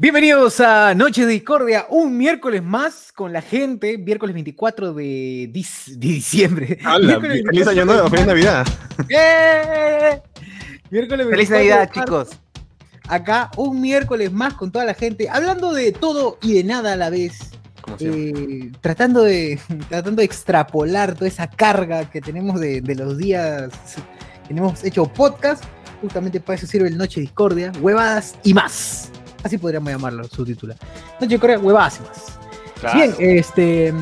Bienvenidos a Noche de Discordia, un miércoles más con la gente, miércoles 24 de, dis- de diciembre. ¡Hala! Miércoles ¡Feliz 24 año nuevo! ¡Feliz Navidad! ¡Eh! Miércoles Feliz 24 Navidad, chicos. Acá un miércoles más con toda la gente, hablando de todo y de nada a la vez. Eh, tratando, de, tratando de extrapolar toda esa carga que tenemos de, de los días que hemos hecho podcast. Justamente para eso sirve el Noche Discordia, huevadas y más. Así podríamos llamarlo, su título. Noche Discordia, huevadas y más. Bien, este,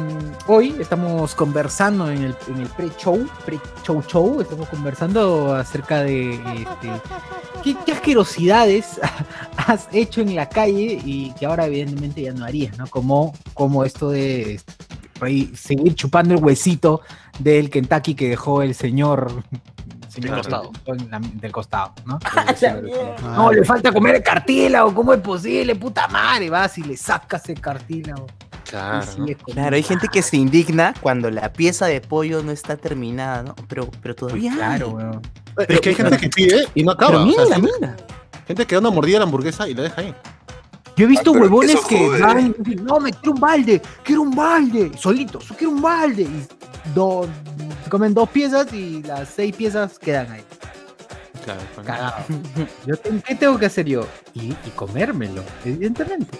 hoy estamos conversando en el, en el pre-show, pre-show show, estamos conversando acerca de este, ¿qué, qué asquerosidades has hecho en la calle y que ahora evidentemente ya no harías, ¿no? Como, como esto de este, seguir chupando el huesito del Kentucky que dejó el señor... señor costado. del costado, ¿no? Ah, No, le falta comer el cartílago, ¿cómo es posible? Puta madre, vas y le sacas el cartílago. Claro, Claro, hay gente que se indigna cuando la pieza de pollo no está terminada, ¿no? Pero, pero todavía. Claro, weón. Es que hay gente que pide y no acaba. Pero o sea, mira, gente, mira. gente que da una mordida a la hamburguesa y la deja ahí. Yo he visto Ah, pero huevones que jode. van y dicen, no, me quiero un balde, quiero un balde, solitos, quiero un balde. Y do- se comen dos piezas y las seis piezas quedan ahí. Claro, bueno. Cagado. Yo ¿Qué tengo que hacer yo? Y, y comérmelo, evidentemente.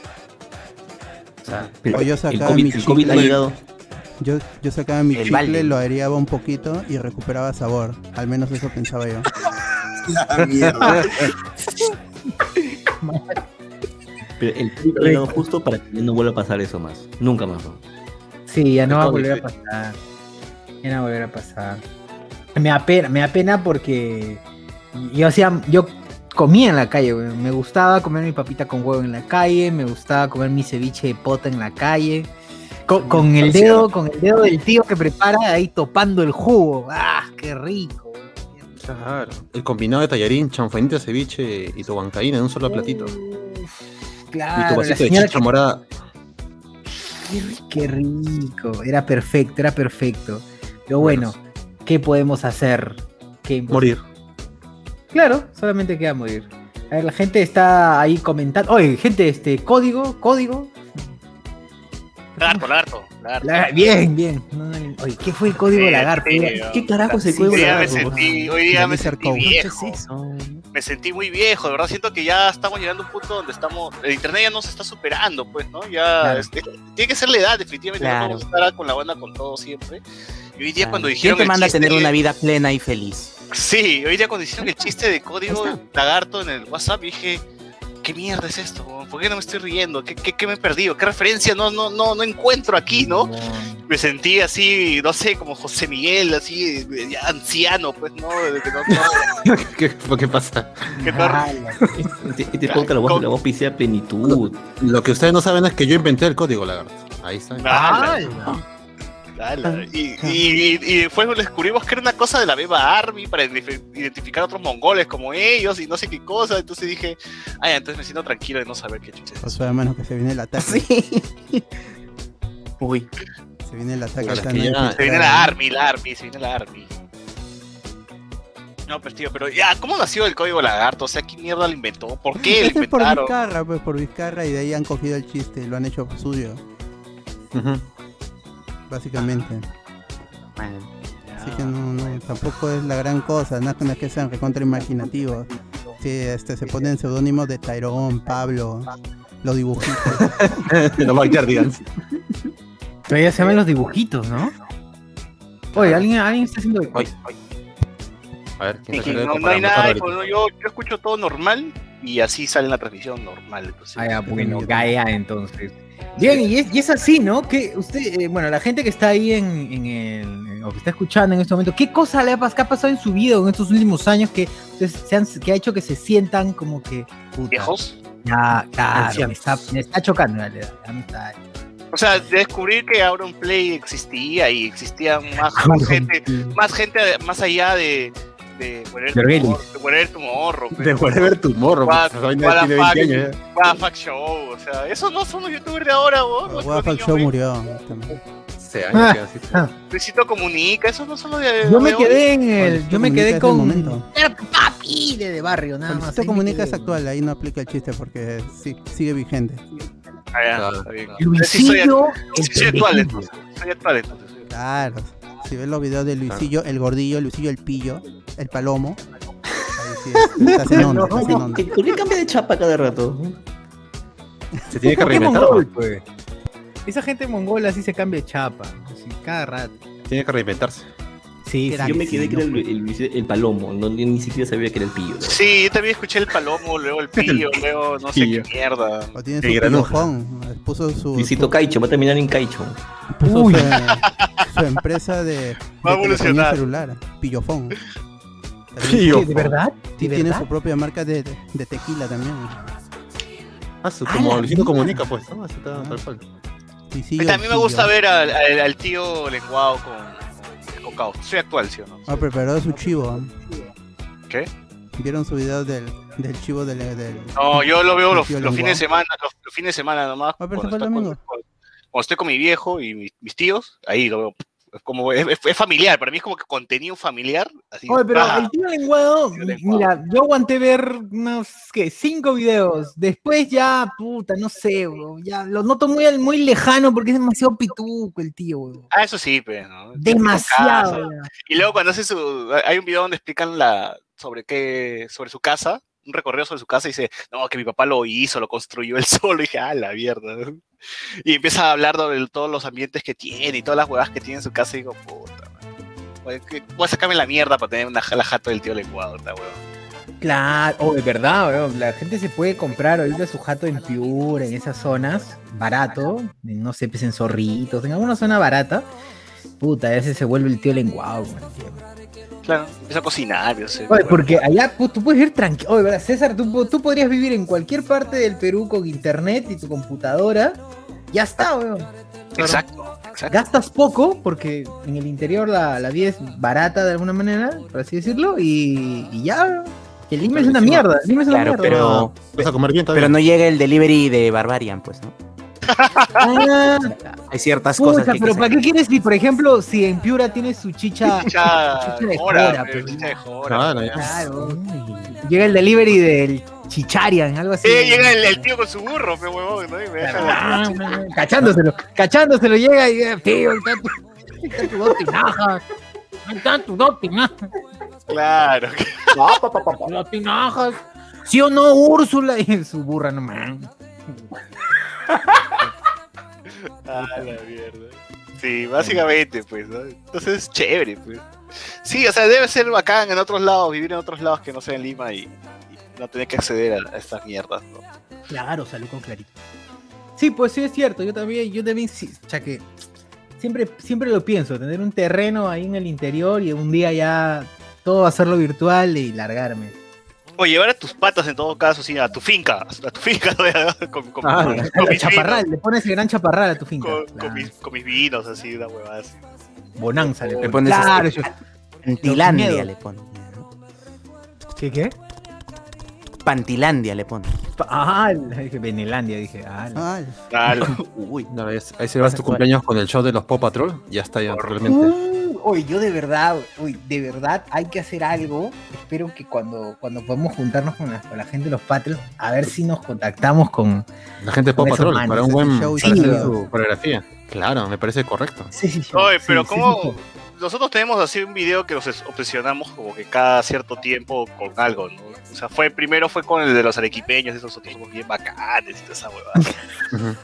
O sea, O yo El sacaba COVID, mi el COVID ha chicle, llegado. yo, yo sacaba mi El chicle, balde. lo aireaba un poquito y recuperaba sabor. Al menos eso pensaba yo. La mierda. Pero el ha llegado justo para que no vuelva a pasar eso más. Nunca más. ¿no? Sí, ya no va a volver a difícil. pasar. Ya no va a volver a pasar. Me da pena, me da pena porque yo hacía, yo comía en la calle, güey. Me gustaba comer mi papita con huevo en la calle, me gustaba comer mi ceviche de pota en la calle. Con, con el dedo, con el dedo del tío que prepara ahí topando el jugo. ¡Ah, qué rico! Claro. El combinado de tallarín, chanfainita, ceviche y tu bancaína en un solo platito. Y tu vasito de chicha morada. Qué, ri- qué rico, era perfecto, era perfecto. Pero bueno, ¿qué podemos hacer? ¿Qué Morir. Claro, solamente queda morir. A ver, la gente está ahí comentando. Oye, gente, este, código, código. Lagarto, lagarto, lagarto. La- bien, bien. No, no, oye, ¿qué fue el código Sí, lagarto? ¿Qué carajo es el código día me lagarto? sentí, hoy día me sentí viejo. Me sentí muy viejo, de verdad siento que ya estamos llegando a un punto donde estamos, el internet ya no se está superando, pues, ¿no? Ya Claro. este, tiene que ser la edad, definitivamente, Claro. no podemos estar con la banda con todo siempre. Y hoy día Claro. cuando ¿Quién dijeron te el manda a tener una vida plena y feliz? Sí, hoy día cuando hicieron el chiste de código lagarto en el WhatsApp, dije, ¿qué mierda es esto? ¿Por qué no me estoy riendo? ¿Qué, qué, qué me he perdido? ¿Qué referencia no, no, no, no encuentro aquí, no? Me sentí así, no sé, como José Miguel, así, eh, ya anciano, pues, ¿no? De que no, no- ¿Qué, ¿Qué pasa? Ala. Este, este podcast la voz, la voz pisea plenitud. Lo que ustedes no saben es que yo inventé el código lagarto. Ahí está. Ala. Y, y, y, y después descubrimos que era una cosa de la Beba Army para identif- identificar a otros mongoles como ellos y no sé qué cosa. Entonces dije, ay, entonces me siento tranquilo de no saber qué chucha es O sea, hermano, que se viene el ataque. Sí. Uy, Se viene el ataque. Ya-. Se viene la Army, la Army, se viene la Army. No, pues tío, pero ya, ¿cómo nació el código lagarto? O sea, ¿quién mierda lo inventó? ¿Por qué lo es por inventaron? Vizcarra, pues por Vizcarra y de ahí han cogido el chiste y lo han hecho suyo, Ujú. Básicamente. bueno. Así que no, no, tampoco es la gran cosa, no es que sean recontra imaginativos. Sí, este, se ponen seudónimos de Tyrone, Pablo, los dibujitos. Los Backyardigans. Todavía se ven los dibujitos, ¿no? Oye, alguien, alguien está haciendo. A ver, ¿quién haciendo no, no hay nada, pues, yo, yo escucho todo normal y así sale en la transmisión normal. sí. Ah, ya, bueno, Gaia entonces. Bien, y es, y es así, ¿no? Que usted, eh, bueno, la gente que está ahí en, en el, o que está escuchando en este momento, ¿qué cosa le ha, qué ha pasado en su vida en estos últimos años que, ustedes se han- que ha hecho que se sientan como que... puta, Viejos. Ya, claro, me está, me está chocando la edad, ya me está- O sea, de descubrir que Auronplay existía y existía más, más gente, más gente más allá de de Wherever. Tomorrow, de Wherever Tomorrow, De Whatever Tomorrow, What- esa vaina what the tiene 20 fuck? Fuck Show, o sea, esos no son los youtubers de ahora, the fuck Show murió. Ah. Luisito comunica, eso no solo de. Yo me quedé en Luisito el. Yo me quedé con. papi de, de barrio, nada más. Luisito Comunica es actual, ahí no aplica el chiste porque sí, sigue vigente. Ah, ya, Claro. está bien. Sí, soy, Luisillo. sí, el soy actual entonces. Soy actual entonces. Claro. Si ves los videos de Luisillo, el gordillo, Luisillo el pillo, el palomo. Ahí sí, es- estás en onda, estás en onda. ¿Por qué cambia de chapa cada rato? Se tiene que ¿Por qué reinventar. pues? Esa gente mongola sí se cambia de chapa. así, cada rato. Tiene que reinventarse. Sí, Era- sí, Yo me quedé sí, que era no. el, el- el palomo, no, ni, ni siquiera sabía que era el pillo. ¿no? Sí, yo también escuché el palomo, luego el pillo, luego no sé Pillo. qué mierda. O tiene Qué su. Puso su, Luisito Caicho, va a terminar en Caicho. puso Uy. su, su empresa de, Va a evolucionar. celular, Pillofón. Pillo. ¿De verdad? ¿De Sí, tiene verdad? su propia marca de, de- de tequila también. Ah, su- como Luisito comunica, pues, ¿no? Así está, tal cual. A el mí me gusta ver al, al- al tío lenguado con caos. Soy actual, ¿sí o no? Ah, preparó su chivo. ¿Qué? ¿Vieron su video del, del chivo del, del- No, yo lo veo los, fines de semana, los, los fines de semana nomás. Ah, pero cuando, se fue el está con- domingo. con- cuando estoy con mi viejo y mi- mis tíos, ahí lo veo. Es como es, familiar, para mí es como que contenido familiar. Así, Oye, pero ah, el tío lenguado, mira, yo aguanté ver unos, ¿qué? Cinco videos. Después ya, puta, no sé, weón, ya lo noto muy, muy lejano porque es demasiado pituco el tío, ah, eso sí, pero ¿no? Demasiado. Y luego cuando hace su. Hay un video donde explican la sobre qué. sobre su casa, un recorrido sobre su casa y dice, no, que mi papá lo hizo, lo construyó él solo. Y dije, ah, la mierda. Y empieza a hablar de todos los ambientes que tiene y todas las huevas que tiene en su casa y digo, puta, man. Voy a sacarme la mierda para tener una, la jato del tío huevón. Claro, oh, es verdad, weón, la gente se puede comprar ahorita su jato en Piura, en esas zonas, barato, no sé, pues en Zorritos, en alguna zona barata. Puta, ese se vuelve el tío lenguado, tiempo. Claro, empieza a cocinar, yo sé. Oye, bueno. porque allá tú puedes ir tranquilo. Oye, ¿verdad? César, tú, tú podrías vivir en cualquier parte del Perú con internet y tu computadora. Ya está, weón. Exacto, exacto. Gastas poco porque en el interior la, la vida es barata de alguna manera, por así decirlo, y, y ya. weón. Que el Lima es una mierda. El Lima es una Claro, mierda. pero, Vas a comer bien pero no llega el delivery de Barbarian, pues, ¿no? Ah, Hay ciertas cosas que pero que ¿para qué quieres si, por ejemplo, si en Piura tienes su chicha? Chicha Chicha de jora, pero pues. chicha de jora. Claro, ya. Claro. Llega el delivery del chicharian, algo así. Sí, llega el, el tío con su burro, pe huevón, ¿no? Y me deja la- Ah, cachándoselo, cachándoselo llega y eh, tío, ahí está tu, está tu dos tinajas. Ahí están tus dos tinajas. Claro. Dos tinajas. ¿Sí o no, Úrsula? Y su burra, no man. Ah, la mierda. Sí, básicamente, pues, ¿no? Entonces es chévere, pues. Sí, o sea, debe ser bacán en otros lados, vivir en otros lados que no sea en Lima y, y no tener que acceder a, a estas mierdas, ¿no? Claro, salud con clarito. Sí, pues sí es cierto, yo también, yo también, sí, o sea que siempre, siempre lo pienso, tener un terreno ahí en el interior y un día ya todo hacerlo virtual y largarme. O llevar a tus patas en todo caso, sí, a tu finca, a tu finca, con, con, Ah, con- ya. con El mis chaparral, vinos, le pones el gran chaparral a tu finca. con, Claro. con mis, con mis vinos, así, una huevada así. Bonanza le Le pones. pones Claro, este- yo- Pantilandia le pone. ¿Qué qué? Pantilandia le pone. Ah, la- dije Benelandia, dije. Ah, Ah, Claro. Uy. Vez, ahí celebras tu cumpleaños con el show de los Paw Patrol, ya está ya realmente. Uh, oye, yo de verdad, uy, de verdad hay que hacer algo. Espero que cuando, cuando podamos juntarnos con la, con la gente de los Patreons, a ver si nos contactamos con. La gente de Paw Patrol, para un buen show para sí, su coreografía. Claro, me parece correcto. Sí, sí, sí. Oye, pero sí, ¿cómo? sí, sí. Nosotros tenemos así un video que nos es- obsesionamos como que cada cierto tiempo con algo, ¿no? O sea, fue, primero fue con el de los arequipeños, esos nosotros somos bien bacanes y toda esa huevada.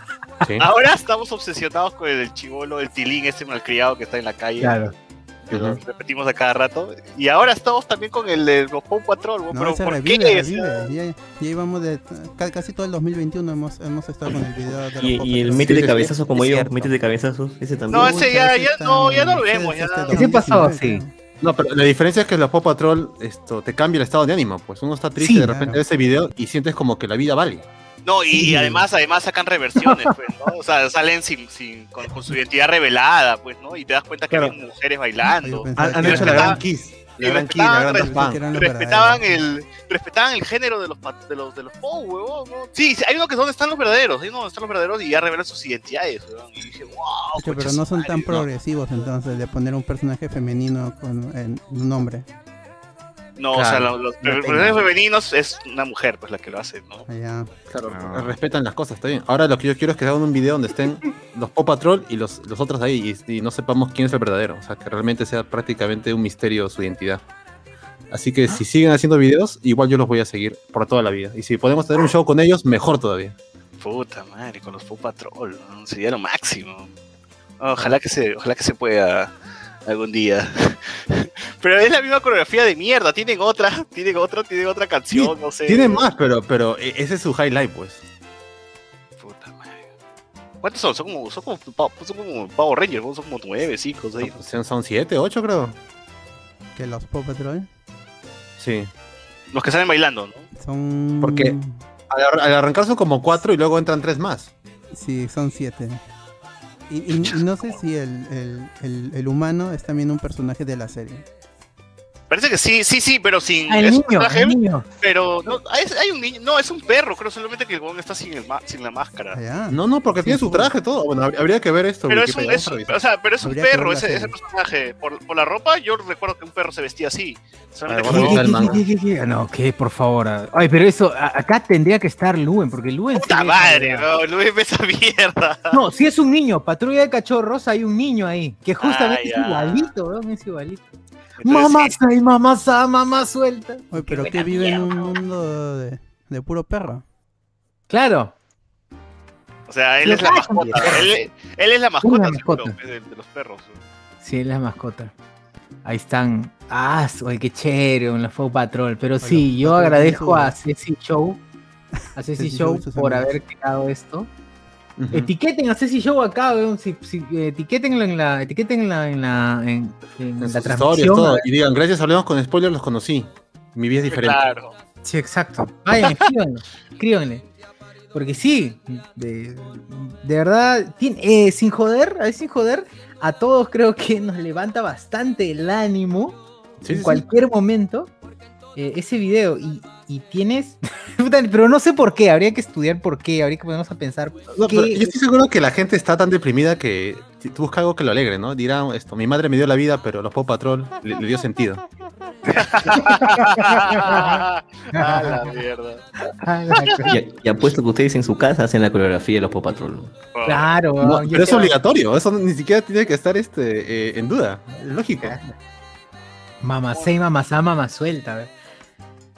Sí. Ahora estamos obsesionados con el chivolo, el tilín, este malcriado que está en la calle. Claro. Que lo Ujú. repetimos a cada rato. Y ahora estamos también con el de los Patrol, ¿no? pero ¿por revive, qué? Revive. Ya, ya íbamos de. ca- Casi todo el 2021 hemos, hemos estado con el video de Y, Pop y el mete Sí, de sí, cabezazos como yo, mete de cabezazos, ese también. No, ese ya- ya no, ya no lo vemos, ya. este ¿Qué pasó? 2019, Sí. No, pero la diferencia es que los Paw Patrol esto, te cambia el estado de ánimo. Pues uno está triste Sí, de repente claro. ese video y sientes como que la vida vale. No, y, Sí. además, además sacan reversiones, pues, ¿no? O sea, salen sin, sin, con, con su identidad revelada, pues, ¿no? Y te das cuenta que Claro. hay mujeres bailando. Han, hecho la gran kiss. Y La gran la respetaban, gran respetaban verdaderos. el respetaban el género de los de los de los Poe, huevón, ¿no? Sí, sí, hay uno que es donde están los verdaderos, hay uno donde están los verdaderos y ya revelan sus identidades, huevón. Y dije, wow, pero no son tan progresivos entonces de poner un personaje femenino con en un hombre. No, o sea, los, los No personajes tengo. femeninos es una mujer pues la que lo hace, ¿no? Allá. Claro, No. respetan las cosas, está bien. Ahora lo que yo quiero es que hagan un video donde estén los Paw Patrol y los, los otros ahí y, y no sepamos quién es el verdadero. O sea, que realmente sea prácticamente un misterio su identidad. Así que si siguen haciendo videos, igual yo los voy a seguir por toda la vida. Y si podemos tener un show con ellos, mejor todavía. Puta madre, con los Paw Patrol, ¿no? sería lo máximo. Ojalá que se, ojalá que se pueda algún día. Pero es la misma coreografía de mierda, tienen otra, tienen otra, tienen otra canción, no sé. Tiene más, pero, pero e- ese es su highlight, pues. Puta madre. ¿Cuántos son? Son como, son como, son como Power Rangers, son como nueve, cinco, seis. Son, son siete, ocho, creo. Que los Paw Patrol Sí. Los que salen bailando, ¿no? son. Porque- al arrancar son como cuatro y luego entran tres más. Sí, son siete. Y, no sé si el, el, el humano es también un personaje de la serie. Parece que sí, sí, sí, pero sin. Ah, el es un el niño. Pero no, hay, hay un niño, no, es un perro, creo solamente que el huevón está sin, el ma- sin la máscara. Allá. No, no, porque Sí, tiene su traje todo. Bueno, hab- habría que ver esto. Pero es un, es o sea, pero es un perro ese, ese personaje. Por, por la ropa, yo recuerdo que un perro se vestía así. Solamente Ah, que no-. No, que por favor. ah. Ay, pero eso, a- acá tendría que estar Luen, porque Luen. ¡Puta madre, no! Luis ve esa mierda. No, si es un niño, patrulla de cachorros, hay un niño ahí, que justamente Ah, es igualito, weón, es igualito. Mamá, ay, mamá, mamá suelta. Oye, pero Qué que vive en un mundo de, de puro perro. Claro, O sea, él Lo es la mascota. Él, él es la mascota, Una seguro, mascota. de, de los perros. sí, es la mascota. Ahí están. Ah, oye, qué chévere, un Paw Patrol. Pero Oye, sí, yo Patrol agradezco a Ceci Show, a Ceci Ceci Show y por haber creado esto. Etiqueten a Ceci Show acá, weón. Si, si, etiquétenlo en la, en la, en, en En la transmisión. todo. Y digan, gracias, hablamos con spoilers, los conocí. Mi vida es diferente. Claro. Sí, exacto. Vayan, escríbanlo, escríbanle. Porque sí, de, de verdad, tiene- eh, sin joder, a ver, sin joder, a todos creo que nos levanta bastante el ánimo Sí, en sí, sí. cualquier momento eh, ese video. Y, y tienes, pero no sé por qué, habría que estudiar por qué, habría que ponernos a pensar. No, pero yo estoy seguro que la gente está tan deprimida que busca algo que lo alegre, ¿no? Dirán esto, mi madre me dio la vida, pero los Paw Patrol le, le dio sentido. ah, la mierda. La. Y, y apuesto que ustedes en su casa hacen la coreografía de los Paw Patrol. Claro, No, pero es obligatorio, eso ni siquiera tiene que estar este, eh, en duda. Es lógico. Mamacé y mamazá, mamá suelta. ve.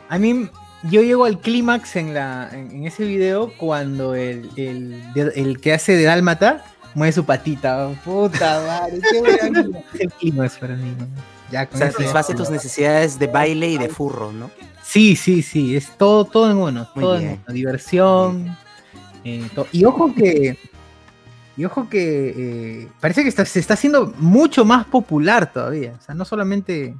A mí, yo llego al clímax en, la, en, en ese video cuando el, el, el que hace de Dálmata mueve su patita. Puta madre, qué buena el clímax para mí. ¿no? Ya con eso Satisface tus necesidades de baile y de furro, ¿no? Sí, sí, sí, es todo, todo en uno. Muy todo en bien. uno. Diversión. eh, to- y ojo que. Y ojo que eh, parece que está- se está haciendo mucho más popular todavía. O sea, no solamente,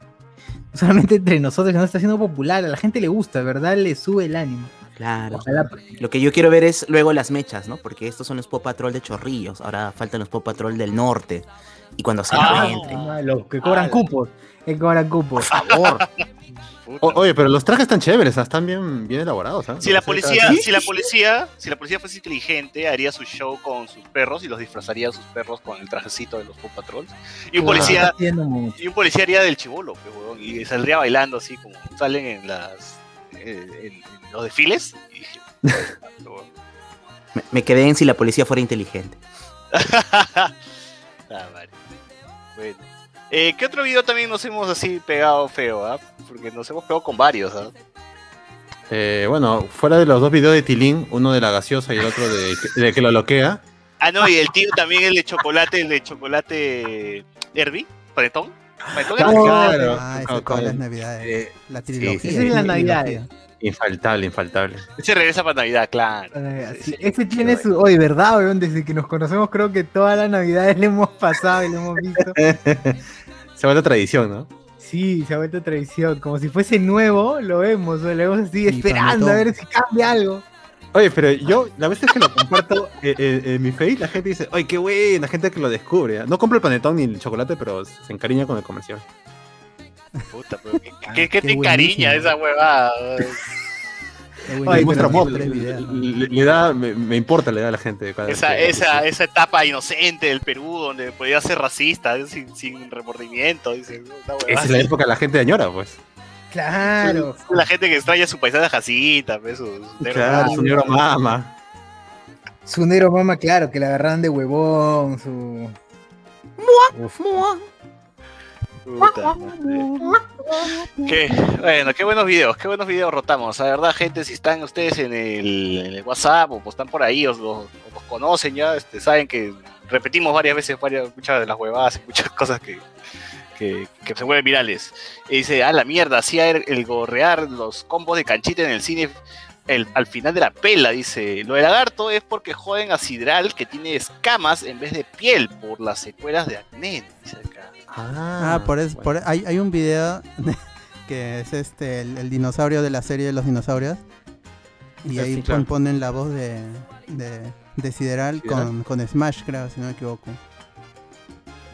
solamente entre nosotros, se está haciendo popular. A la gente le gusta, ¿verdad? Le sube el ánimo. Claro. Ojalá. Lo que yo quiero ver es luego las mechas, ¿no? Porque estos son los Paw Patrol de Chorrillos. Ahora faltan los Paw Patrol del norte. Y cuando se Ah. encuentren. Ah, Los que cobran Ah, cupos. Que cobran cupos. Por favor. O- oye, pero los trajes están chéveres, ¿ah? están bien, bien elaborados. ¿ah? Si la policía, si la policía, si la policía fuese inteligente, haría su show con sus perros y los disfrazaría a sus perros con el trajecito de los Paw Patrol. Y un policía, y un policía haría del chivolo, huevón, y saldría bailando así como salen en las eh, en, en los desfiles. Y dije, huevón. Me, me quedé en si la policía fuera inteligente. Ah, vale. Bueno. Eh, ¿Qué otro video también nos hemos así pegado feo, ah? Porque nos hemos pegado con varios, ¿ah? Eh, bueno, fuera de los dos videos de Tilín, uno de la gaseosa y el otro de, de que lo loquea. Ah, no, y el tío también el de chocolate, el de chocolate Herbie, panetón. Panetón Ah, Herbie. claro. Ah, esa eh, La trilogía. sí, Esa es la trilogía. Navidad. Infaltable, infaltable. Ese regresa para Navidad, claro. Eh, Sí, sí, sí. Ese tiene su. Oye, ¿verdad, weón? Desde que nos conocemos, creo que todas las navidades le hemos pasado y lo hemos visto. Se vuelve tradición, ¿no? Sí, se ha vuelto tradición. Como si fuese nuevo, lo vemos, o lo vemos así Y esperando a ver si cambia algo. Oye, pero yo, la vez que lo comparto eh, eh, en mi face, la gente dice, oye, qué buena, gente que lo descubre. ¿ah? No compro el panetón ni el chocolate, pero se encariña con el comercial. Puta, pero ¿qué, Ah, qué- qué te encariña esa huevada? Ay, muestra le, ¿no? le- le da, me, me importa, le da a la gente. cada vez Esa, que- esa, esa etapa inocente del Perú donde podía ser racista sin, sin remordimiento. Esa es la época que la gente añora, pues. Claro. La gente que extraña su paisana Jacinta, pues, sus negros Claro, su negro mama. Su negro mama, claro, que la agarraban de huevón, su. Uf. Qué, bueno, qué buenos videos, qué buenos videos rotamos. La verdad, gente, si están ustedes en el, en el WhatsApp o están por ahí, os, los- os los conocen ya, este, saben que repetimos varias veces varias, muchas de las huevadas y muchas cosas que, se vuelven virales. Y dice, ah, la mierda, hacía el, gorrear los combos de canchita en el cine el- al final de la pela, dice. Lo de lagarto es porque joden a Sidral que tiene escamas en vez de piel por las secuelas de acné, dice acá. Ah, por eso, por, hay, hay un video que es este el, el dinosaurio de la serie de los dinosaurios. Y Ah, ahí sí, claro. ponen la voz de, de, de Sideral Sideral. con, con Smash, creo, si no me equivoco.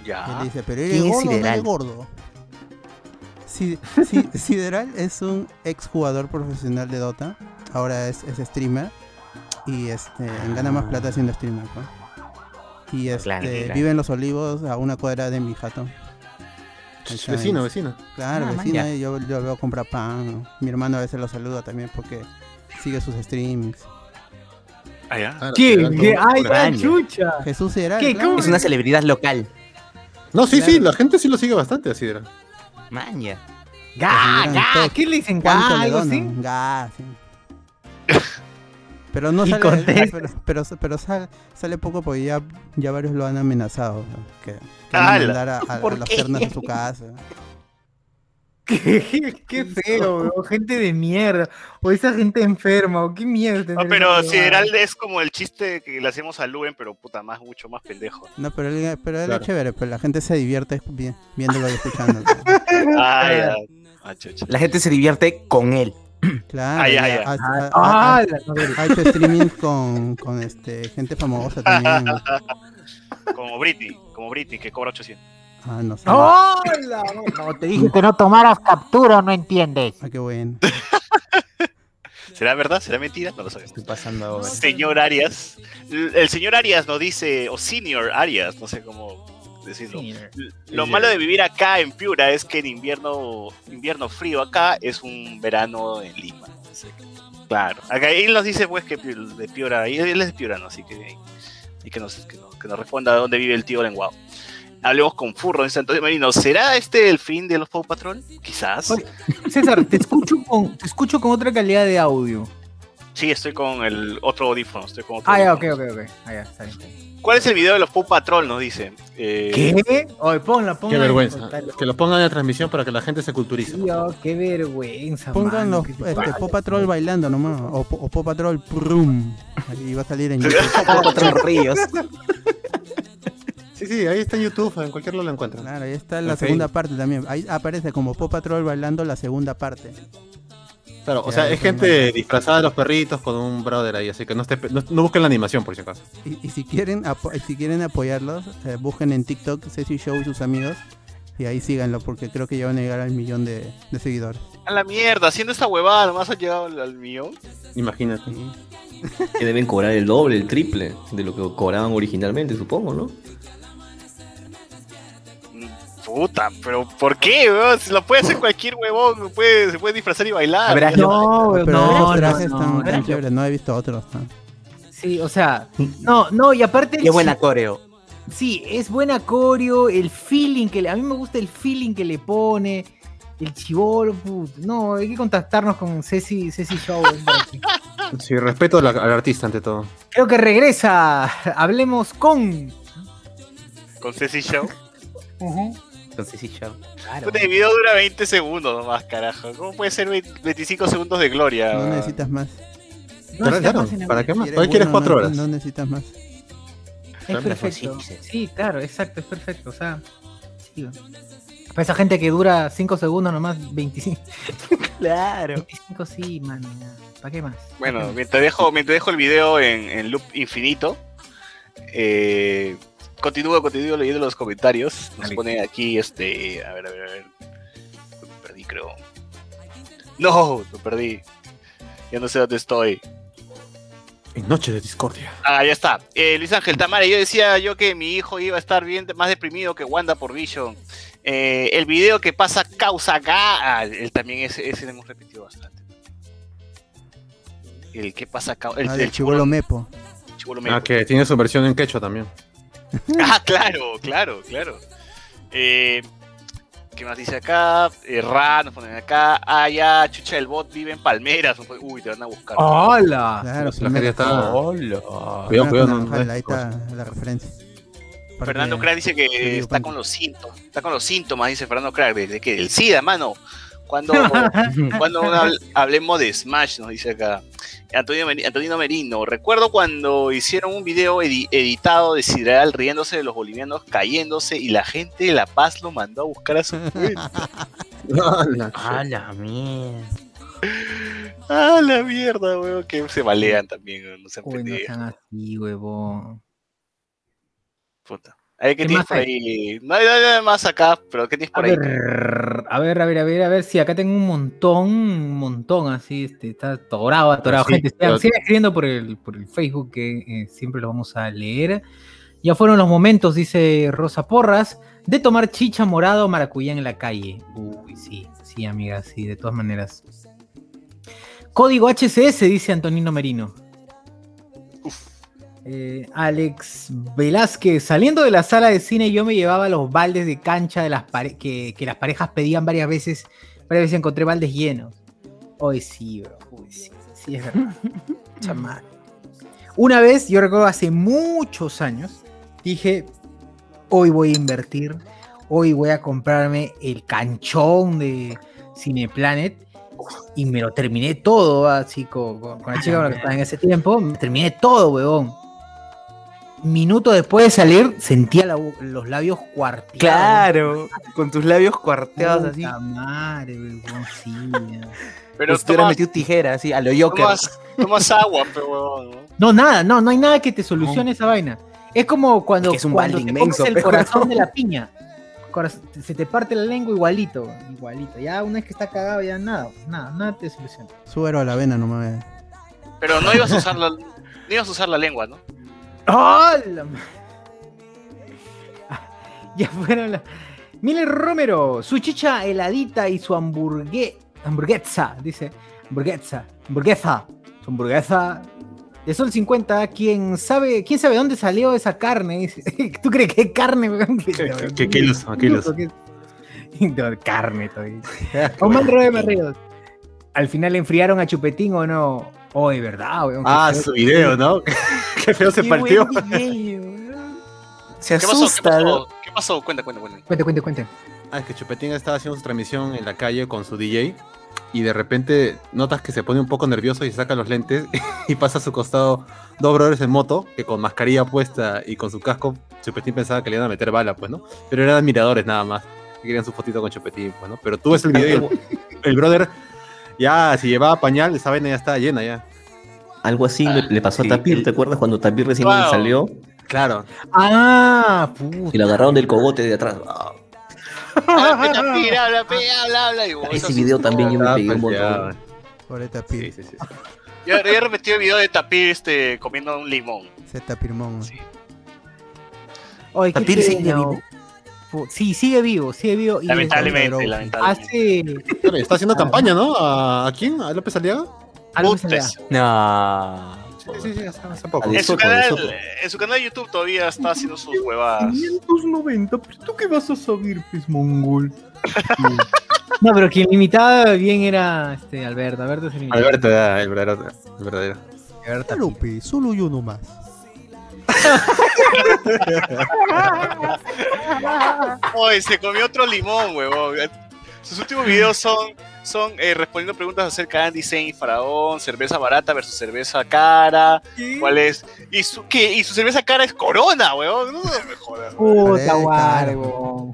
Y Ya. él dice, pero eres ¿Quién es gordo, no eres gordo. Si- si- Sideral es un ex jugador profesional de Dota. Ahora es, es streamer. Y este gana más plata siendo streamer. Y este, Claro, claro. vive en Los Olivos a una cuadra de mi jato. Está, Vecino, vecino. Claro, Ah, vecino, eh, yo, yo veo comprar pan. Mi hermano a veces lo saluda también porque sigue sus streamings. Ah, ya. Claro, ¿Qué? ¿Qué? ¡Ay, la chucha! Jesús Sideral. ¿Qué? Es una celebridad local. No, sí, Claro. sí, la gente sí lo sigue bastante así era. Maña. ¡Ga! Pues, ¡Ga! ¿Qué le dicen? ¿Cuánto ¡Ga! le ¿Algo así? Ga, sí. Pero no sale, contesta. pero, pero, pero sale, sale poco porque ya, ya varios lo han amenazado. ¿no? Que, que van a mandar a, a- ¿Por a los qué? ternas a su casa. ¿Qué, qué feo, bro. Gente de mierda. O esa gente enferma, o qué mierda. No, pero esa Sideral huevada. es como el chiste que le hacemos a Luen, pero puta, más, mucho más pendejo. No, pero él, pero él Claro. es chévere, pero la gente se divierte vi- viéndolo y escuchándolo. Ah. Ah. La gente se divierte con él. Claro, no, ha hecho streaming con, con este, gente famosa también. Como Britney, como Britney, que cobra 800. Ah, no sé. ¡Hola! No, te dije que no tomaras captura, no entiendes. Ah, qué bueno. ¿Será verdad? ¿Será mentira? No lo sabemos. Estoy pasando ahora. Señor Arias. El señor Arias nos dice, o Senior Arias, no sé cómo decirlo. Lo Sí. malo de vivir acá en Piura es que en invierno, invierno frío acá es un verano en Lima. Así que, Claro. Acá él nos dice pues que de Piura, y él es de Piura, ¿no? Así que, y que nos, que nos, que nos responda dónde vive el tío Lenguao. Hablemos con Furro en Santo Marino. ¿Será este el fin de los Paw Patrol? Quizás. Oye. César, te escucho con, te escucho con otra calidad de audio. Sí, estoy con el otro audífono. Estoy con otro Ah, ya, ok, ok, ok. Ah, ya, está bien. está bien. ¿Cuál es el video de los Paw Patrol? Nos dice. Eh, ¿Qué? Oye, ponla, ponla. Qué vergüenza. Que lo pongan en la transmisión para que la gente se culturice. Sí, oh, qué vergüenza. Pongan los este. Paw Patrol bailando nomás. O, o Paw Patrol Prum. Ahí va a salir en YouTube. Otros ríos. Sí, sí, ahí está en YouTube, en cualquier lado lo encuentran. Claro, ahí está la En segunda parte también. Ahí aparece como Paw Patrol bailando la segunda parte. Claro, o sea, es gente disfrazada de los perritos con un brother ahí, así que no, esté, no, no busquen la animación por si acaso. Y, y si quieren si quieren apoyarlos, eh, busquen en TikTok Ceci Show y sus amigos. Y ahí síganlo porque creo que ya van a llegar al millón de, de seguidores. A la mierda, haciendo esta huevada, nomás ha llegado al, al millón. Imagínate. Sí. Que deben cobrar el doble, el triple de lo que cobraban originalmente, supongo, ¿no? Puta, pero ¿por qué, weón? Si lo puede hacer cualquier huevón, puede, se puede disfrazar y bailar. No, Pero no, no, trajes no, están no. tan chéveres, no he visto otros. ¿no? Sí, o sea, no, no, y aparte. Qué buena coreo. Sí, es buena coreo, el feeling que le, a mí me gusta el feeling que le pone, el chivolo, put- no, hay que contactarnos con Ceci, Ceci Show. Sí, respeto al, al artista ante todo. Creo que regresa, hablemos con. Con Ceci Show. Entonces sí, chao. Claro. Video dura 20 segundos nomás, carajo. ¿Cómo puede ser 20 25 segundos de gloria? No necesitas más. No Claro, ¿Para qué más? Si ¿Para qué quieres bueno, cuatro no- horas? No necesitas más. Es perfecto. Sí, claro, exacto, es perfecto. O sea, sí. Para esa gente que dura 5 segundos nomás, 25. Claro. 25 sí, man. ¿Para qué más? Bueno, mientras dejo, mientras dejo el video en, en loop infinito, eh, continúo, continúo leyendo los comentarios. Nos Dale. pone aquí, este, a ver, a ver, a ver. creo. No, lo perdí. Ya no sé dónde estoy. En Noche de Discordia. Ah, ya está. Eh, Luis Ángel Tamara, yo decía yo que mi hijo iba a estar bien más deprimido que Wanda por Vision. Eh, el video que pasa causa acá, ah, él también ese, ese lo hemos repetido bastante. El que pasa causa. El, Ah, el chivolo Mepo. Ah, que tiene su versión en quechua también. Ah, claro, claro, claro. Eh, ¿Qué más dice acá? Eh, Ra, nos ponen acá. Ah, ya, Chucha del Bot vive en Palmeras. Uy, te van a buscar. ¡Hola! Claro, la gente está. Hola. Cuidado, cuidado, no- no- ahí está la referencia. Fernando Crack dice que está con los síntomas. Está con los síntomas, dice Fernando Crack. ¿De, de qué? Del SIDA, mano. Cuando, cuando habl- hablemos de Smash, nos dice acá. Antonio, Antonino Merino. Recuerdo cuando hicieron un video edi- editado de Sideral riéndose de los bolivianos cayéndose y la gente de La Paz lo mandó a buscar a su cuenta. A la mierda. ah, la mierda, weón. Que se balean también, weón, no se Uy, no sean así, huevón. Puta. A ver, ¿qué, ¿Qué tienes por ahí? No hay nada más acá, pero ¿qué tienes A por ahí? ver, a ver, a ver, a ver, a ver, sí, acá tengo un montón, un montón, así, este, está atorado, atorado. Sí, Gente, sigan escribiendo por el, por el Facebook que eh, siempre lo vamos a leer. Ya fueron los momentos, dice Rosa Porras, de tomar chicha morado maracuyá en la calle. Uy, sí, sí, amiga, sí, de todas maneras. Código HCS, dice Antonino Merino. Eh, Alex Velázquez, saliendo de la sala de cine yo me llevaba los baldes de cancha de las que, que las parejas pedían varias veces, varias veces encontré baldes llenos. Hoy sí, bro, uy, sí, sí es verdad. Chamar. Una vez, yo recuerdo hace muchos años, dije, hoy voy a invertir, hoy voy a comprarme el canchón de Cineplanet y me lo terminé todo, así con, con- con la chica con la que estaba en ese tiempo, me terminé todo, huevón. Minuto después de salir, sentía la los labios cuarteados. Claro, con tus labios cuarteados así. Madre, sí. Pero hubieras tomas, metido tijera así, a lo Joker. tomas, tomas agua, pero ¿no? Nada, no, no hay nada que te solucione esa vaina. Es como cuando, Es que es un cuando balde te inmenso, el pero- corazón de la piña. Se te parte la lengua igualito, igualito. Ya una vez que está cagado, ya nada, nada, nada te soluciona. Suero a la vena nomás. Pero no ibas a usar la, no ibas a usar la lengua, ¿no? ¡Hola! Ya fueron las. Miller Romero, su chicha heladita y su hamburguesa, dice. Hamburguesa, hamburguesa, su hamburguesa. De Sol 50, ¿quién sabe, ¿quién sabe dónde salió esa carne? Dice. ¿Tú crees que es carne? ¿Qué- kilos? Carne todavía. Omar Barrios. Al final enfriaron a Chupetín o no. Oh, de verdad, weón. Ah, feo. su video, ¿no? Qué feo se Qué partió. video. Se ¿Qué pasó? ¿Qué asusta. pasó? ¿Qué pasó? Cuenta, cuenta, cuenta. Cuente, cuente, cuente. Ah, es que Chupetín estaba haciendo su transmisión en la calle con su DJ y de repente notas que se pone un poco nervioso y saca los lentes y pasa a su costado dos brothers en moto que con mascarilla puesta y con su casco Chupetín pensaba que le iban a meter bala, pues, ¿no? Pero eran admiradores nada más. Que querían su fotito con Chupetín, pues, ¿no? Pero tú ves el video y el, el brother ya, si llevaba pañal, esa vaina ya estaba llena ya. Algo así le, le pasó sí, a Tapir, el- ¿te acuerdas cuando Tapir recién Wow. salió Claro. Ah, puta. y lo agarraron del cogote de atrás? Ah, Habla, Tapir, habla, pe, habla, habla. y, ese video también yo me Estaba pegué un palteado. montón. Por el Sí, tapir. sí, sí. Yo, he repetido el video de Tapir este, comiendo un limón. Ese tapirmón. Sí. Oye, qué Tapir sigue vivo. Sí, sigue vivo, sigue vivo. Y Lamentablemente, lamentablemente. Hace. Claro, Está haciendo campaña, ¿no? ¿A, a quién? ¿A López Aliaga? le da. Putes. No. Sí, sí, sí, hace, hace poco. En su, canal, en su canal de YouTube todavía está haciendo sus huevadas. 590, pero tú qué vas a saber, pez mongol. no, pero quien limitaba bien era este Alberto. Alberto es el limitado. Alberto, ya, el verdadero. El verdadero. Alberto. Solo yo nomás. Oye, se comió otro limón, huevón. Sus últimos videos son, son eh, respondiendo preguntas acerca de Andy Zane y Faraón, cerveza barata versus cerveza cara. ¿Cuál es? ¿Y su, qué? ¿Y su cerveza cara es Corona, huevón? No, me jodas. huevón. Puta, guargo.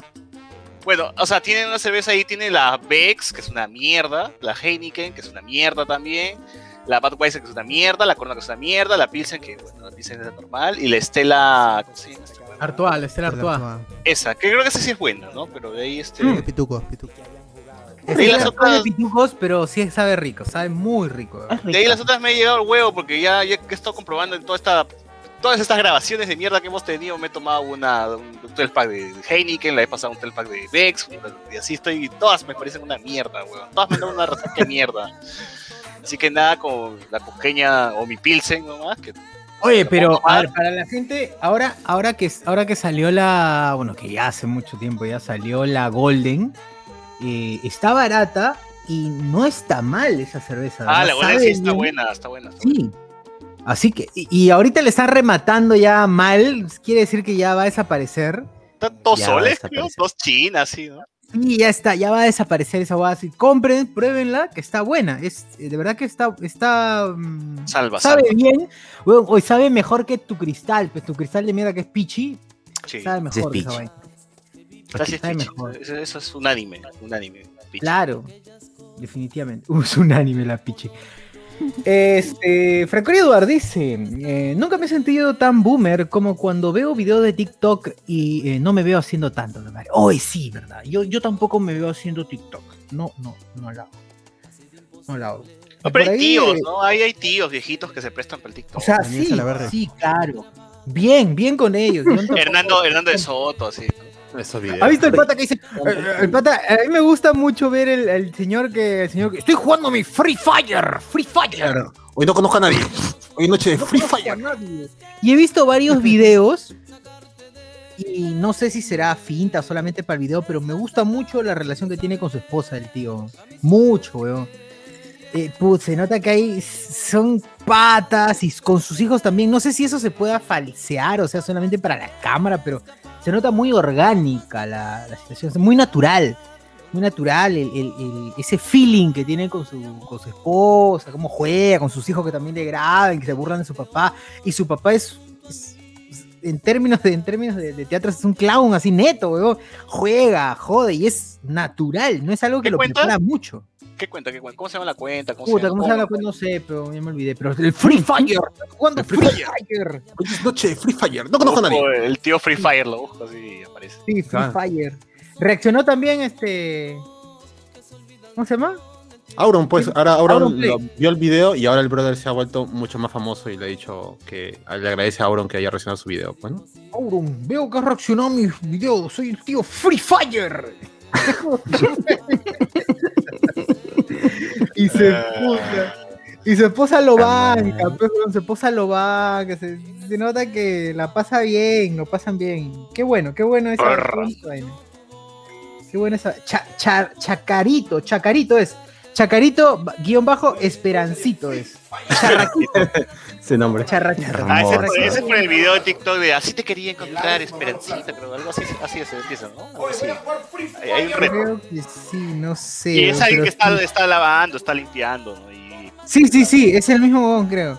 Bueno, o sea, tiene una cerveza ahí, tiene la Bex, que es una mierda, la Heineken, que es una mierda también, la Budweiser, que es una mierda, la Corona, que es una mierda, la Pilsen, que bueno, la Pilsen es normal, y la Estela, ¿cómo se llama? Artois, la Estela Artois. Esa, que creo que esa sí es buena, ¿no? Pero de ahí este... Eh, Pituco, pituco. Y una las otras- de pitujos, pero sí sabe rico, sabe muy rico. De ahí las otras me he llegado el huevo porque ya, ya que he estado comprobando en toda esta, todas estas grabaciones de mierda que hemos tenido, me he tomado una, un, un 12 pack de Heineken, la he pasado un 12 pack de Vex, y así estoy, y todas me parecen una mierda, weón. Todas me dan una resaca de mierda. Así que nada, con la cusqueña o mi Pilsen nomás, que Oye, pero ¿Puedo a ver, para la gente, ahora, ahora que ahora que salió la, bueno, que ya hace mucho tiempo ya salió la Golden, eh, está barata y no está mal esa cerveza. Ah, la buena Sabe sí está buena, está buena. está Sí. Así que, y, y ahorita le están rematando ya mal, quiere decir que ya va a desaparecer. buena. Están dos soles, creo, dos chinas, sí, ¿no? Y ya está, ya va a desaparecer esa. Así, compren, pruébenla, que está buena. Es, eh, de verdad que está, está mm, Salva, sabe salva. bien. Weón, hoy sabe mejor que tu cristal, pues tu cristal de mierda que es pichi, Sí. sabe mejor que esa Pichi. vaina. Gracias, sabe Pichi. mejor. Eso, eso es un anime, un anime. Pichi. Claro, definitivamente. Uh, es un anime la piche. Este, Francorio Eduard dice, eh, nunca me he sentido tan boomer como cuando veo videos de TikTok y eh, no me veo haciendo tanto. Hoy sí, ¿verdad? Yo, yo tampoco me veo haciendo TikTok. No, no, no la hago. No la hago. No, pero hay ahí, tíos, eh, ¿no? Hay, hay tíos viejitos que se prestan para el TikTok. O sea, sí, sí, claro. Bien, bien con ellos. Hernando, Hernando de Soto, así. ¿No? ¿Ha visto el pata que dice? eh, El pata, a mí me gusta mucho ver el, el señor que. El señor que. Estoy jugando mi Free Fire. Free Fire. Hoy no conozco a nadie. Hoy noche de No Free a Fire. Y he visto varios videos. Y no sé si será finta solamente para el video, pero me gusta mucho la relación que tiene con su esposa, el tío. Mucho, weón. Eh, put, se nota que hay. Son patas y con sus hijos también. No sé si eso se pueda falsear, o sea, solamente para la cámara, pero se nota muy orgánica la, la situación, muy natural. Muy natural, el- el- el- ese feeling que tiene con su, con su esposa, cómo juega, con sus hijos que también le graban, que se burlan de su papá. Y su papá es, en términos, de, en términos de, de teatro, es un clown así neto, weón. Juega, jode, y es natural, no es algo que ¿Qué lo cuenta? prepara mucho. ¿Qué cuenta? ¿Qué cuenta? ¿Cómo se llama la cuenta? ¿Cómo Puta, ¿cómo se llama? Pues no sé, pero ya me olvidé. Pero el Free Fire, El Free Free Fire. Hoy es noche de Free Fire. No conozco a nadie. El tío Free Fire lo busco así y aparece. Sí, Free Ah. Fire. Reaccionó también este. ¿Cómo se llama? Auron, pues, ahora Auron, Auron Play. lo- vio el video y ahora el brother se ha vuelto mucho más famoso y le ha dicho que le agradece a Auron que haya reaccionado a su video. pues, Bueno, Auron, veo que has reaccionado a mis videos. Soy el tío Free Fire. y se puta. Y su esposa lo banca, pues, su esposa lo banca, se, se nota que la pasa bien, lo pasan bien. Qué bueno, qué bueno esa qué bueno esa. Cha- cha- chacarito, chacarito es. Chacarito, guion bajo, esperancito es. Charraquito, Ese nombre. charraquito. Ah, ese, fue- ese fue el video de TikTok de así te quería encontrar, Esperancita, creo, algo así, así se empieza, ¿no? Así. Hay, hay un reto. Creo que sí, no sé. Y es alguien que está, sí. está lavando, está limpiando, ¿no? Y Sí, sí, sí, es el mismo huevón, creo.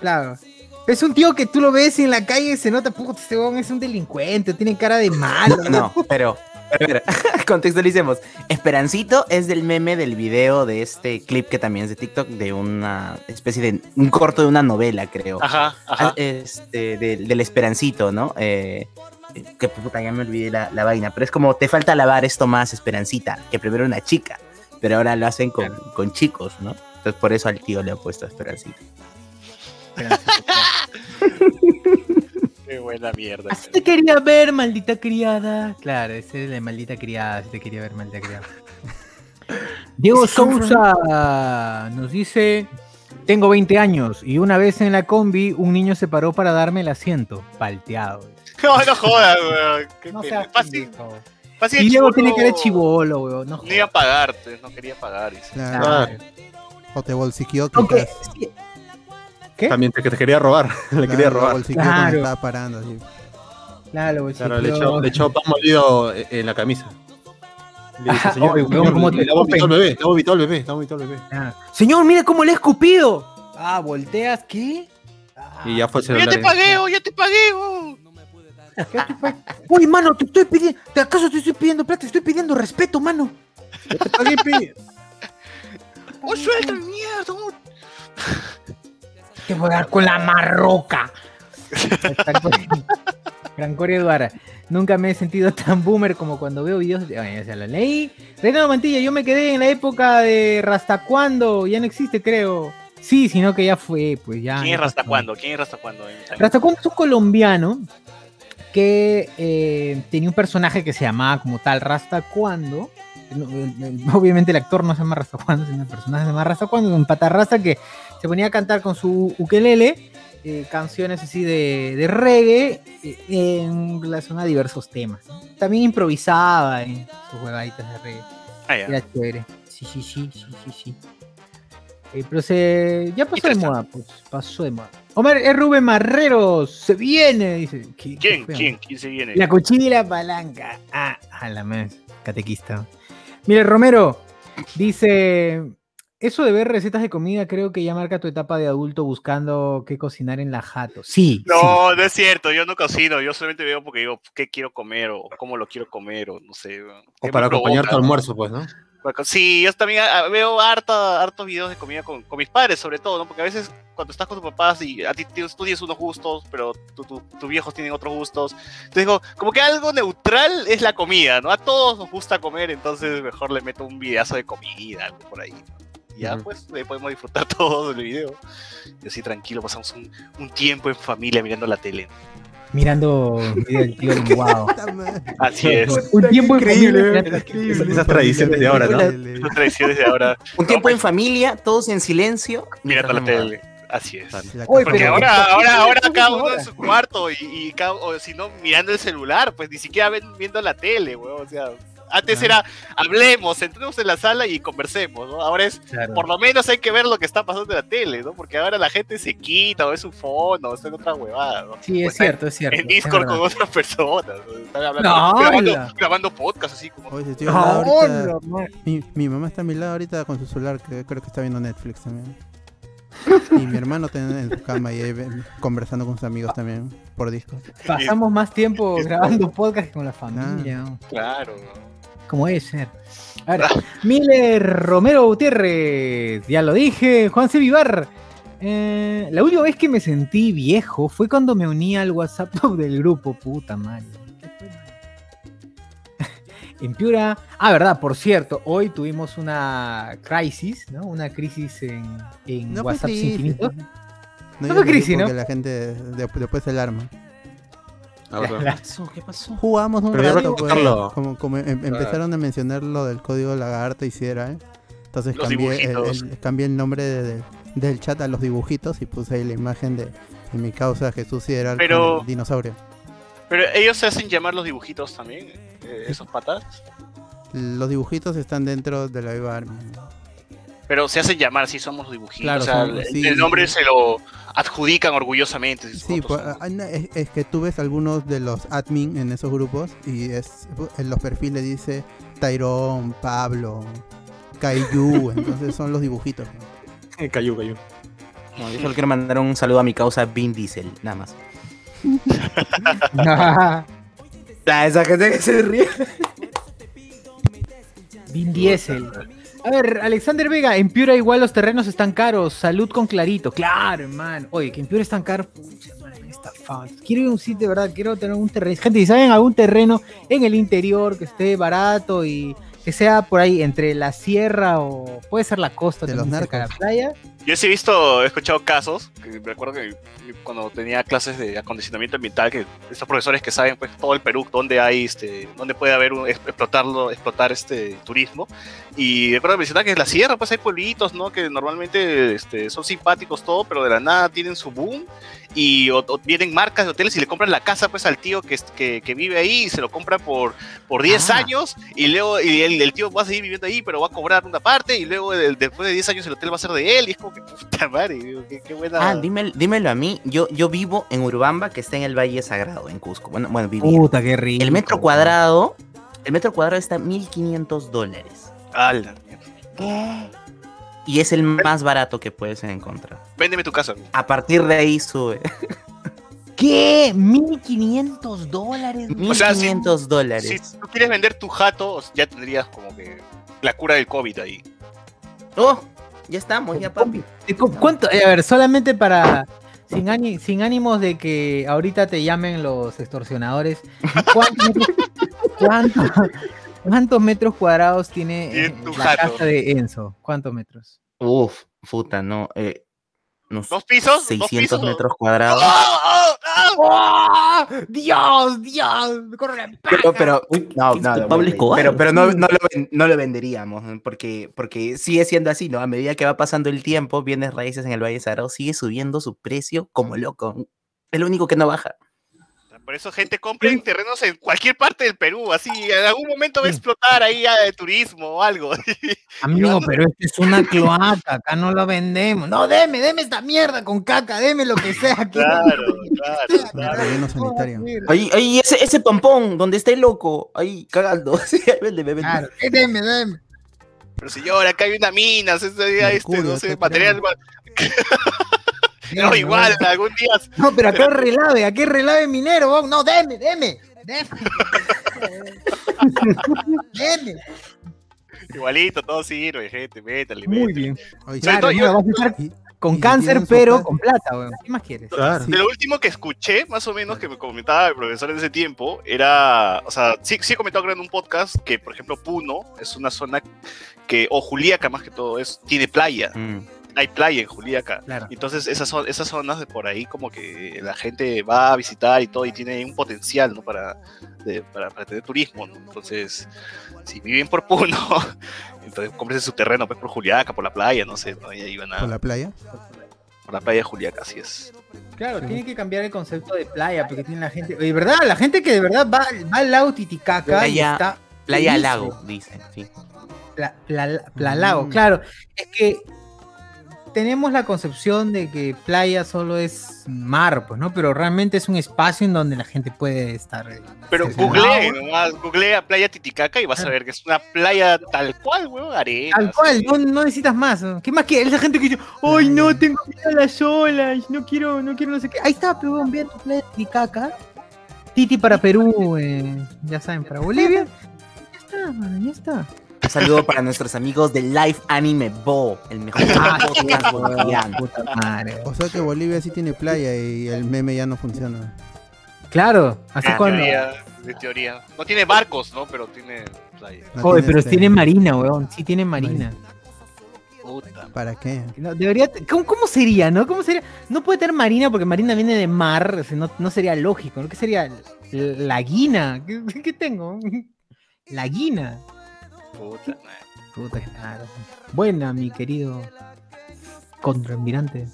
Claro. Es un tío que tú lo ves en la calle y se nota, puta, este huevón es un delincuente, tiene cara de malo. No, pero, pero, contextualicemos. Esperancito es del meme del video de este clip que también es de TikTok, de una especie de un corto de una novela, creo. Ajá, Ah, ajá. Este, del, del Esperancito, ¿no? Eh, que puta, ya me olvidé la, la vaina, pero es como te falta lavar esto más, Esperancita, que primero era una chica, pero ahora lo hacen con, con chicos, ¿no? Entonces por eso al tío le ha puesto Esperancita. Qué buena mierda. Así te quería ver, maldita criada. Claro, ese es de maldita criada, así te quería ver, maldita criada. Diego Sousa nos dice, tengo 20 años y una vez en la combi un niño se paró para darme el asiento, palteado. No, no jodas, weón. Qué No pena. Fácil, fácil Y chibolo tiene que ver chivolo, weón. No, No iba a pagarte, no quería pagar. dice. Claro. Ah, O te bolsiqueó Aunque, quizás. ¿Qué? también te, que te quería robar. le quería robar. Claro. estaba parando. así. Claro, Claro, le echó, le echó pan molido en en la camisa. Le Ajá, señor, weón, ¿cómo te le ha vomitado el bebé, le ha vomitado el bebé, le ha vomitado el bebé. Ah. Señor, mire cómo le he escupido. Ah, volteas, ¿qué? Ah, Y ya fue el Ya te pagué, oh, ya te pagué, oh. ¿qué te pa- Uy, mano, te estoy pidiendo. ¿te ¿Acaso te estoy pidiendo plata? Te estoy pidiendo respeto, mano. Ya te pagué, pe. Oh, suelta el mierda. Te voy a dar con la marroca. Francorio Eduardo. Nunca me he sentido tan boomer como cuando veo videos de. Ay, ya se lo leí. Renato Mantilla, yo me quedé en la época de Rasta cuando, ya no existe, creo. Sí, sino que ya fue, pues ya. ¿Quién es ya Rasta pasó. cuándo? ¿Quién es Rasta cuándo? Rasta cuando es un colombiano que eh, tenía un personaje que se llamaba como tal Rasta cuando. No, el- el- Obviamente el actor no se llama Rasta cuando, sino el personaje se llama Rasta cuando, un patarraza que se ponía a cantar con su ukelele eh, canciones así de, de reggae eh, en relación a diversos temas. ¿no? También improvisaba en sus huevaditas de reggae. Ah, ya. Era chévere. Sí, sí, sí, sí, sí, sí. Eh, pero se. Ya pasó de moda, pues. Pasó de moda. Omar es Rubén Marreros. Se viene, dice. ¿Qué- qué ¿Quién? ¿Quién? ¿Quién se viene? La cuchilla y la palanca. Ah, a la más. Catequista. Mire, Romero dice. Eso de ver recetas de comida creo que ya marca tu etapa de adulto buscando qué cocinar en la jato. Sí. sí. No, no es cierto, yo no cocino, yo solamente veo porque digo qué quiero comer o cómo lo quiero comer o no sé. O para acompañar tu almuerzo, pues, ¿no? Sí, yo también ah, veo harta, hartos videos de comida con, con mis padres, sobre todo, ¿no? Porque a veces cuando estás con tus papás y a ti tienes, tú tienes unos gustos, pero tu- tu- tus viejos tienen otros gustos. Entonces digo, como que algo neutral es la comida, ¿no? A todos nos gusta comer, entonces mejor le meto un videazo de comida, algo por ahí. ¿no? Y ya, pues, ahí podemos disfrutar todo el video. Y así tranquilo, pasamos un, un tiempo en familia mirando la tele. Mirando del tío madre. Así es. Un tiempo Increíble, increíble. Esas tradiciones de ahora, ¿no? Las tradiciones de ahora, Un tiempo en familia, todos en silencio. mirando la tele. Así es. Oye, Porque pero- ahora, ahora, ahora ¿qué cada uno en su cuarto y, y cada- o si no, mirando el celular, pues ni siquiera ven- viendo la tele, weón. O sea, antes Ah. era, hablemos, entremos en la sala y conversemos, ¿no? Ahora es, por lo menos hay que ver lo que está pasando en la tele, ¿no? Porque ahora la gente se quita o es su fondo o está en otra huevada, ¿no? Sí, O es está cierto, es cierto. En Discord con otras personas, ¿no? Están hablando, No, grabando, grabando podcast así como... Oye, estoy ahorita- no. Mi, mi mamá está a mi lado ahorita con su celular, que creo que está viendo Netflix también. Y mi hermano está en su cama y ahí ven- conversando con sus amigos también por Discord. Pasamos más tiempo grabando podcast que con la familia. ¿no? Claro, ¿no? Como debe ser. A ver, Miller Romero Gutiérrez, ya lo dije. Juan C. Vivar. eh, la última vez que me sentí viejo fue cuando me uní al WhatsApp del grupo. Puta madre. ¿Qué fue? En Piura. Ah, verdad, por cierto, hoy tuvimos una crisis, ¿no? Una crisis en, en No fue WhatsApp crisis. Infinito. No, fue digas crisis, porque ¿no? la gente de- después se alarma. Ah, pasó? ¿Qué pasó? Jugamos un Pero rato, pues, como, como em- empezaron a mencionar lo del código lagarto hiciera, ¿eh? Entonces cambié el, el- cambié el nombre de- de- del chat a los dibujitos y puse ahí la imagen de, de mi causa Jesús y era Pero- el dinosaurio. Pero ellos se hacen llamar los dibujitos también, eh, esos patas. Los dibujitos están dentro de la Viva Army. Pero se hacen llamar, sí, somos dibujitos. Claro, o sea, el, sí, el nombre sí. se lo adjudican orgullosamente. Sí, pues, es, es que tú ves algunos de los admin en esos grupos y es en los perfiles dice Tyrone, Pablo, Kaiju, entonces son los dibujitos. Cayó, cayó. No, yo solo quiero mandar un saludo a mi causa Vin Diesel, nada más. Ah, esa gente que se ríe. Vin Diesel. A ver, Alexander Vega, en Piura igual los terrenos están caros. Salud con clarito. Claro, hermano. Oye, que en Piura están caros. Está. Quiero ir a un sitio, de verdad. Quiero tener un terreno. Gente, si saben algún terreno en el interior que esté barato y que sea por ahí entre la sierra o puede ser la costa De los cerca de la playa. Yo sí he visto, he escuchado casos, que me acuerdo que cuando tenía clases de acondicionamiento ambiental, que estos profesores que saben pues todo el Perú, dónde hay, este, dónde puede haber un, explotarlo, explotar este turismo, y recuerdo mencionar que en la sierra pues hay pueblitos, ¿no? Que normalmente este, son simpáticos todo, pero de la nada tienen su boom, y o, o vienen marcas de hoteles y le compran la casa pues al tío que, que, que vive ahí y se lo compra por, por 10 Ah. años, y luego y el, el tío va a seguir viviendo ahí, pero va a cobrar una parte, y luego el- después de 10 años el hotel va a ser de él, y es como que puta madre, digo, qué, qué buena. Ah, dímelo, dímelo a mí. Yo, yo vivo en Urubamba, que está en el Valle Sagrado, en Cusco. Bueno, bueno vivía. Puta, qué rico. El metro cuadrado, el metro cuadrado está 1500 dólares. Ala, Y es el más barato que puedes encontrar. Véndeme tu casa. A partir de ahí sube. ¿Qué? ¿1500 dólares? O sea, si- 1500 dólares. Si tú quieres vender tu jato, ya tendrías como que la cura del COVID ahí. Oh, ya estamos, ya papi. ¿Cu- ¿Cuánto? Eh, A ver, solamente para, sin, ani- sin ánimos de que ahorita te llamen los extorsionadores, ¿cuántos, metros- cuántos- metros cuadrados tiene eh, tu la casa de Enzo? ¿Cuántos metros? Uf, puta, no. Eh, unos ¿Dos pisos? ¿Dos 600 pisos? metros cuadrados. ¡Ah, ah, ah! ¡Oh! ¡Dios! ¡Dios! ¡Corre la Pero, pero, Uy, no, no, no, Escobar. pero, pero no, no, lo, no lo venderíamos, ¿no? porque, porque sigue siendo así, ¿no? A medida que va pasando el tiempo, bienes raíces en el Valle Sagrado sigue subiendo su precio como loco. Es lo único que no baja. Por eso gente compra en terrenos en cualquier parte del Perú, así, en algún momento va a explotar ahí ya de turismo o algo. Amigo, pero este es una cloaca, acá no lo vendemos. No, deme, deme esta mierda con caca, deme lo que sea. aquí. Claro, claro, claro. Sanitario. Ahí, ahí ese, ese pompón donde está el loco, ahí cagando. Sí, véndeme, véndeme. Claro, eh, deme, deme. Pero señor, acá hay una mina, este, Mercurio, no sé, material. No, igual, deme. algún día. No, pero acá es relave, aquí es relave minero. vos. No, deme, deme. Deme. deme. Igualito, todo sirve, gente, métale, Muy métale. bien. Oye, Claro, yo- vas a estar con y cáncer, pero con plata, weón. ¿Qué más quieres? Claro. De lo último que escuché, más o menos, que me comentaba el profesor en ese tiempo, era, o sea, sí, sí he comentado creo en un podcast que, por ejemplo, Puno es una zona que, o Juliaca más que todo, es, tiene playa. Mm. Hay playa en Juliaca. Claro. Entonces, esas, zo- esas zonas de por ahí, como que la gente va a visitar y todo, y tiene un potencial, ¿no? Para, de- para, para tener turismo, ¿no? Entonces, si viven por Puno, entonces cómprense su terreno, pues, por Juliaca, por la playa, no sé, ¿no? Y ahí van a, ¿Por la playa? por la playa de Juliaca, así es. Claro, tiene que cambiar el concepto de playa, porque tiene la gente. Oye, ¿verdad? La gente que de verdad va, va al lago Titicaca y Playa- está. Playa feliz, Lago, dicen, sí. Pla- Mm. claro. Es que tenemos la concepción de que playa solo es mar, pues, ¿no? Pero realmente es un espacio en donde la gente puede estar. eh, Pero googlee, agua. nomás, googlea playa Titicaca y vas a ver que es una playa tal cual, weón, arena. Tal cual, no, no necesitas más. ¿Qué más quieres? Esa gente que dice, ¡ay, no, tengo miedo a las olas! No quiero, no quiero no sé qué. Ahí está, pero bien tu playa Titicaca. Titi para Perú, eh, ya saben, para Bolivia. Ya está, mano, ya está. Un saludo para nuestros amigos de Live Anime Bo, el mejor Ah, podcast boliviano. puta madre. O sea que Bolivia sí tiene playa y el meme ya no funciona. Claro, así En cuando. teoría, de teoría. No tiene barcos, ¿no? Pero tiene playa. No Oye, tiene pero este- tiene marina, weón. Sí, tiene marina. Puta. ¿Para qué? No, debería, ¿cómo, cómo sería, no? ¿Cómo sería? No puede tener marina porque marina viene de mar, o sea, no, no sería lógico, ¿no? ¿Qué sería? La guina. ¿Qué, qué tengo? La guina. Puta, madre. Puta, claro. Buena, mi querido contraalmirante.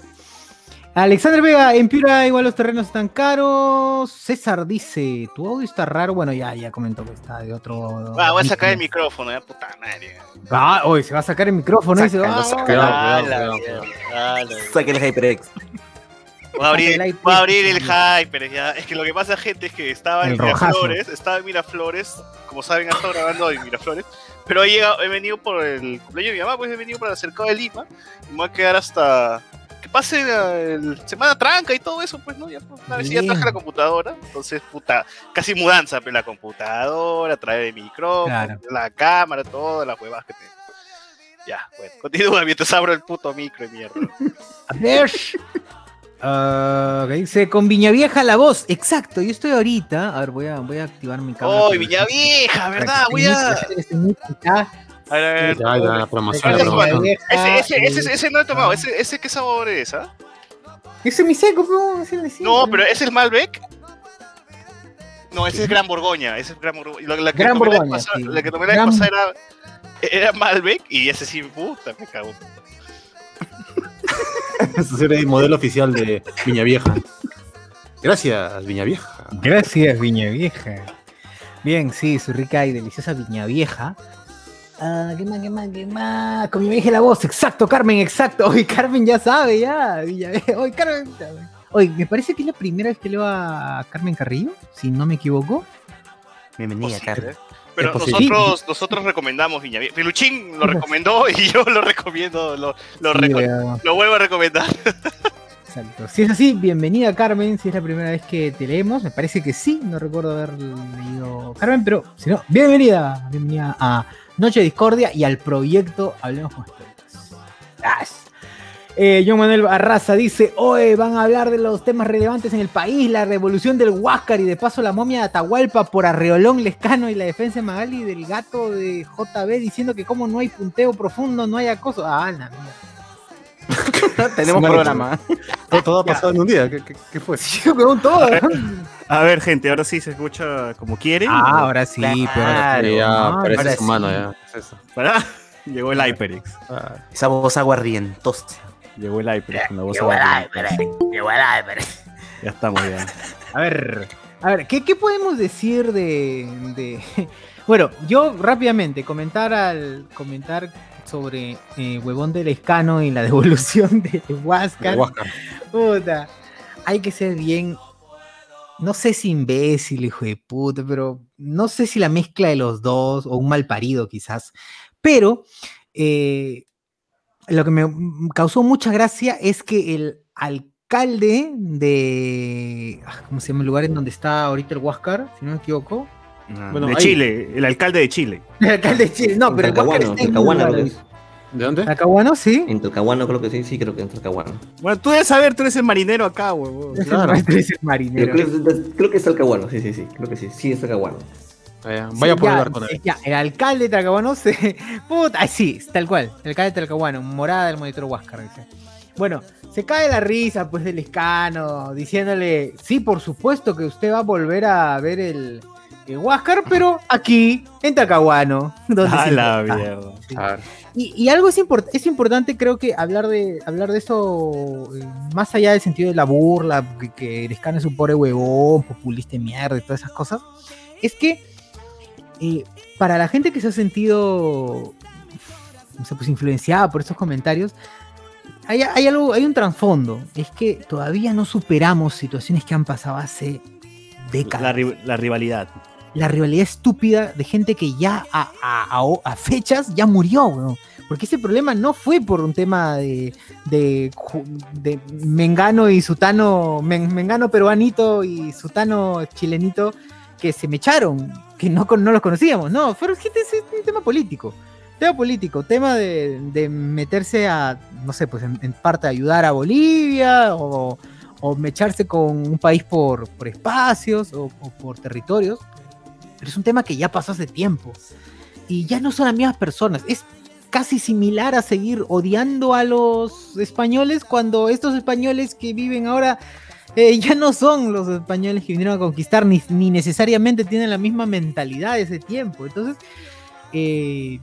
Alexander Vega, en Piura igual los terrenos están caros. César dice, tu audio está raro. Bueno, ya, ya comentó que está de otro. Ah, voy a sacar el micrófono, ya puta madre. Ah, hoy se va a sacar el micrófono. Sácalo, cuidado, cuidado, ah, la Saca el HyperX. Voy a abrir, Light voy a abrir el hyper ya. Es que lo que pasa, gente, es que estaba en El rojazo. Miraflores, estaba en Miraflores, como saben, he estado grabando en Miraflores, pero he, llegado, he venido por el cumpleaños de mi mamá, pues he venido para el cercado de Lima, y me voy a quedar hasta que pase la- el Semana Tranca y todo eso, pues, ¿no? Ya, pues, una vez ya traje la computadora, entonces, puta, casi mudanza, pues, la computadora, trae el micrófono, Claro. la cámara, todas las huevas que tengo. Ya, bueno, continúa mientras abro el puto micro de mierda. A ver. Ah, que dice con Viña Vieja la voz. Exacto, yo estoy ahorita. A ver, voy a, voy a activar mi cámara. ¡Oh, para- Viña Vieja, para verdad! Voy a. A ver, a ver. Ya, ya, la promoción, la Ese Ese, ese, ese, eh, ese no he tomado. Ese, ese ¿qué sabor es? ah? Ese es mi seco, es el de. No, pero ese es Malbec. No, ese es Gran Borgoña. Ese es Gran Borgoña. La, la que Gran tomé la Borgoña, pasada- sí. La que tomé la Gran- pasada era, era Malbec y ese sí, puta, me cago. Ese el modelo oficial de Viña Vieja. Gracias, Viña Vieja. Gracias, Viña Vieja. Bien, sí, su rica y deliciosa Viña Vieja. Ah, ¿qué más, qué más, qué más? Con Viña Vieja la voz, exacto, Carmen, exacto. Hoy Carmen ya sabe, ya. Viña Vieja. Hoy Carmen. Hoy, me parece que es la primera vez que leo a Carmen Carrillo, si no me equivoco. Bienvenida, Posible. Pero nosotros, nosotros recomendamos Viña Vieja. Peluchín lo recomendó y yo lo recomiendo. Lo, lo, Sí, reco- weón. lo vuelvo a recomendar. Exacto. Si es así, bienvenida Carmen, si es la primera vez que te leemos, me parece que sí, no recuerdo haber leído Carmen, pero si no, bienvenida, bienvenida a Noche de Discordia y al proyecto Hablemos con Spoilers. Eh, John Manuel Barraza dice, hoy van a hablar de los temas relevantes en el país, la revolución del Huáscar y de paso la momia de Atahualpa por Arreolón Lescano y la defensa de Magali del gato de JB diciendo que como no hay punteo profundo, no hay acoso. Ah, la mierda. Tenemos programa. Todo, todo ha pasado en un día. ¿Qué, qué- qué fue? Sí, todo. A ver, gente, ahora sí se escucha como quieren. Ah, ahora sí, pero ahora Sí, ya, no, parece ahora humano, sí. ya. ¿qué es eso? Pará. Llegó el HyperX. Esa voz aguardientosa. Llegó el HyperX con la voz Llegó el aguardiente. Ya estamos ya. A ver, a ver, ¿qué, qué podemos decir de, de- Bueno, yo rápidamente comentar al comentar sobre eh, Huevón del Escano y la devolución de. El Huáscar. Puta, hay que ser bien, no sé si imbécil, hijo de puta, pero no sé si la mezcla de los dos o un mal parido quizás, pero eh, lo que me causó mucha gracia es que el alcalde de, ah, ¿cómo se llama el lugar en donde está ahorita el Huáscar? Si no me equivoco. Bueno, de ahí- Chile, el alcalde de Chile. El alcalde de Chile, no, pero el Huáscar está en es. ¿De dónde? Talcahuano, sí. En Talcahuano creo que sí, sí creo que en Talcahuano. Bueno, tú debes saber, tú eres el marinero acá, huevón. Claro. Este es el marinero. creo, creo que es Talcahuano, sí, sí, sí, creo que sí, sí es Talcahuano. Vaya, Sí, por ya, hablar con él. eh, ya, el alcalde de Talcahuano se. Puta, sí, tal cual. El alcalde de Talcahuano, morada del monitor Huáscar. dice. Bueno, se cae la risa, pues, del escano, diciéndole: Sí, por supuesto que usted va a volver a ver el, el Huáscar, pero aquí, en Talcahuano. donde A la importa". mierda. Y, y algo es, import- es importante, creo que hablar de, hablar de eso, eh, más allá del sentido de la burla, que, que el escano es un pobre huevón, populista de mierda y todas esas cosas, es que eh, para la gente que se ha sentido no sé, pues, influenciada por estos comentarios, hay, hay algo, hay un trasfondo, es que todavía no superamos situaciones que han pasado hace décadas La, ri- la rivalidad. la rivalidad estúpida de gente que ya a, a- a- a fechas ya murió, weón. Porque ese problema no fue por un tema de, de, Mengano y Sutano, Men- Mengano peruanito y Sutano chilenito que se me echaron, que no, no los conocíamos, no, fueron gente, es un tema político. Tema político, tema de, de meterse a, no sé, pues en, en parte ayudar a Bolivia o, o mecharse con un país por, por espacios o- o por territorios pero es un tema que ya pasó hace tiempo. Y ya no son las mismas personas. Es casi similar a seguir odiando a los españoles cuando estos españoles que viven ahora eh, ya no son los españoles que vinieron a conquistar, ni, ni necesariamente tienen la misma mentalidad ese tiempo. Entonces, eh,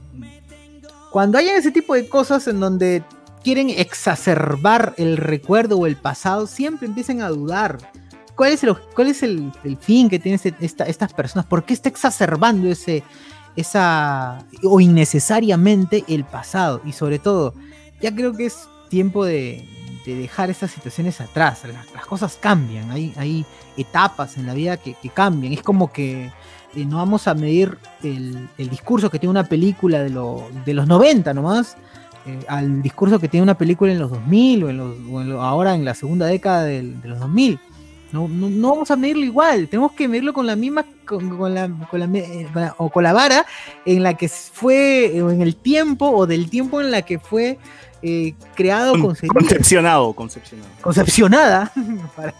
cuando hay ese tipo de cosas en donde quieren exacerbar el recuerdo o el pasado, siempre empiezan a dudar. ¿Cuál es el, cuál es el, el fin que tienen estas personas? ¿Por qué está exacerbando ese, esa, o innecesariamente el pasado? Y sobre todo, ya creo que es tiempo de, de dejar estas situaciones atrás. Las, las cosas cambian, hay, hay etapas en la vida que, cambian. Es como que eh, no vamos a medir el, el discurso que tiene una película de, lo- de los 90 nomás, eh, al discurso que tiene una película en los 2000 o, en los, ahora en la segunda década del- de los 2000. No, no, no vamos a medirlo igual, tenemos que medirlo con la misma, con, la, eh, con la- o con la vara en la que fue, o en el tiempo, o del tiempo en la que fue eh, creado, Con- concepcionado. concepcionada para,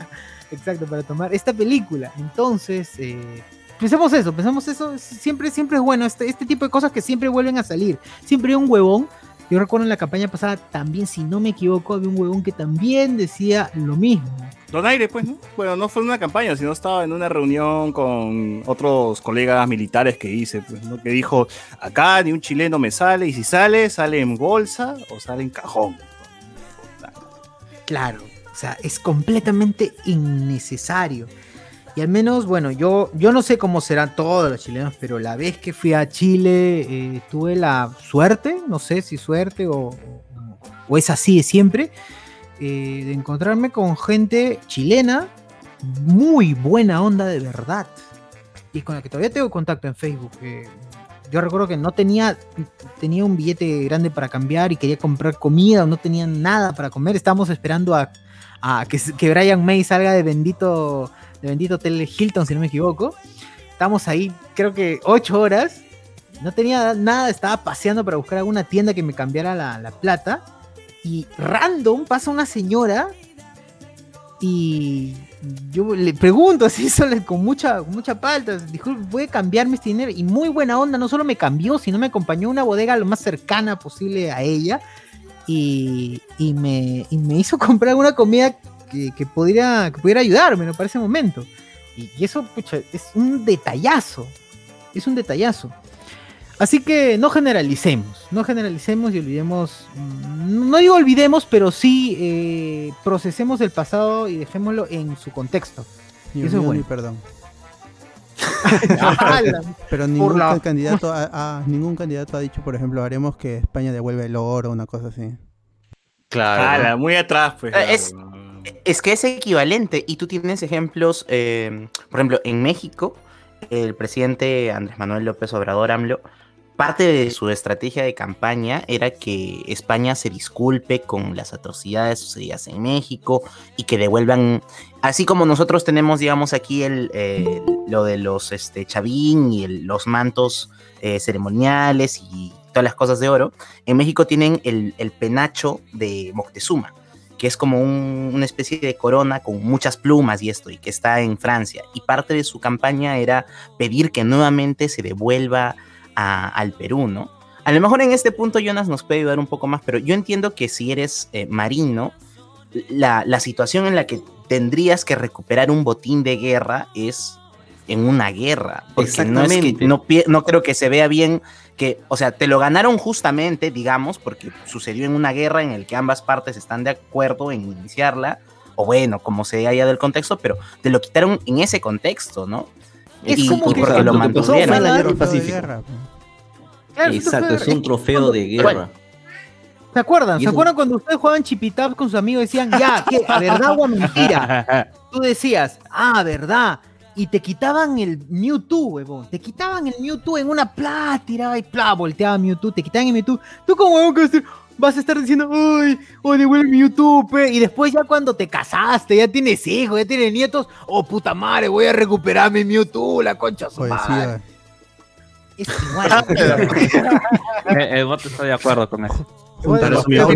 exacto, para tomar esta película. Entonces, eh, pensemos eso, pensemos eso, siempre, siempre es bueno, este, este tipo de cosas que siempre vuelven a salir. Siempre hay un huevón, yo recuerdo en la campaña pasada también, si no me equivoco, había un huevón que también decía lo mismo. Donaire, pues, ¿no? Bueno, no fue en una campaña, sino estaba en una reunión con otros colegas militares que hice, pues, ¿no? Que dijo, acá ni un chileno me sale, y si sale, sale en bolsa o sale en cajón. Claro, o sea, es completamente innecesario. Y al menos, bueno, yo, yo no sé cómo serán todos los chilenos, pero la vez que fui a Chile eh, tuve la suerte, no sé si suerte o, o- es así de siempre, eh, de encontrarme con gente chilena muy buena onda de verdad. Y con la que todavía tengo contacto en Facebook. yo recuerdo que no tenía, tenía un billete grande para cambiar y quería comprar comida, o no tenía nada para comer. Estábamos esperando a, a que Brian May salga de bendito, de bendito Hotel Hilton, si no me equivoco. Estábamos ahí, creo que ocho horas. No tenía nada, estaba paseando para buscar alguna tienda que me cambiara la, la plata. y random pasa una señora y yo le pregunto así solo con mucha, mucha palta, dijo, ¿puede cambiarme este dinero? Y muy buena onda, no solo me cambió, sino me acompañó a una bodega lo más cercana posible a ella y, y me, y me hizo comprar una comida que, que pudiera, que pudiera ayudarme ¿no? para ese momento. Y, y eso, pucha, es un detallazo, es un detallazo. Así que no generalicemos, no generalicemos y olvidemos, mm, no digo olvidemos, pero sí eh, procesemos el pasado y dejémoslo en su contexto. Ni Eso es unión bueno. ni perdón. Pero ningún la- candidato ha, ha- ningún candidato ha dicho, por ejemplo, haremos que España devuelva el oro o una cosa así. Claro. Ala, muy atrás, pues. Eh, es- claro. Es que es equivalente y tú tienes ejemplos, eh, por ejemplo, en México, el presidente Andrés Manuel López Obrador, AMLO, parte de su estrategia de campaña era que España se disculpe con las atrocidades sucedidas en México y que devuelvan, así como nosotros tenemos, digamos, aquí el, eh, lo de los este, chavín y los mantos eh, ceremoniales y todas las cosas de oro, en México tienen el penacho de Moctezuma que es como un- una especie de corona con muchas plumas y esto, y que está en Francia. Y parte de su campaña era pedir que nuevamente se devuelva al Perú, ¿no? A lo mejor en este punto Jonas nos puede ayudar un poco más, pero yo entiendo que si eres eh, marino, la, la situación en la que tendrías que recuperar un botín de guerra es en una guerra. Porque no es que Exactamente. no, no creo que se vea bien que, o sea, te lo ganaron justamente, digamos, porque sucedió en una guerra en el que ambas partes están de acuerdo en iniciarla, o bueno, como se haya del contexto, pero te lo quitaron en ese contexto, ¿no? Es y, como y que- porque lo mantuvieron. fue la guerra. Claro, Exacto, es un trofeo de guerra. ¿Se acuerdan? ¿Se acuerdan cuando ustedes jugaban chipitap con sus amigos y decían, ya, ¿qué? ¿A verdad o a mentira? Tú decías, ah, verdad. Y te quitaban el Mewtwo, huevón. Te quitaban el Mewtwo en una pla, tiraba y pla, volteaba Mewtwo, te quitaban el Mewtwo. Tú como huevón que vas a estar- diciendo, ay, oh, devuelve Mewtwo, pe. Y después ya cuando te casaste, ya tienes hijos, ya tienes nietos, oh, puta madre, voy a recuperar mi Mewtwo, la concha su madre. Poesía. Es igual. El, el voto estoy de acuerdo con eso. Bueno, los creo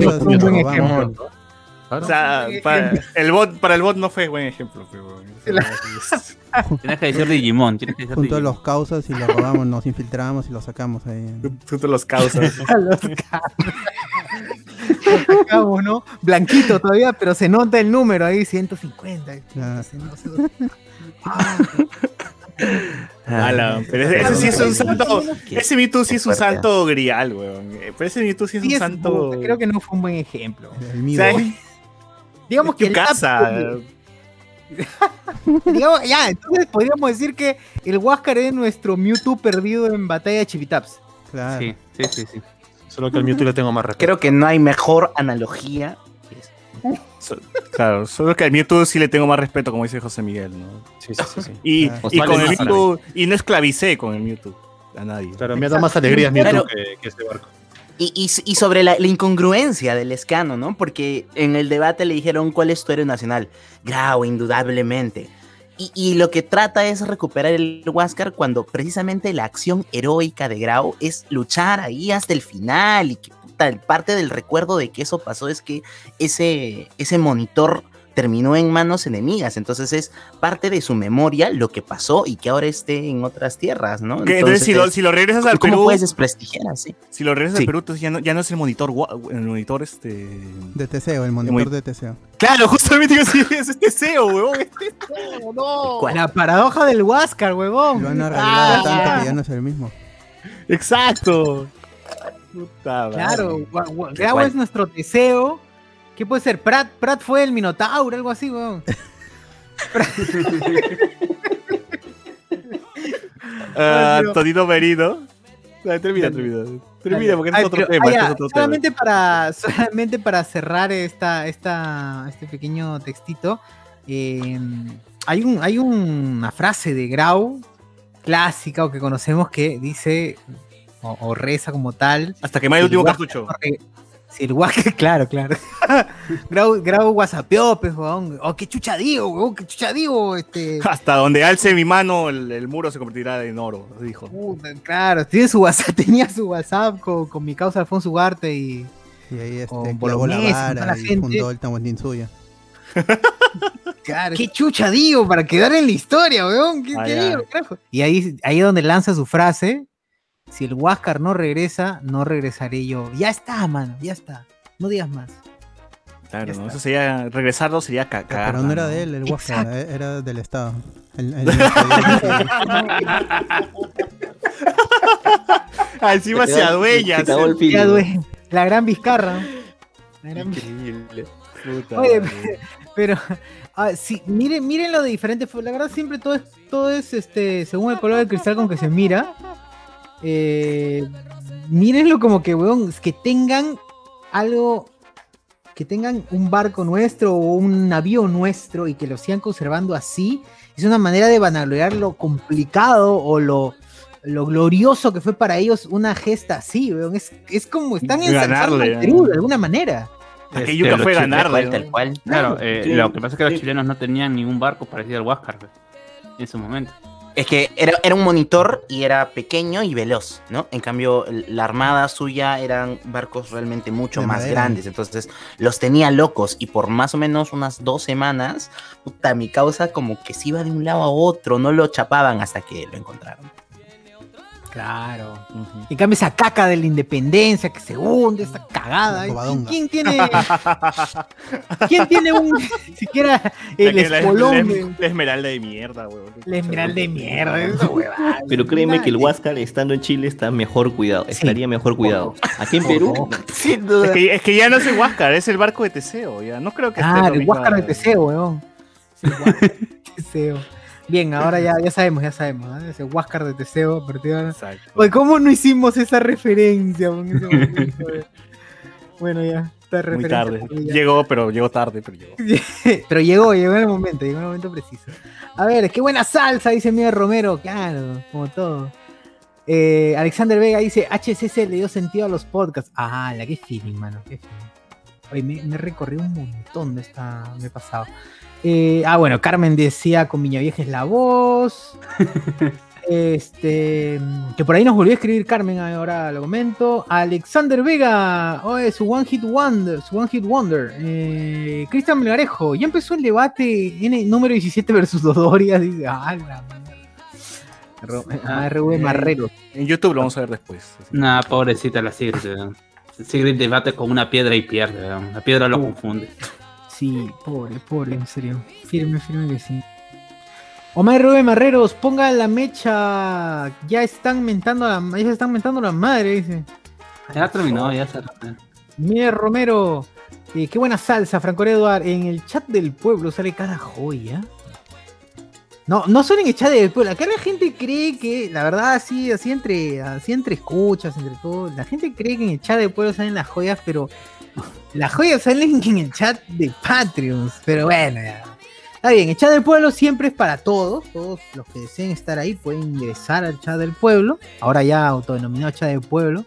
Claro. O sea, para el, bot, para el bot no fue buen ejemplo. pero- Tienes que decir Digimon. Tienes que decir Junto a los causas y los robamos, nos infiltramos y los sacamos ahí. Tú te los causas. A los ca- Lo sacamos, ¿no? Blanquito todavía, pero se nota el número ahí, 150. Claro. Ah, Ala, pero ese, ese sí es un santo. Ese Mewtwo sí es un santo grial, weón. Pero ese Mewtwo sí es un santo. Creo que no fue un buen ejemplo. El mío. Digamos es que tu el casa. Digamos, ya, entonces podríamos decir que el Huáscar es nuestro Mewtwo perdido en batalla de Chivitaps. Claro. Sí, sí, sí, sí. Solo que al Mewtwo le tengo más respeto. Creo que no hay mejor analogía. So- Claro, solo que al Mewtwo sí le tengo más respeto, como dice José Miguel, ¿no? Sí, sí, sí. sí. Y, Claro. y con el Mewtwo, y no esclavicé con el Mewtwo a nadie. Claro, me da más alegrías Mewtwo Claro. que, que este barco. Y, sobre la, incongruencia del escano, ¿no? Porque en el debate le dijeron cuál es tu héroe nacional. Grau, indudablemente. Y, lo que trata es recuperar el Huáscar cuando precisamente la acción heroica de Grau es luchar ahí hasta el final. Y que parte del recuerdo de que eso pasó es que ese, ese monitor terminó en manos enemigas. Entonces es parte de su memoria lo que pasó y que ahora esté en otras tierras, ¿no? Entonces, si, lo, si lo regresas al ¿Cómo Perú, puedes desprestigiar así? si lo regresas Sí. al Perú, entonces ya no, ya no es el monitor, el monitor este. De Teseo, el monitor de Teseo. Claro, justamente digo, sí, es este SEO, huevón, SEO, no. ¿Cuál? La paradoja del Huáscar, huevón. Lo han arreglado Ah, tanto que ya no es el mismo. Exacto. Puta. Claro, ¿Cuál? es nuestro deseo. ¿Qué puede ser? Prat, Prat fue el Minotauro, algo así, weón. Ah, Pero- Tonino Merino. Ah, Termina, termina. Termina, porque Ay, es otro pero- tema. ah, ya, es otro tema. solamente, para, solamente para cerrar esta, esta, este pequeño textito, eh, hay, un, hay una frase de Grau clásica o que conocemos que dice o, o reza como tal. Hasta que me el último cartucho. no re- Si el Huáscar, claro, claro. Grau, Grau whatsappeó, pues, weón. Oh, qué chucha digo, weón, qué chucha digo, este. Hasta donde alce mi mano, el, el muro se convertirá en oro, dijo. Puta, claro, tiene su WhatsApp, tenía su WhatsApp con, con mi causa Alfonso Ugarte y, Y ahí este, Con clavó la vara la y fundó el Tahuantinsuyo. ¿Qué chucha digo para quedar en la historia, weón? ¿Qué, qué digo, carajo? Y ahí, ahí es donde lanza su frase. Si el Huáscar no regresa, no regresaré yo. Ya está, mano, ya está. No digas más. Claro, ¿no? Eso sería, regresarlo sería ca- cagarla, Pero no era de él, el Huáscar, era del Estado. El- el- Ah, encima se adueña. El La gran Vizcarra. La gran- Increíble. Puta Oye, madre. pero ah, sí, miren, miren lo de diferente. La verdad siempre todo es, todo es este, según el color del cristal con que se mira. Eh, mírenlo como que, weón, es que tengan algo, que tengan un barco nuestro o un navío nuestro y que lo sigan conservando así. Es una manera de vanagloriar lo complicado o lo, lo glorioso que fue para ellos una gesta así, weón. Es, es como están ensalzando Ganarle, al Perú de alguna manera. Los fue ganarle. Tal cual. Claro, eh, Sí. lo que pasa es que los Sí. chilenos no tenían ningún barco parecido al Huáscar pues, en su momento. Es que era, era un monitor y era pequeño y veloz, ¿no? En cambio, la armada suya eran barcos realmente mucho De más madera. grandes. Entonces, los tenía locos. Y por más o menos unas dos semanas, puta, mi causa como que se iba de un lado a otro. No lo chapaban hasta que lo encontraron. Claro. En cambio, esa caca de la independencia que se hunde, esta cagada. ¿Quién, quién tiene. ¿Quién tiene un. siquiera el La, que- la- esmeralda de mierda, weón. La esmeralda de mierda, esa huevada. Pero créeme que el Huáscar estando en Chile está mejor cuidado, estaría mejor cuidado. Aquí en Perú, Sin Es duda. que, es que ya no es el Huáscar, es el barco de Teseo. Ya. No creo que esté Ah, el Huáscar de Teseo, weón. Es el Huáscar de Teseo. Bien, ahora ya, ya sabemos, ya sabemos. ¿eh? Ese Huáscar de Teseo ahora. Exacto. Oye, ¿cómo no hicimos esa referencia? bueno, ya. Esta Muy tarde. ya- Llegó, pero llegó tarde, pero llegó. Pero llegó, llegó en el momento, llegó en el momento preciso. A ver, qué buena salsa, dice Miguel Romero. Claro, como todo. Eh, Alexander Vega dice, HCC le dio sentido a los podcasts. Ah, la qué feeling, mano, qué feeling. Oye, me, me he recorrido un montón de esta, me he pasado. Eh, ah, bueno, Carmen decía con Viña Vieja es la voz. Este, que por ahí nos volvió a escribir Carmen, ahora lo comento. Alexander Vega, oye, su One Hit Wonder, su One Hit Wonder. Eh, Cristian Melgarejo, ya empezó el debate N número 17 versus Dodoria. Dice, ah, la mierda. Ro- ah, RV Marrero. En YouTube lo vamos a ver después. Nah, pobrecita la Sigrid. Sigrid debate con una piedra y pierde. La piedra lo confunde. Sí, pobre, pobre, en serio. Firme, firme que sí. Omar Rubén Marreros, ponga la mecha. Ya están mentando a la, ya están mentando a la madre, dice. Ya terminó, ya se Mire Romero, eh, qué buena salsa, Franco Eduard. En el chat del pueblo sale cada joya. No, no solo en el chat del pueblo. Acá la gente cree que, la verdad, así, así entre, así entre escuchas, entre todo, la gente cree que en el chat del pueblo salen las joyas, pero las joyas salen en el chat de Patreons. Pero bueno, ya. Está bien, el chat del pueblo siempre es para todos. Todos los que deseen estar ahí pueden ingresar al chat del pueblo. Ahora ya autodenominado chat del pueblo.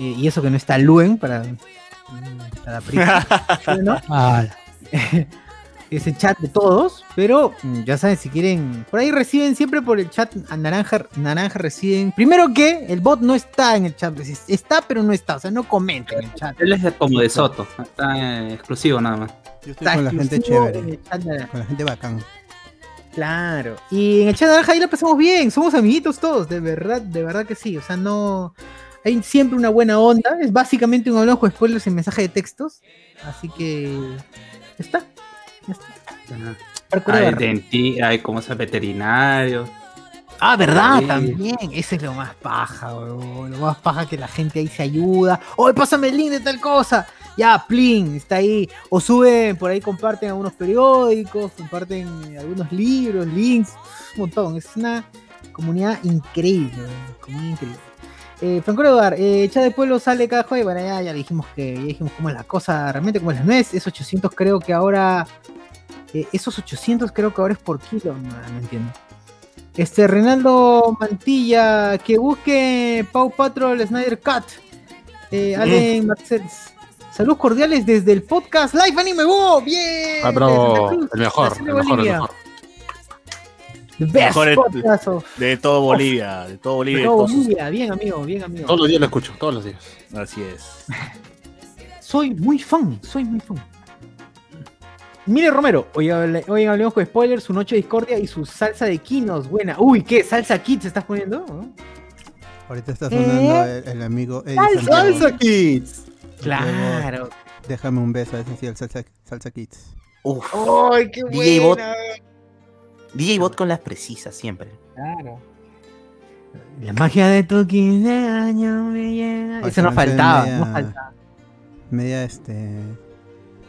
Eh, y eso que no está Luen para, para prisa, ¿no? Ese chat de todos, pero mm, ya saben, si quieren, por ahí reciben siempre por el chat a naranja, naranja reciben. Primero que el bot no está en el chat, es- está pero no está, o sea, no comenta en el chat. Él es como de Soto. Está eh, exclusivo nada más. Yo estoy Está con la gente chévere, de- con la gente bacán. Claro. Y en el chat naranja ahí la pasamos bien, somos amiguitos todos, de verdad, de verdad que sí. O sea, no. Hay siempre una buena onda. Es básicamente un hablamos con spoilers en mensaje de textos. Así que. Está. Hay barra. denti, hay como sea veterinario. Ah, ¿verdad? Sí. También. Ese es lo más paja, weón. Lo más paja que la gente ahí se ayuda. Oye, pásame el link de tal cosa. Ya, plin, está ahí. O suben, por ahí comparten algunos periódicos, comparten algunos libros, links. Un montón. Es una comunidad increíble, weón. Comunidad increíble. Eh, Franco Eduard, eh, chat de pueblo sale cada jueves. Bueno, ya, ya dijimos que ya dijimos cómo es la cosa, realmente cómo es la nuez. Es 800, creo que ahora. eh, esos 800 creo que ahora es por kilo. No, no entiendo. Este, Renaldo Mantilla, que busque Pau Patrol Snyder Cut. Eh, Allen Marcels. Saludos cordiales desde el podcast Live Anime Bo. Bien. Ah, Cruz, el mejor, el mejor, el mejor. Mejor of- De todo Bolivia, de todo Bolivia. de de todo Bolivia. Bien, amigo, bien, amigo. Todos los días lo escucho, todos los días. Así es. Soy muy fan, soy muy fan. Mire Romero, hoy, hable- hoy hablemos con spoilers, su noche de discordia y su salsa de quinos, buena. Uy, ¿qué? ¿Salsa Kids estás poniendo? ¿No? Ahorita está sonando el, el amigo Eddie Santiago. ¡Salsa Kids! Claro. Déjame un beso, ese sí, el salsa, salsa Kids. Uf, ¡Ay, qué DJ Bot. DJ Bot con las precisas siempre. Claro. La magia de tu 15 años me llega. Eso nos faltaba, media- nos faltaba. Media este.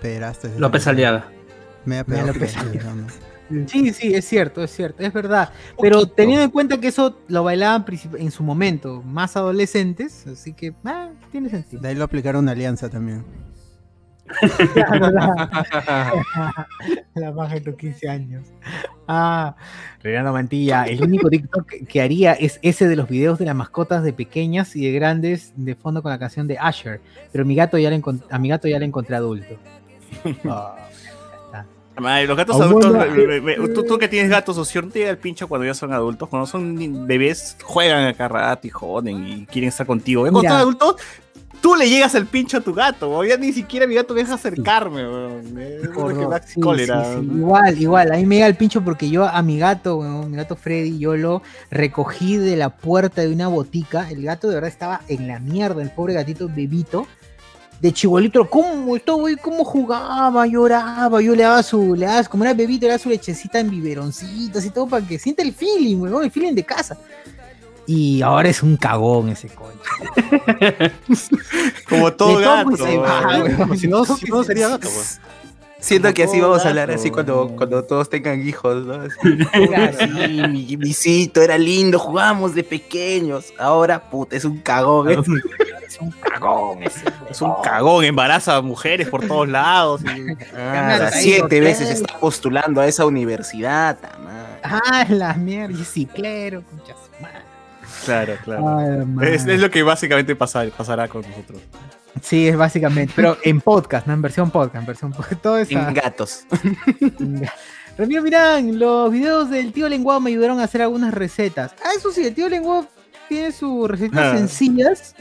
Pederasta. esa López. Aliaga. Media Media López. Sí, sí, es cierto, es cierto, es verdad. Pero teniendo en cuenta que eso lo bailaban en su momento más adolescentes, así que ah, tiene sentido. De ahí lo aplicaron una alianza también. Claro, la, la magia de tus 15 años. Ah, Renato Mantilla, el único TikTok que- haría es ese de los videos de las mascotas de pequeñas y de grandes de fondo con la canción de Asher. Pero mi gato ya le a mi gato ya le encontré adulto. Madre, los gatos adultos, tú, tú que tienes gatos, socio, no te llega el pincho cuando ya son adultos. Cuando son bebés, juegan acá rato y joden y quieren estar contigo. Ya Cuando Mira. son adultos, tú le llegas el pincho a tu gato. weón. Ya ni siquiera mi gato me deja acercarme. weón. Es que me Sí, cólera. sí, sí. Igual, igual, a mí me llega el pincho porque yo a mi gato, weón, mi gato Freddy, yo lo recogí de la puerta de una botica. El gato de verdad estaba en la mierda, el pobre gatito bebito. De chibolito, ¿cómo esto, güey? ¿Cómo jugaba? Lloraba, yo le daba su, le daba, como era bebito, le daba su lechecita en biberoncitos y todo para que sienta el feeling, weón, el feeling de casa. Y ahora es un cagón ese coño. Como todo gato. va. Si no, si no sería gato, pues. Siento Como que así vamos a hablar así cuando, cuando todos tengan hijos, ¿no? Así, sí, mi visito era lindo, jugábamos de pequeños. Ahora, puta, es un cagón. ¿eh? Es un cagón ese. Es un cagón, embaraza a mujeres por todos lados. y- Ah, Ahí, siete veces está postulando a esa universidad. ta madre. Ah, la mierda, y ciclero, concha su madre. Claro, claro. Ay, madre. Es, es lo que básicamente pasa- pasará con nosotros. Sí, es básicamente, pero en podcast, no en versión podcast, en versión podcast. Todo esa... En gatos. Ramiro Mirán, los videos del tío Lenguado me ayudaron a hacer algunas recetas. Ah, eso sí, el tío Lenguado tiene sus recetas Ah. sencillas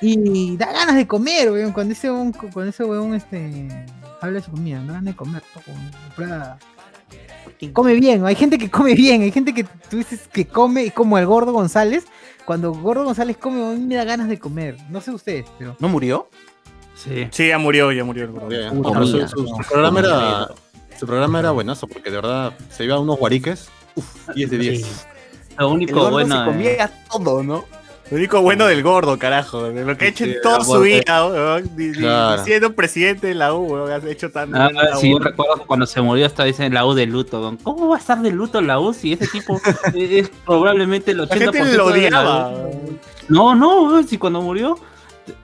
y da ganas de comer, weón. Cuando ese weón, cuando ese weón este, habla de su comida, da ganas de comer. todo, compra- Come bien, hay gente que come bien, hay gente que tú dices que come como el gordo González. Cuando Gordo González come, a mí me da ganas de comer. No sé ustedes, pero. ¿No murió? Sí. Sí, ya murió, ya murió el gordo. No, su, vida. su- su programa era, su programa era buenazo, porque de verdad se iba a unos guariques. Uf, 10 de 10. Lo El único gordo bueno. se eh, comía todo, ¿no? Lo único bueno del gordo, carajo. De lo que ha hecho en toda su vida, weón. Siendo presidente de la U, weón. Has hecho tan. Ah, sí, yo recuerdo que cuando se murió hasta dicen la U de luto. ¿Cómo va a estar de luto la U si ese tipo es probablemente el 80% La gente lo de la odiaba. U? No, no, si cuando murió,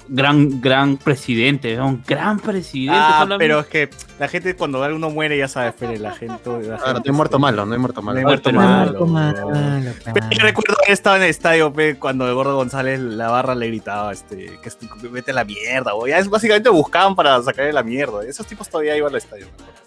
gran, gran presidente, un gran presidente. Ah, pero es que la gente cuando uno muere ya sabe, Fede, la gente. La Claro, gente no hay muerto malo, no hay muerto No hay malo. muerto pero- malo. Marco Malo, Pero yo recuerdo que estaba en el estadio pe, cuando el gordo González la barra le gritaba este, que este, vete a la mierda, güey. Ya es básicamente buscaban para sacarle la mierda. Esos tipos todavía iban al estadio. acuerdo.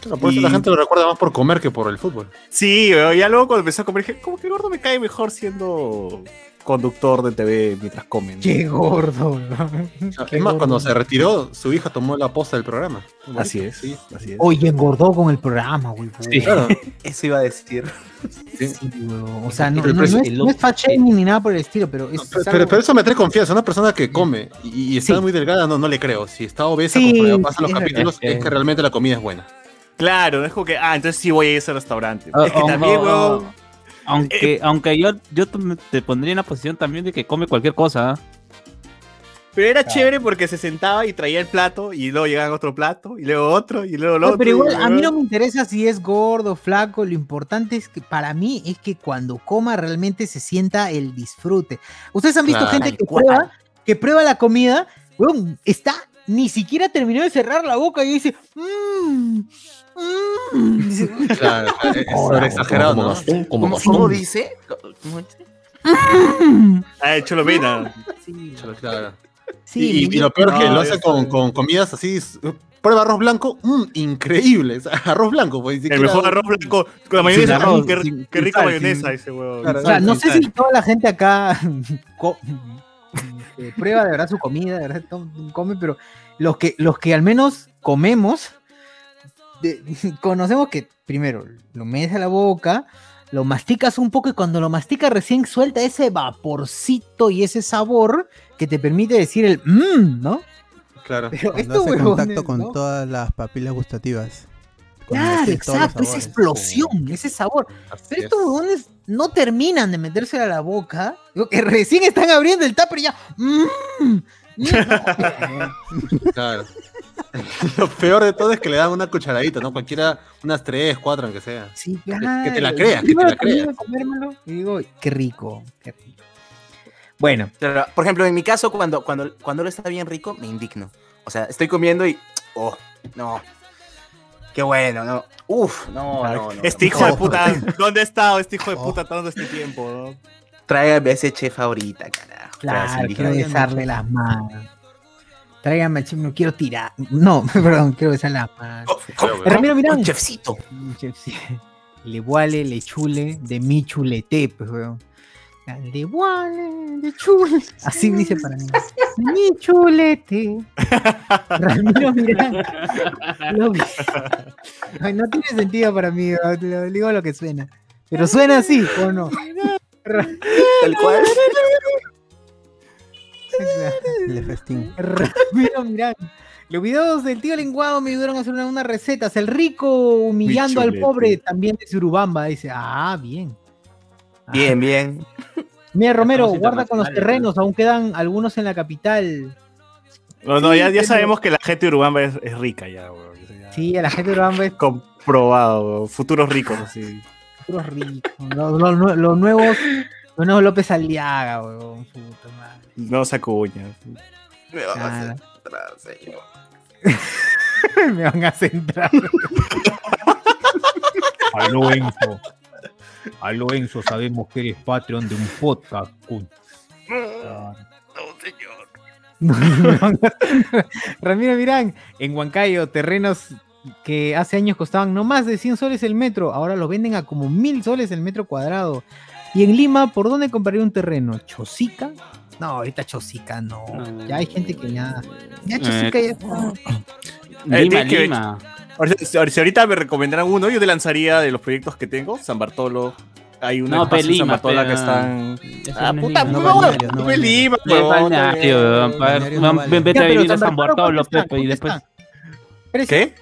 Claro, por eso Y- la gente lo recuerda más por comer que por el fútbol. Sí, ya luego cuando empezó a comer dije, como que el gordo me cae mejor siendo conductor de TV mientras comen. Qué gordo, weón. Es Qué más, cuando se retiró, su hija tomó la posta del programa. Así es, Sí, así es. Oye, engordó con el programa, güey. Sí. claro. Eso iba a decir. sí. Sí. O sea, no, no- no es no es ni nada por el estilo, pero es. No, es pero, algo- pero- pero eso me trae confianza. Una persona que come y, y está Sí. muy delgada, no, no le creo. Si está obesa, Sí, como pasan los es capítulos, verdad. es que realmente la comida es buena. Claro, no es como que, ah, entonces sí voy a ir a ese restaurante. Ah, es que oh, también, oh, weón, oh. Aunque, aunque yo, yo te pondría en la posición también de que come cualquier cosa. ¿ah? Pero era chévere porque se sentaba y traía el plato y luego llegaba otro plato y luego otro y luego el No, otro. pero igual, a mí no me interesa si es gordo, flaco, lo importante es que para mí es que cuando coma realmente se sienta el disfrute. Ustedes han visto Claro. gente que cual. prueba, que prueba la comida, está, ni siquiera terminó de cerrar la boca y dice, mmm, Claro, es sobre exagerado, como ¿no? ¿Cómo, cómo dice? ¿Cómo dice? "Mm". Ah, hecho lo vena. Sí, Claro. sí, y, lo peor es que no, lo hace con, con comidas así. Prueba arroz blanco, mm, increíble. o sea, arroz blanco, pues. El mejor arroz blanco con la mayonesa. Arroz, qué, sin- qué sin rico sal, mayonesa sin- ese huevo. Claro, O sea, no sé si toda la gente acá este, prueba de verdad su comida, de verdad come, pero los que, los que al menos comemos, de- conocemos que primero lo metes a la boca, lo masticas un poco y cuando lo masticas recién suelta ese vaporcito y ese sabor que te permite decir el mmm, ¿no? Claro. Pero Cuando estos hace contacto con ¿no? todas las papilas gustativas. Claro, los exacto, esa explosión, ese sabor. Así Pero es. estos huevones no terminan de metérsela a la boca, digo, que recién están abriendo el tupper y ya. ¡mmm! Claro. Lo peor de todo es que le dan una cucharadita, ¿no? Cualquiera, unas tres, cuatro, aunque sea. Sí, Que- claro. que te la creas, que te la creas. comérmelo y digo, qué rico, qué rico. Bueno, Pero, por ejemplo, en mi caso, cuando, cuando, cuando lo está bien rico, me indigno. O sea, estoy comiendo y. Oh, no. Qué bueno, no. Uf, no, no, no. Este hijo no. de puta, ¿dónde ha estado este hijo de Oh. puta todo este tiempo? no? Tráigame ese chef ahorita, carajo. claro, quiero besarle las manos. Tráigame, chef, no quiero tirar. No, perdón, quiero besar. Oh, oh, güey. Ramiro Mirán. un chefcito. Mm, chef, sí. Le vuale, le chule, de mi chulete, pues, weón. Le vuale, le chule. Así dice para mí. Mi chulete. Ramiro. Lo Ay, no tiene sentido para mí, lo digo lo que suena. Pero suena así, ¿o no? Tal cual. Le festín. Ramiro Mirán. Los videos del tío lenguado me ayudaron a hacer una- unas recetas. El rico humillando al pobre también de Surubamba. Dice, ah, bien. Ah. Bien, bien. Mira, Romero, guarda con los terrenos, aún quedan algunos en la capital. No, no, ya, ya sabemos que la gente de Urubamba es, es rica ya, weón. Eso ya- Sí, la gente de Urubamba es Comprobado, weón. Futuros ricos, así. puros ricos. Los, los nue- los nuevos, los nuevos López Aliaga, weón. Puta madre. No se acuña. Me van a centrar, señor. Me van a centrar. Aló Enzo. Aló Enzo, sabemos que eres Patreon de un podcast. Ah, No, señor. Ramiro Mirán, en Huancayo, terrenos que hace años costaban no más de 100 soles el metro, ahora los venden a como 1000 soles el metro cuadrado. Y en Lima, ¿por dónde compraría un terreno? ¿Chosica? No, ahorita Chosica no. Ya hay gente que ya. Ya Chosica ya está. Eh, Lima, Si ahorita me recomendaran uno, yo te lanzaría de los proyectos que tengo, San Bartolo. Hay una No, espacio pe en San que ah. están. Ah, puta, Lima. no no, balneario, no no, balneario. Lima, Ve huevón, balneario, está bien. weón, pa- balneario no van- vale. Vete Ya, a vivir a San Bartolo. Pepe, y ¿Cuánto después. ¿Qué?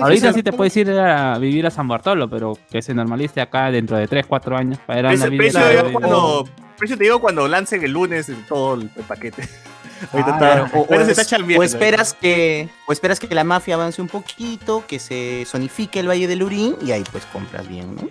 Ahorita sí te puedes ir a vivir a San Bartolo, pero que se normalice acá dentro de 3, 4 años. Para ir a Precio, te de- digo cuando, precio te digo cuando lancen el lunes el- todo el, el paquete. Ah, o, o es- o esperas que o esperas que la mafia avance un poquito, que se zonifique el Valle del Urín y ahí pues compras bien, ¿no?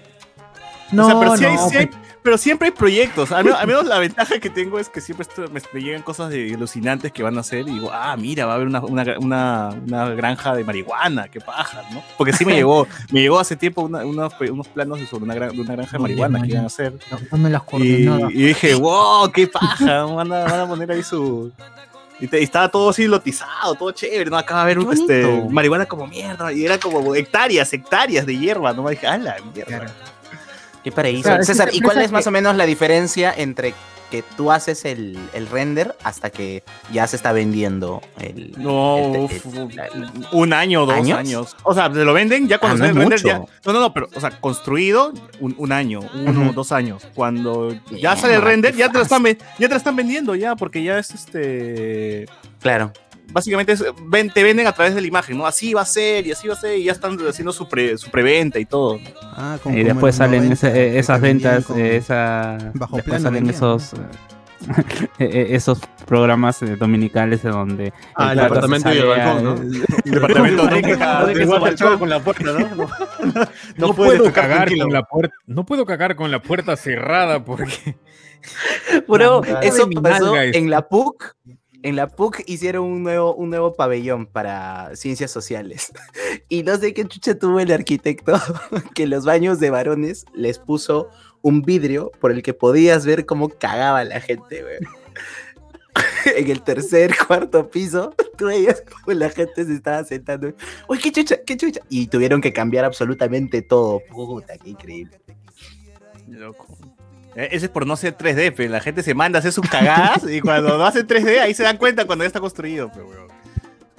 No, O sea, pero, sí hay- sí hay- pero siempre hay proyectos. Al menos, al menos la ventaja que tengo es que siempre me, me llegan cosas de alucinantes que van a hacer y digo, ah, mira, va a haber una, una, una- una granja de marihuana, qué paja, ¿no? Porque sí me llegó, me llegó hace tiempo una- unos, unos planos sobre una, gran- de una granja de marihuana que iban a hacer. no, dame las Y, dije, wow, qué paja, van a, van a poner ahí su... Y, te- y estaba todo así lotizado, todo chévere, ¿no? Acá va a haber este, marihuana como mierda, y era como hectáreas, hectáreas de hierba, ¿no? Y dije, ah, la mierda. Claro. Qué paraíso. Claro, es que César, te ¿y cuál es más que- o menos la diferencia entre que tú haces el, el render hasta que ya se está vendiendo el... No, el- uf, el- la- un año, dos ¿Años? años? O sea, se lo venden ya cuando Ah, se no el render ya. No, no, no, pero, o sea, construido un, un año, uno, Ujú. dos años. Cuando ya sale el render, ya te, lo están, ya te lo están vendiendo ya, porque ya es este. Claro. Básicamente es, ven- te venden a través de la imagen, ¿no? Así va a ser y así va a ser, y ya están haciendo su, pre- su preventa y todo. Ah, como- Y después salen 90, ese- eh, que esas ventas, con- eh, esa, bajo después salen esos eh, eh, esos programas eh, dominicales en donde Ah, el se departamento y el balcón, ¿no? El departamento No, no, no, no, el no, con la puerta, ¿no? No, No, puedo cagar con la puerta. No puedo cagar con la puerta cerrada porque. Bro, eso pasó en la PUC. En la PUC hicieron un nuevo, un nuevo pabellón para ciencias sociales. Y no sé qué chucha tuvo el arquitecto que los baños de varones les puso un vidrio por el que podías ver cómo cagaba la gente. En el tercer, cuarto piso, tú veías cómo la gente se estaba sentando. Uy, qué chucha, qué chucha. Y tuvieron que cambiar absolutamente todo. Puta, qué increíble. Loco. Eh, Ese es por no ser 3D, pero la gente se manda a hacer sus cagadas y cuando no hace 3D ahí se dan cuenta cuando ya está construido, pero weón.